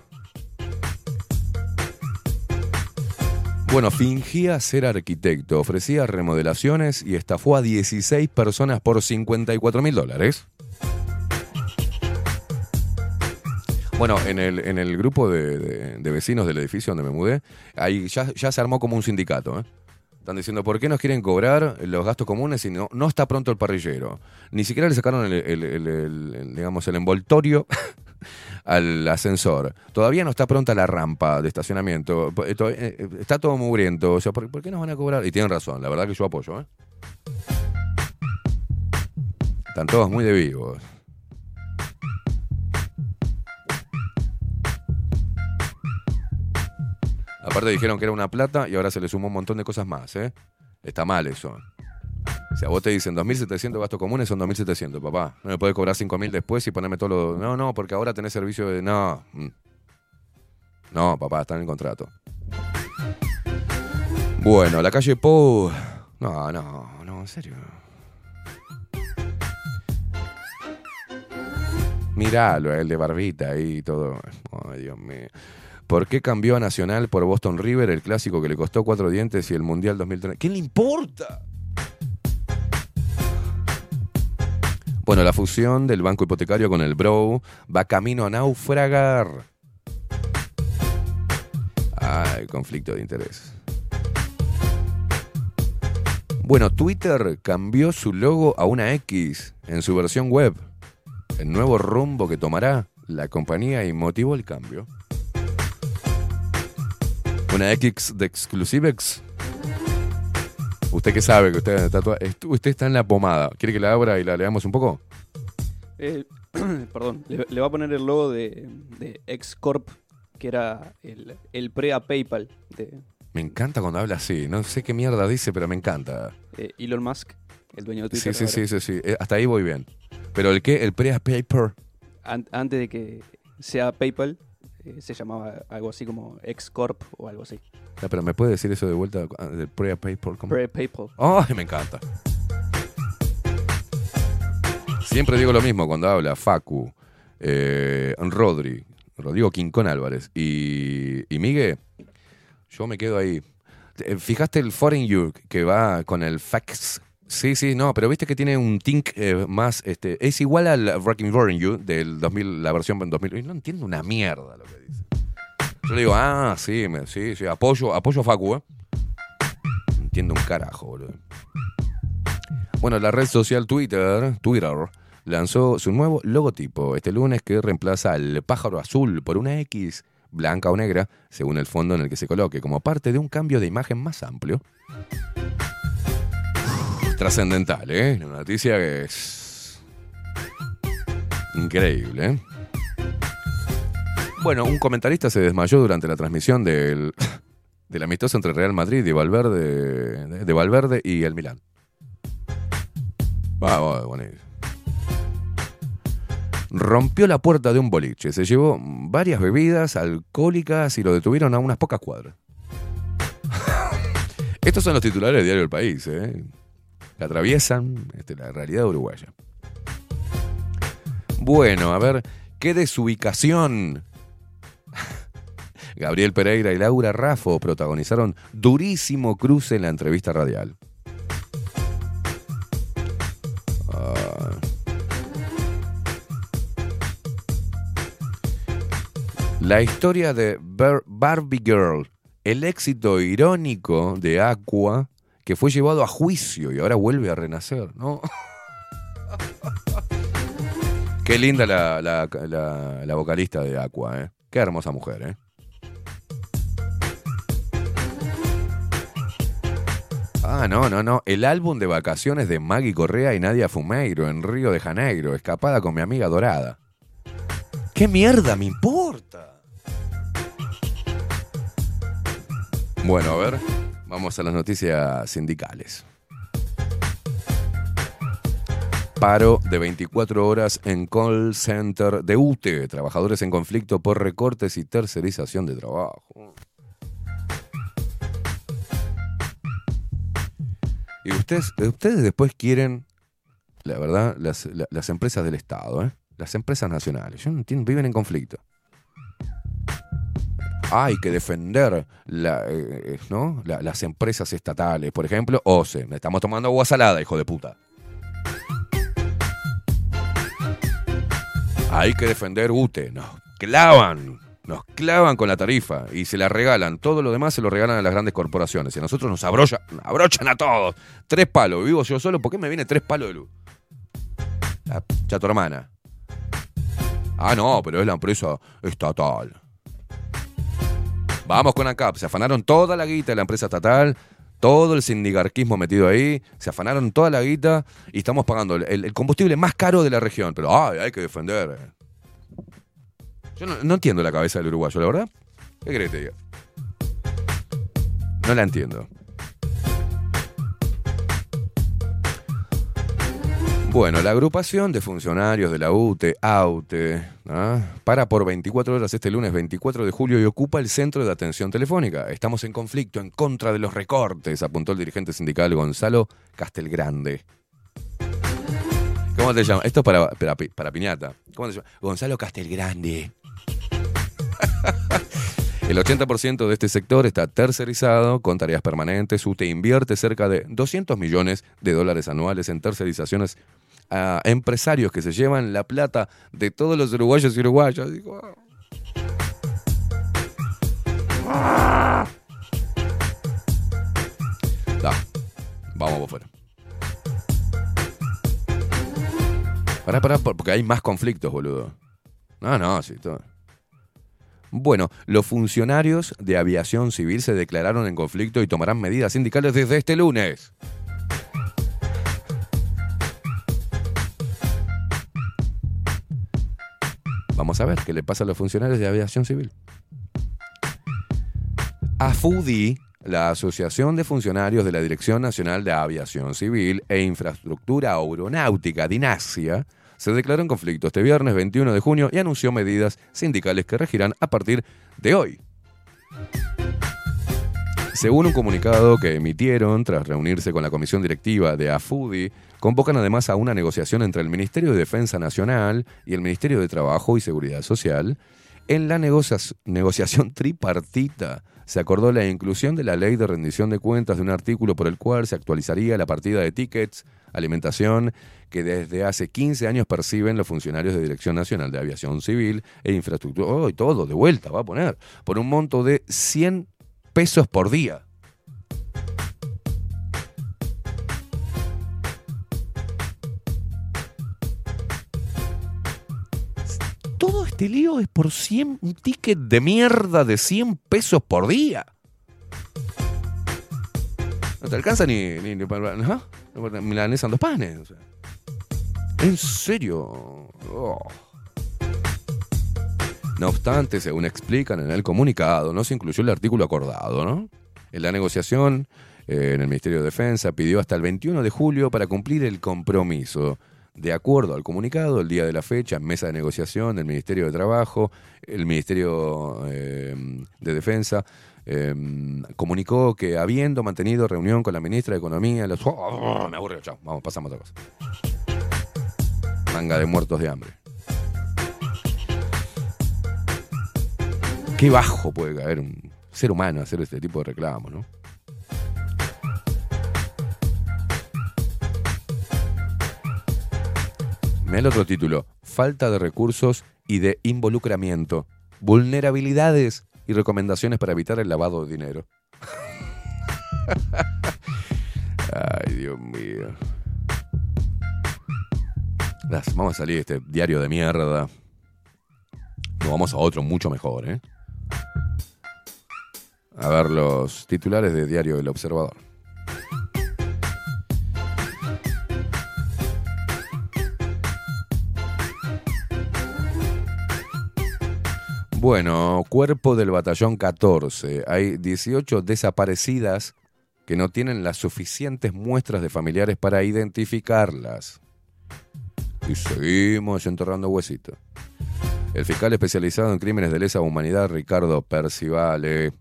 Bueno, fingía ser arquitecto, ofrecía remodelaciones y estafó a 16 personas por 54 mil dólares. Bueno, en el, en el grupo de, de- de vecinos del edificio donde me mudé, ahí ya, ya se armó como un sindicato. ¿eh? Están diciendo, ¿por qué nos quieren cobrar los gastos comunes si no, está pronto el parrillero? Ni siquiera le sacaron el, digamos, el envoltorio al ascensor. Todavía no está pronta la rampa de estacionamiento. eh, to- eh, Está todo mugriento. O sea, ¿por, qué nos van a cobrar? Y tienen razón, la verdad que yo apoyo, ¿eh? Están todos muy de vivos. Aparte dijeron que era una plata y ahora se le sumó un montón de cosas más, ¿eh? Está mal eso. O sea, vos te dicen 2.700 gastos comunes, son 2.700, papá. No me podés cobrar 5.000 después y ponerme todo lo... No, no, porque ahora tenés servicio de... No. Mm. No, papá, está en el contrato. Bueno, la calle Pou... No, no, no, en serio. Miralo, el de barbita ahí y todo. Ay, Dios mío. ¿Por qué cambió a Nacional por Boston River, el clásico que le costó cuatro dientes y el Mundial 2030? ¿Qué le importa? Bueno, la fusión del banco hipotecario con el Bro va camino a naufragar. Ay, conflicto de interés. Bueno, Twitter cambió su logo a una X en su versión web. El nuevo rumbo que tomará la compañía y motivó el cambio. Una X de Exclusivex. Usted que sabe que usted está, toda- usted está en la pomada. ¿Quiere que la abra y la leamos un poco? Eh, perdón, le, le va a poner el logo de, de X-Corp, que era el, el pre a PayPal de Me encanta cuando habla así. No sé qué mierda dice, pero me encanta. eh, Elon Musk, el dueño de Sí, Twitter. sí, sí, sí, sí. Eh, Hasta ahí voy bien. Pero el qué? El pre-paper. An- antes de que sea PayPal, eh, se llamaba algo así como X-Corp o algo así. Ah, pero ¿me puede decir eso de vuelta? Del. ¿cómo? Pre-PayPal. ¡Ay, me encanta! Siempre digo lo mismo cuando habla Facu, eh, Rodri, Rodrigo Quincón Álvarez y, y Miguel. Yo me quedo ahí. Eh, ¿Fijaste el Foreign You que va con el fax? Sí, sí, no, pero viste que tiene un tink eh, más. este Es igual al Rocking Foreign You del 2000, la versión 2000. Y no entiendo una mierda lo que dice. Yo le digo, ah, sí, sí, sí, apoyo, apoyo a Facu, ¿eh? Entiendo un carajo, boludo. Bueno, la red social Twitter, Twitter, lanzó su nuevo logotipo este lunes que reemplaza al pájaro azul por una X blanca o negra, según el fondo en el que se coloque, como parte de un cambio de imagen más amplio. Trascendental, ¿eh? Una noticia que es increíble, ¿eh? Bueno, un comentarista se desmayó durante la transmisión del, del amistoso entre Real Madrid y Valverde, de, de Valverde y el Milán. Va, va, buenísimo. Rompió la puerta de un boliche, se llevó varias bebidas alcohólicas y lo detuvieron a unas pocas cuadras. Estos son los titulares del diario El País, ¿eh? Que atraviesan este, la realidad uruguaya. Bueno, a ver, ¿qué desubicación? Gabriel Pereira y Laura Raffo protagonizaron durísimo cruce en la entrevista radial. Ah. La historia de Bar- Barbie Girl, el éxito irónico de Aqua, que fue llevado a juicio y ahora vuelve a renacer, ¿no? Qué linda la, la- la- vocalista de Aqua, ¿eh? Qué hermosa mujer, ¿eh? Ah, no, no, no. El álbum de vacaciones de Maggie Correa y Nadia Fumeiro en Río de Janeiro, escapada con mi amiga Dorada. ¿Qué mierda me importa? Bueno, a ver, vamos a las noticias sindicales. Paro de 24 horas en call center de UTE. Trabajadores en conflicto por recortes y tercerización de trabajo. Y ustedes, ustedes después quieren, la verdad, las, la- las empresas del Estado, ¿eh? las empresas nacionales. Yo no entiendo, viven en conflicto. Hay que defender la, eh, ¿no? La- las empresas estatales. Por ejemplo, OCE. Estamos tomando agua salada, hijo de puta. Hay que defender UTE. Nos clavan. Nos clavan con la tarifa y se la regalan. Todo lo demás se lo regalan a las grandes corporaciones. Y a nosotros nos abrocha- abrochan a todos. Tres palos. Vivo yo solo. ¿Por qué me viene tres palos de luz? La cha tu hermana. Ah, no, pero es la empresa estatal. Vamos con ANCAP. Se afanaron toda la guita de la empresa estatal, todo el sindicarquismo metido ahí, se afanaron toda la guita y estamos pagando el, combustible más caro de la región. Pero ay, hay que defender. Yo no, no entiendo la cabeza del uruguayo, la verdad. ¿Qué crees que te diga? No la entiendo. Bueno, la agrupación de funcionarios de la UTE, AUTE, ¿ah? para por 24 horas este lunes 24 de julio y ocupa el centro de atención telefónica. Estamos en conflicto en contra de los recortes, apuntó el dirigente sindical Gonzalo Castelgrande. ¿Cómo te llamas? Esto es para, para, Piñata. ¿Cómo te llamas? Gonzalo Castelgrande. El 80% de este sector está tercerizado con tareas permanentes. UTE invierte cerca de 200 millones de dólares anuales en tercerizaciones a empresarios que se llevan la plata de todos los uruguayos y uruguayas. Digo, ah. Por fuera. Pará, pará, porque hay más conflictos, boludo. No, no, sí, todo. Bueno, los funcionarios de aviación civil se declararon en conflicto y tomarán medidas sindicales desde este lunes. Vamos a ver qué le pasa a los funcionarios de aviación civil. AFUDI, la Asociación de Funcionarios de la Dirección Nacional de Aviación Civil e Infraestructura Aeronáutica, DINASIA, se declaró en conflicto este viernes 21 de junio y anunció medidas sindicales que regirán a partir de hoy. Según un comunicado que emitieron tras reunirse con la comisión directiva de AFUDI, convocan además a una negociación entre el Ministerio de Defensa Nacional y el Ministerio de Trabajo y Seguridad Social. En la negocia- negociación tripartita se acordó la inclusión de la ley de rendición de cuentas de un artículo por el cual se actualizaría la partida de tickets, alimentación, que desde hace 15 años perciben los funcionarios de Dirección Nacional de Aviación Civil e Infraestructura. Oh, y todo, de vuelta, va a poner. Por un monto de 100 pesos por día. Todo este lío es por 100, un ticket de mierda de 100 pesos por día. No te alcanza ni, ni, ni para ¿no? milanesa en dos panes. En serio. Oh. No obstante, según explican en el comunicado, no se incluyó el artículo acordado, ¿no? En la negociación, eh, en el Ministerio de Defensa pidió hasta el 21 de julio para cumplir el compromiso. De acuerdo al comunicado, el día de la fecha, mesa de negociación del Ministerio de Trabajo, el Ministerio eh, de Defensa eh, comunicó que habiendo mantenido reunión con la ministra de Economía, los... ¡Oh, me aburrió, chao, vamos, pasamos otra cosa. Manga de muertos de hambre. Qué bajo puede caer un ser humano hacer este tipo de reclamos, ¿no? Mira el otro título. Falta de recursos y de involucramiento. Vulnerabilidades y recomendaciones para evitar el lavado de dinero. Ay, Dios mío. Vamos a salir de este diario de mierda. Nos vamos a otro mucho mejor, ¿eh? A ver los titulares de Diario El Observador. Bueno, cuerpo del batallón 14. Hay 18 desaparecidas que no tienen las suficientes muestras de familiares para identificarlas. Y seguimos enterrando huesitos. El fiscal especializado en crímenes de lesa humanidad, Ricardo Percivale,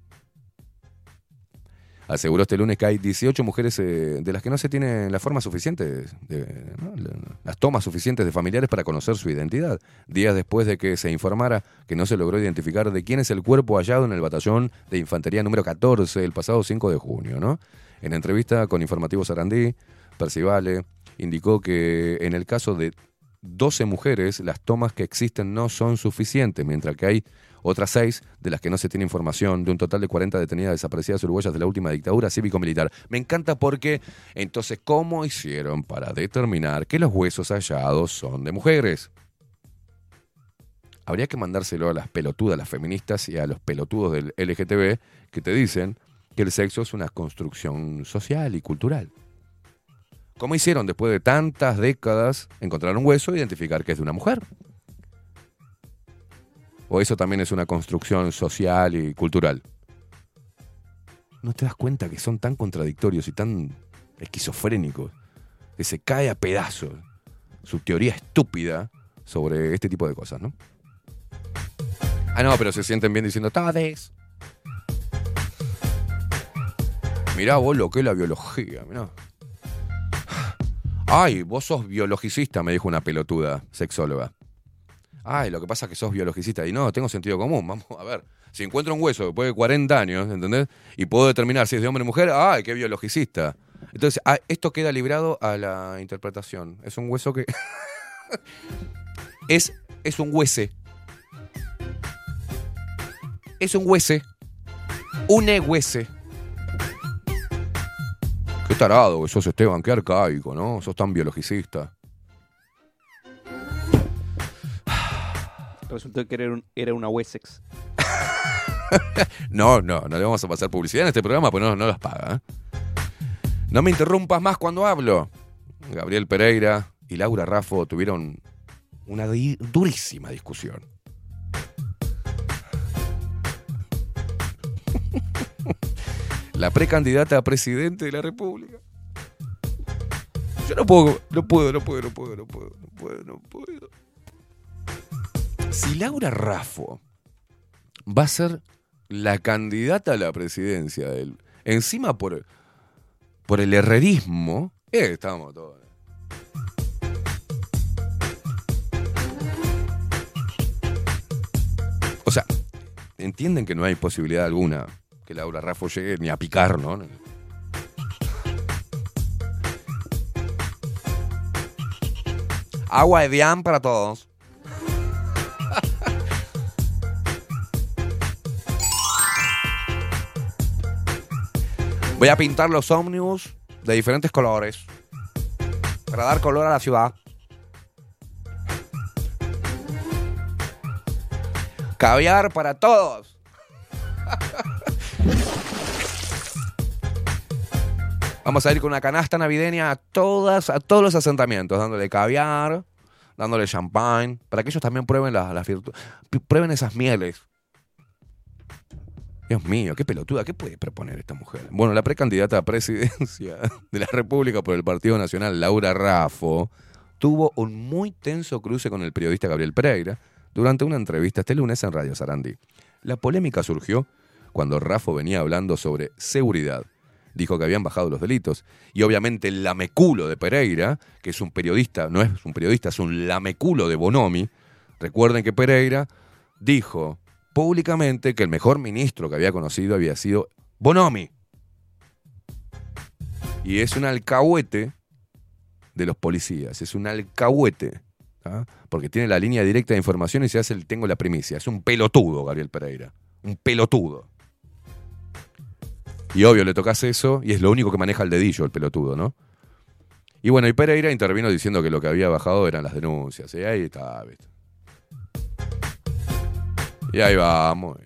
aseguró este lunes que hay 18 mujeres eh, de las que no se tienen la forma suficiente, de- ¿no? La- las tomas suficientes de familiares para conocer su identidad, días después de que se informara que no se logró identificar de quién es el cuerpo hallado en el batallón de infantería número 14 el pasado 5 de junio. ¿no? En entrevista con Informativo Sarandí, Percivale indicó que en el caso de 12 mujeres, las tomas que existen no son suficientes, mientras que hay otras 6 de las que no se tiene información, de un total de 40 detenidas desaparecidas uruguayas de la última dictadura cívico-militar. Me encanta porque, entonces, ¿cómo hicieron para determinar que los huesos hallados son de mujeres? habría que mandárselo a las pelotudas, a las feministas y a los pelotudos del LGTB que te dicen que el sexo es una construcción social y cultural. ¿Cómo hicieron después de tantas décadas encontrar un hueso e identificar que es de una mujer? ¿O eso también es una construcción social y cultural? ¿No te das cuenta que son tan contradictorios y tan esquizofrénicos que se cae a pedazos su teoría estúpida sobre este tipo de cosas, ¿no? Ah, no, pero se sienten bien diciendo todes. Mirá vos lo que es la biología, mirá. Ay, vos sos biologicista, me dijo una pelotuda sexóloga. Ay, lo que pasa es que sos biologicista. Y no, tengo sentido común. Vamos a ver. Si encuentro un hueso después de 40 años, ¿entendés? Y puedo determinar si es de hombre o mujer, ay, qué biologicista. Entonces, ah, esto queda librado a la interpretación. Es un hueso que. es, es un huese. Es un huese. Un huese. Qué tarado que sos, Esteban, qué arcaico, ¿no? Sos tan biologicista. Resultó que era, un- era una Wessex. No, no, no le vamos a pasar publicidad en este programa, pues no, no las paga. ¿eh? No me interrumpas más cuando hablo. Gabriel Pereira y Laura Raffo tuvieron una durísima discusión. La precandidata a presidente de la República. Yo no puedo, no puedo, no puedo, no puedo, no puedo, no puedo, no puedo. Si Laura Raffo va a ser la candidata a la presidencia encima por por el herrerismo eh, estamos todos o sea entienden que no hay posibilidad alguna que Laura Raffo llegue ni a picar no agua de Dian para todos Voy a pintar los ómnibus de diferentes colores para dar color a la ciudad. Caviar para todos. Vamos a ir con una canasta navideña a todas, a todos los asentamientos, dándole caviar, dándole champagne, para que ellos también prueben las, prueben esas mieles. Dios mío, qué pelotuda, ¿qué puede proponer esta mujer? Bueno, la precandidata a presidencia de la República por el Partido Nacional, Laura Raffo, tuvo un muy tenso cruce con el periodista Gabriel Pereira durante una entrevista este lunes en Radio Sarandí. La polémica surgió cuando Raffo venía hablando sobre seguridad. Dijo que habían bajado los delitos y obviamente el lameculo de Pereira, que es un periodista, no es un periodista, es un lameculo de Bonomi. Recuerden que Pereira dijo públicamente que el mejor ministro que había conocido había sido Bonomi. Y es un alcahuete de los policías, es un alcahuete, ¿ah? porque tiene la línea directa de información y se hace el tengo la primicia. Es un pelotudo, Gabriel Pereira, un pelotudo. Y obvio, le tocas eso y es lo único que maneja el dedillo, el pelotudo, ¿no? Y bueno, y Pereira intervino diciendo que lo que había bajado eran las denuncias. Y ahí está, ¿viste? Y ahí vamos.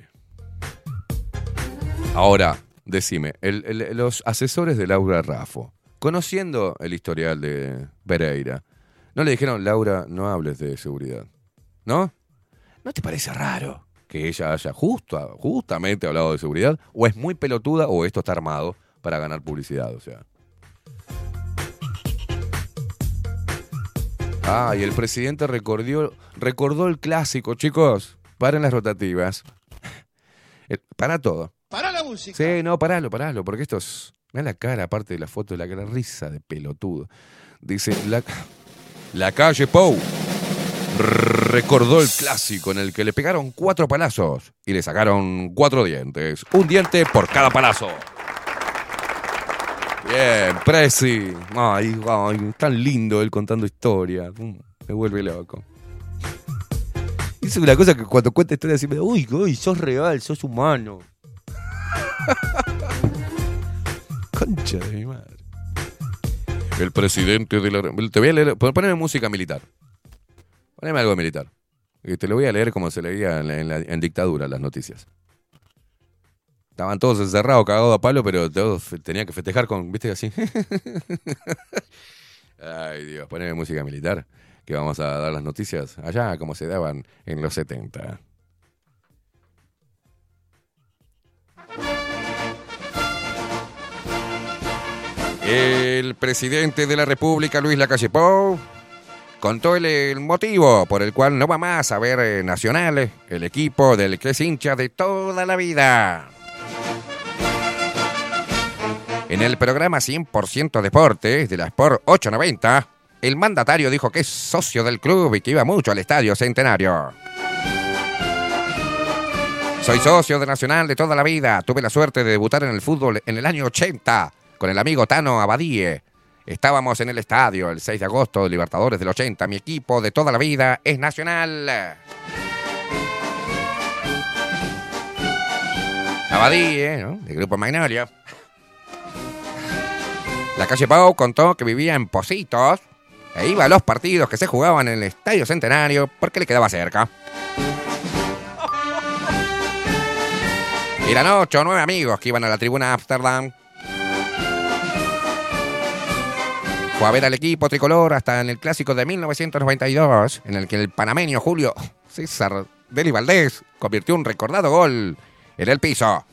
Ahora, decime, los asesores de Laura Raffo, conociendo el historial de Pereira, ¿no le dijeron, Laura, no hables de seguridad? ¿No? ¿No te parece raro que ella haya justamente hablado de seguridad? ¿O es muy pelotuda o esto está armado para ganar publicidad? O sea. Ah, y el presidente recordó, recordó el clásico, chicos. Paren las rotativas. Eh, Para todo. Para la música. Sí, no, paralo, paralo, porque esto es. Mira la cara, aparte de la foto de la cara, risa de pelotudo. Dice, la, la calle Pou recordó el clásico en el que le pegaron cuatro palazos y le sacaron cuatro dientes. Un diente por cada palazo. Bien, Prezi. Ay, ay, tan lindo él contando historias. Mm, Me vuelve loco. Es una cosa que cuando cuenta historias siempre, uy, uy, sos real, sos humano. Concha de mi madre. El presidente de la... Te voy a leer... Poneme música militar. Poneme algo militar. Y te lo voy a leer como se leía en, dictadura las noticias. Estaban todos encerrados, cagados a palo, pero todos tenían que festejar con, viste, así. Ay, Dios, poneme música militar, que vamos a dar las noticias allá como se daban en los 70. El presidente de la República, Luis Lacalle Pou, contó el, el motivo por el cual no va más a ver eh, Nacional, el equipo del que es hincha de toda la vida. En el programa 100% Deportes de la Sport 890, el mandatario dijo que es socio del club y que iba mucho al Estadio Centenario. Soy socio de Nacional de toda la vida. Tuve la suerte de debutar en el fútbol en el año 80 con el amigo Tano Abadie. Estábamos en el estadio el 6 de agosto, Libertadores del 80. Mi equipo de toda la vida es Nacional. Abadie, ¿no? Del grupo Magnolia. La calle Pau contó que vivía en Positos e iba a los partidos que se jugaban en el Estadio Centenario porque le quedaba cerca. Eran ocho o nueve amigos que iban a la tribuna Amsterdam. Fue a ver al equipo tricolor hasta en el clásico de 1992, en el que el panameño Julio César Deli Valdés convirtió un recordado gol en el piso.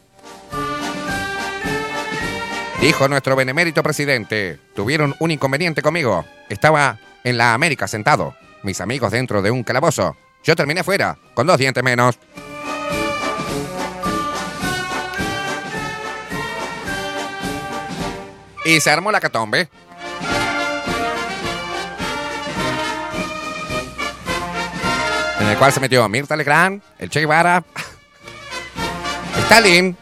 Dijo nuestro benemérito presidente, tuvieron un inconveniente conmigo. Estaba en la América sentado, mis amigos dentro de un calabozo. Yo terminé fuera, con dos dientes menos. Y se armó la catombe. En el cual se metió Mirta Legrand, el Che Guevara, Stalin,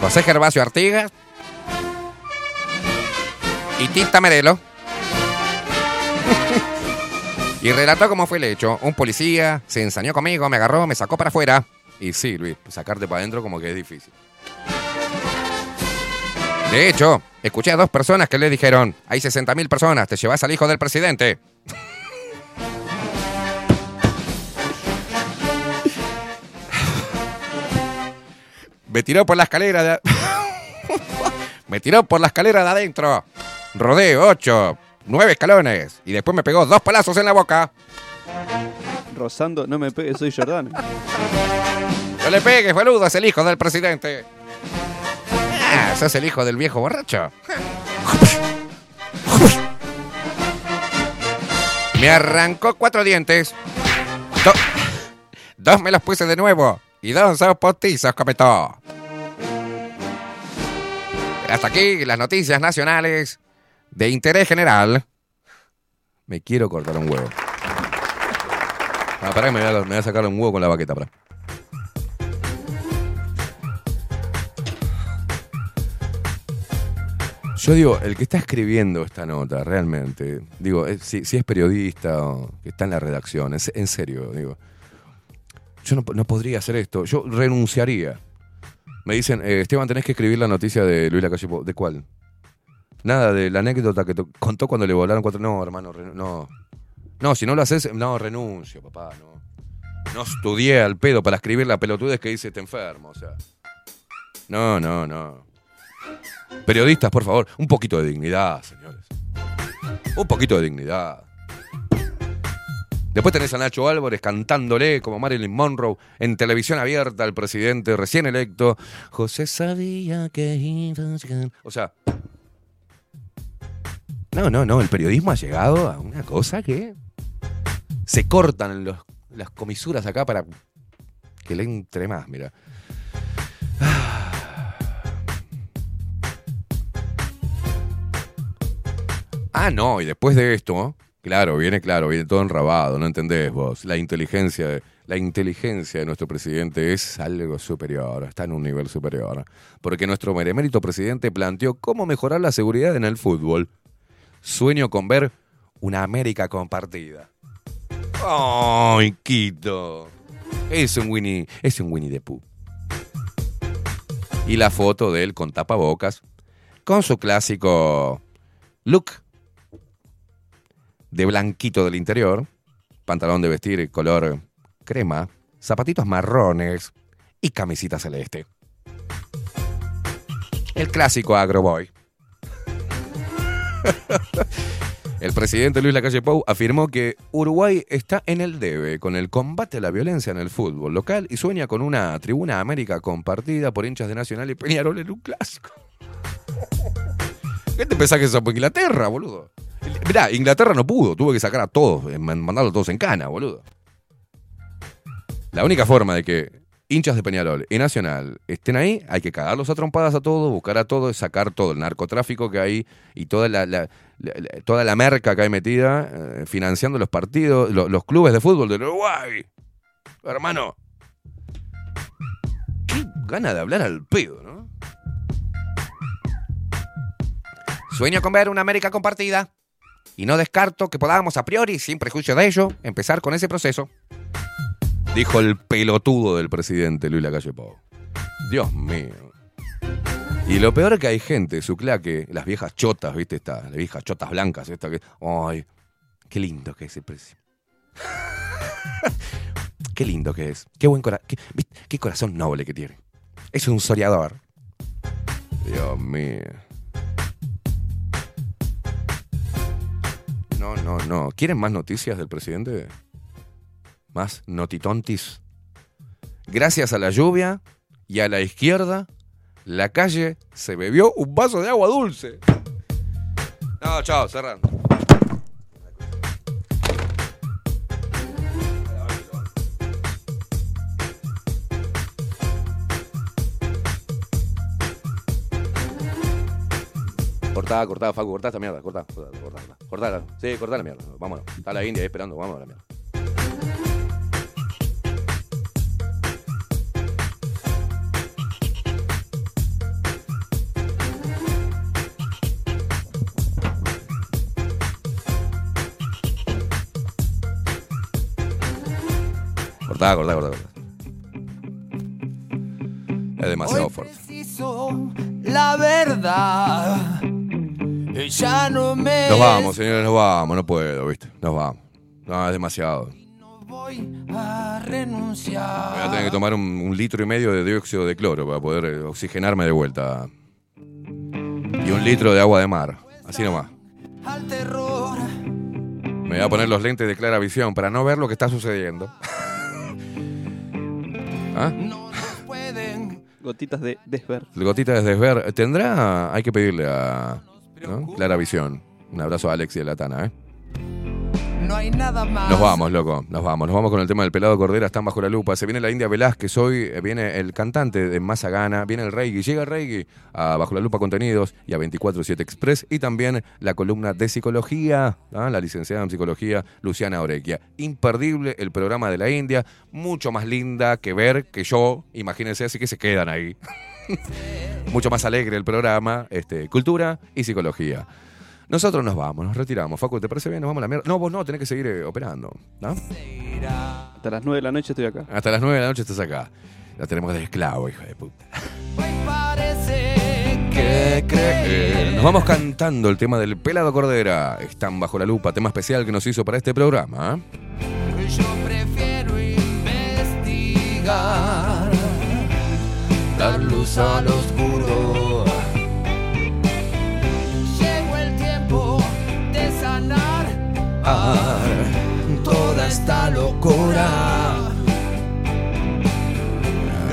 José Gervasio Artigas y Tita Merelo. y relató cómo fue el hecho. Un policía se ensañó conmigo, me agarró, me sacó para afuera. Y sí, Luis, sacarte para adentro como que es difícil. De hecho, escuché a dos personas que le dijeron, hay 60.000 personas, te llevas al hijo del presidente. Me tiró por la escalera de... me tiró por la escalera de adentro. Rodé ocho, nueve escalones. Y después me pegó dos palazos en la boca. Rozando, no me pegues, soy Jordán. No le pegues, boludo, es el hijo del presidente. Ah, sos el hijo del viejo borracho. Me arrancó cuatro dientes. Do- dos me los puse de nuevo. Y dos son postizos, cometó. Hasta aquí las noticias nacionales de interés general. Me quiero cortar un huevo. Ah, pará que me voy, a, me voy a sacar un huevo con la baqueta, pará. Yo digo, el que está escribiendo esta nota, realmente, digo, eh, si, si es periodista o que está en la redacción, es- en serio, digo, yo no, no podría hacer esto, yo renunciaría. Me dicen, eh, Esteban, tenés que escribir la noticia de Luis Lacalle. ¿De cuál? Nada, de la anécdota que contó cuando le volaron cuatro... No, hermano, no. No, si no lo haces, no, renuncio, papá, no. No estudié al pedo para escribir la pelotudez que dice este enfermo, o sea. No, no, no. Periodistas, por favor, un poquito de dignidad, señores. Un poquito de dignidad. Después tenés a Nacho Álvarez cantándole como Marilyn Monroe en televisión abierta al presidente recién electo. José sabía que. O sea. No, no, no. El periodismo ha llegado a una cosa que. Se cortan las comisuras acá para que le entre más, mira. Ah, no, y después de esto, claro, viene claro, viene todo enrabado, no entendés vos. La inteligencia, la inteligencia de nuestro presidente es algo superior, está en un nivel superior. Porque nuestro meremérito presidente planteó cómo mejorar la seguridad en el fútbol. Sueño con ver una América compartida. ¡Ay, Quito! Es un Winnie, es un Winnie the Pooh. Y la foto de él con tapabocas, con su clásico look de blanquito del interior, pantalón de vestir color crema, zapatitos marrones y camisita celeste. El clásico agroboy. El presidente Luis Lacalle Pou afirmó que Uruguay está en el debe con el combate a la violencia en el fútbol local y sueña con una tribuna América compartida por hinchas de Nacional y Peñarol en un clásico. ¿Qué te pensás que fue Inglaterra, boludo? Mirá, Inglaterra no pudo, tuvo que sacar a todos, eh, man- mandarlos todos en cana, boludo. La única forma de que hinchas de Peñarol y Nacional estén ahí, hay que cagarlos a trompadas a todos, buscar a todos, sacar todo el narcotráfico que hay y toda la, toda la merca que hay metida eh, financiando los partidos, lo- los clubes de fútbol del Uruguay. Hermano. Qué gana de hablar al pedo, ¿no? Sueño con ver una América compartida. Y no descarto que podamos a priori, sin prejuicio de ello, empezar con ese proceso. Dijo el pelotudo del presidente Luis Lacalle Pou. Dios mío. Y lo peor es que hay gente, su claque, las viejas chotas, ¿viste? Esta, las viejas chotas blancas, esta que. ¡Ay! Qué lindo que es el presidente. qué lindo que es. Qué buen corazón. Qué, qué corazón noble que tiene. Es un soñador. Dios mío. No, no, no. ¿Quieren más noticias del presidente? Más notitontis. Gracias a la lluvia y a la izquierda, la calle se bebió un vaso de agua dulce. No, chao, cerran. Cortá, cortá, Facu, cortá esta mierda, cortá, cortá, cortá, sí, cortá la mierda, vámonos. Está la India ahí esperando, vamos a la mierda. Cortá, cortá, cortá, cortá. Es demasiado fuerte. Preciso la verdad. Ya no me Nos vamos, señores, nos vamos, no puedo, ¿viste? Nos vamos. No, es demasiado. voy a renunciar. Voy a tener que tomar un, un litro y medio de dióxido de cloro para poder eh, oxigenarme de vuelta. Y un litro de agua de mar. Así nomás. Al terror. Me voy a poner los lentes de clara visión para no ver lo que está sucediendo. ¿Ah? Gotitas de desver. Gotita de desver. ¿Tendrá? Hay que pedirle a ¿no? Clara Visión. Un abrazo a Alex y a la Tana, ¿eh? No hay nada más. Nos vamos, loco, nos vamos. Nos vamos con el tema del pelado Cordera, están bajo la lupa. Se viene la India Velázquez hoy, eh, viene el cantante de Masa Gana, viene el Reiki, llega el Reiki a Bajo la Lupa Contenidos y a 24-7 Express y también la columna de psicología, ¿ah? la licenciada en psicología Luciana Orequia. Imperdible el programa de la India, mucho más linda que ver que yo, imagínense, así que se quedan ahí. mucho más alegre el programa, este, cultura y psicología. Nosotros nos vamos, nos retiramos. Facu, ¿te parece bien? Nos vamos a la mierda. No, vos no, tenés que seguir eh, operando. ¿no? Hasta las 9 de la noche estoy acá. Hasta las 9 de la noche estás acá. La tenemos de esclavo, hijo de puta. Parece ¿Qué creer? Nos vamos cantando el tema del pelado Cordera. Están bajo la lupa, tema especial que nos hizo para este programa. ¿eh? Yo prefiero investigar. Dar luz al oscuro. Llegó el tiempo de sanar toda esta locura.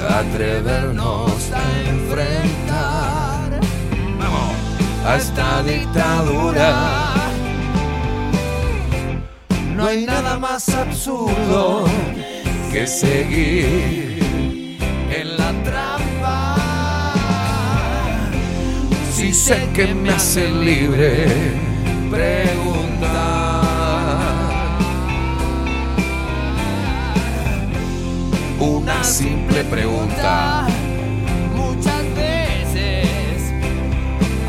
Atrevernos a enfrentar a esta dictadura. No hay nada más absurdo que seguir en la trampa. Si sé que me hace libre preguntar. Una simple pregunta. Muchas veces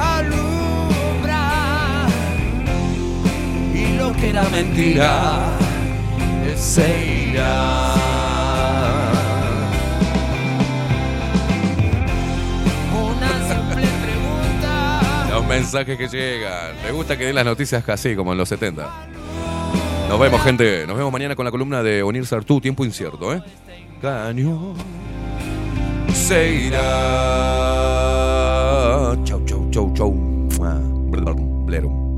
alumbra y lo que era mentira se irá. Mensajes que llegan. Me gusta que den las noticias así, como en los 70. Nos vemos, gente. Nos vemos mañana con la columna de Onir Sartú, tiempo incierto, ¿eh? Cañón se irá. Chau, chau, chau, chau. Blero.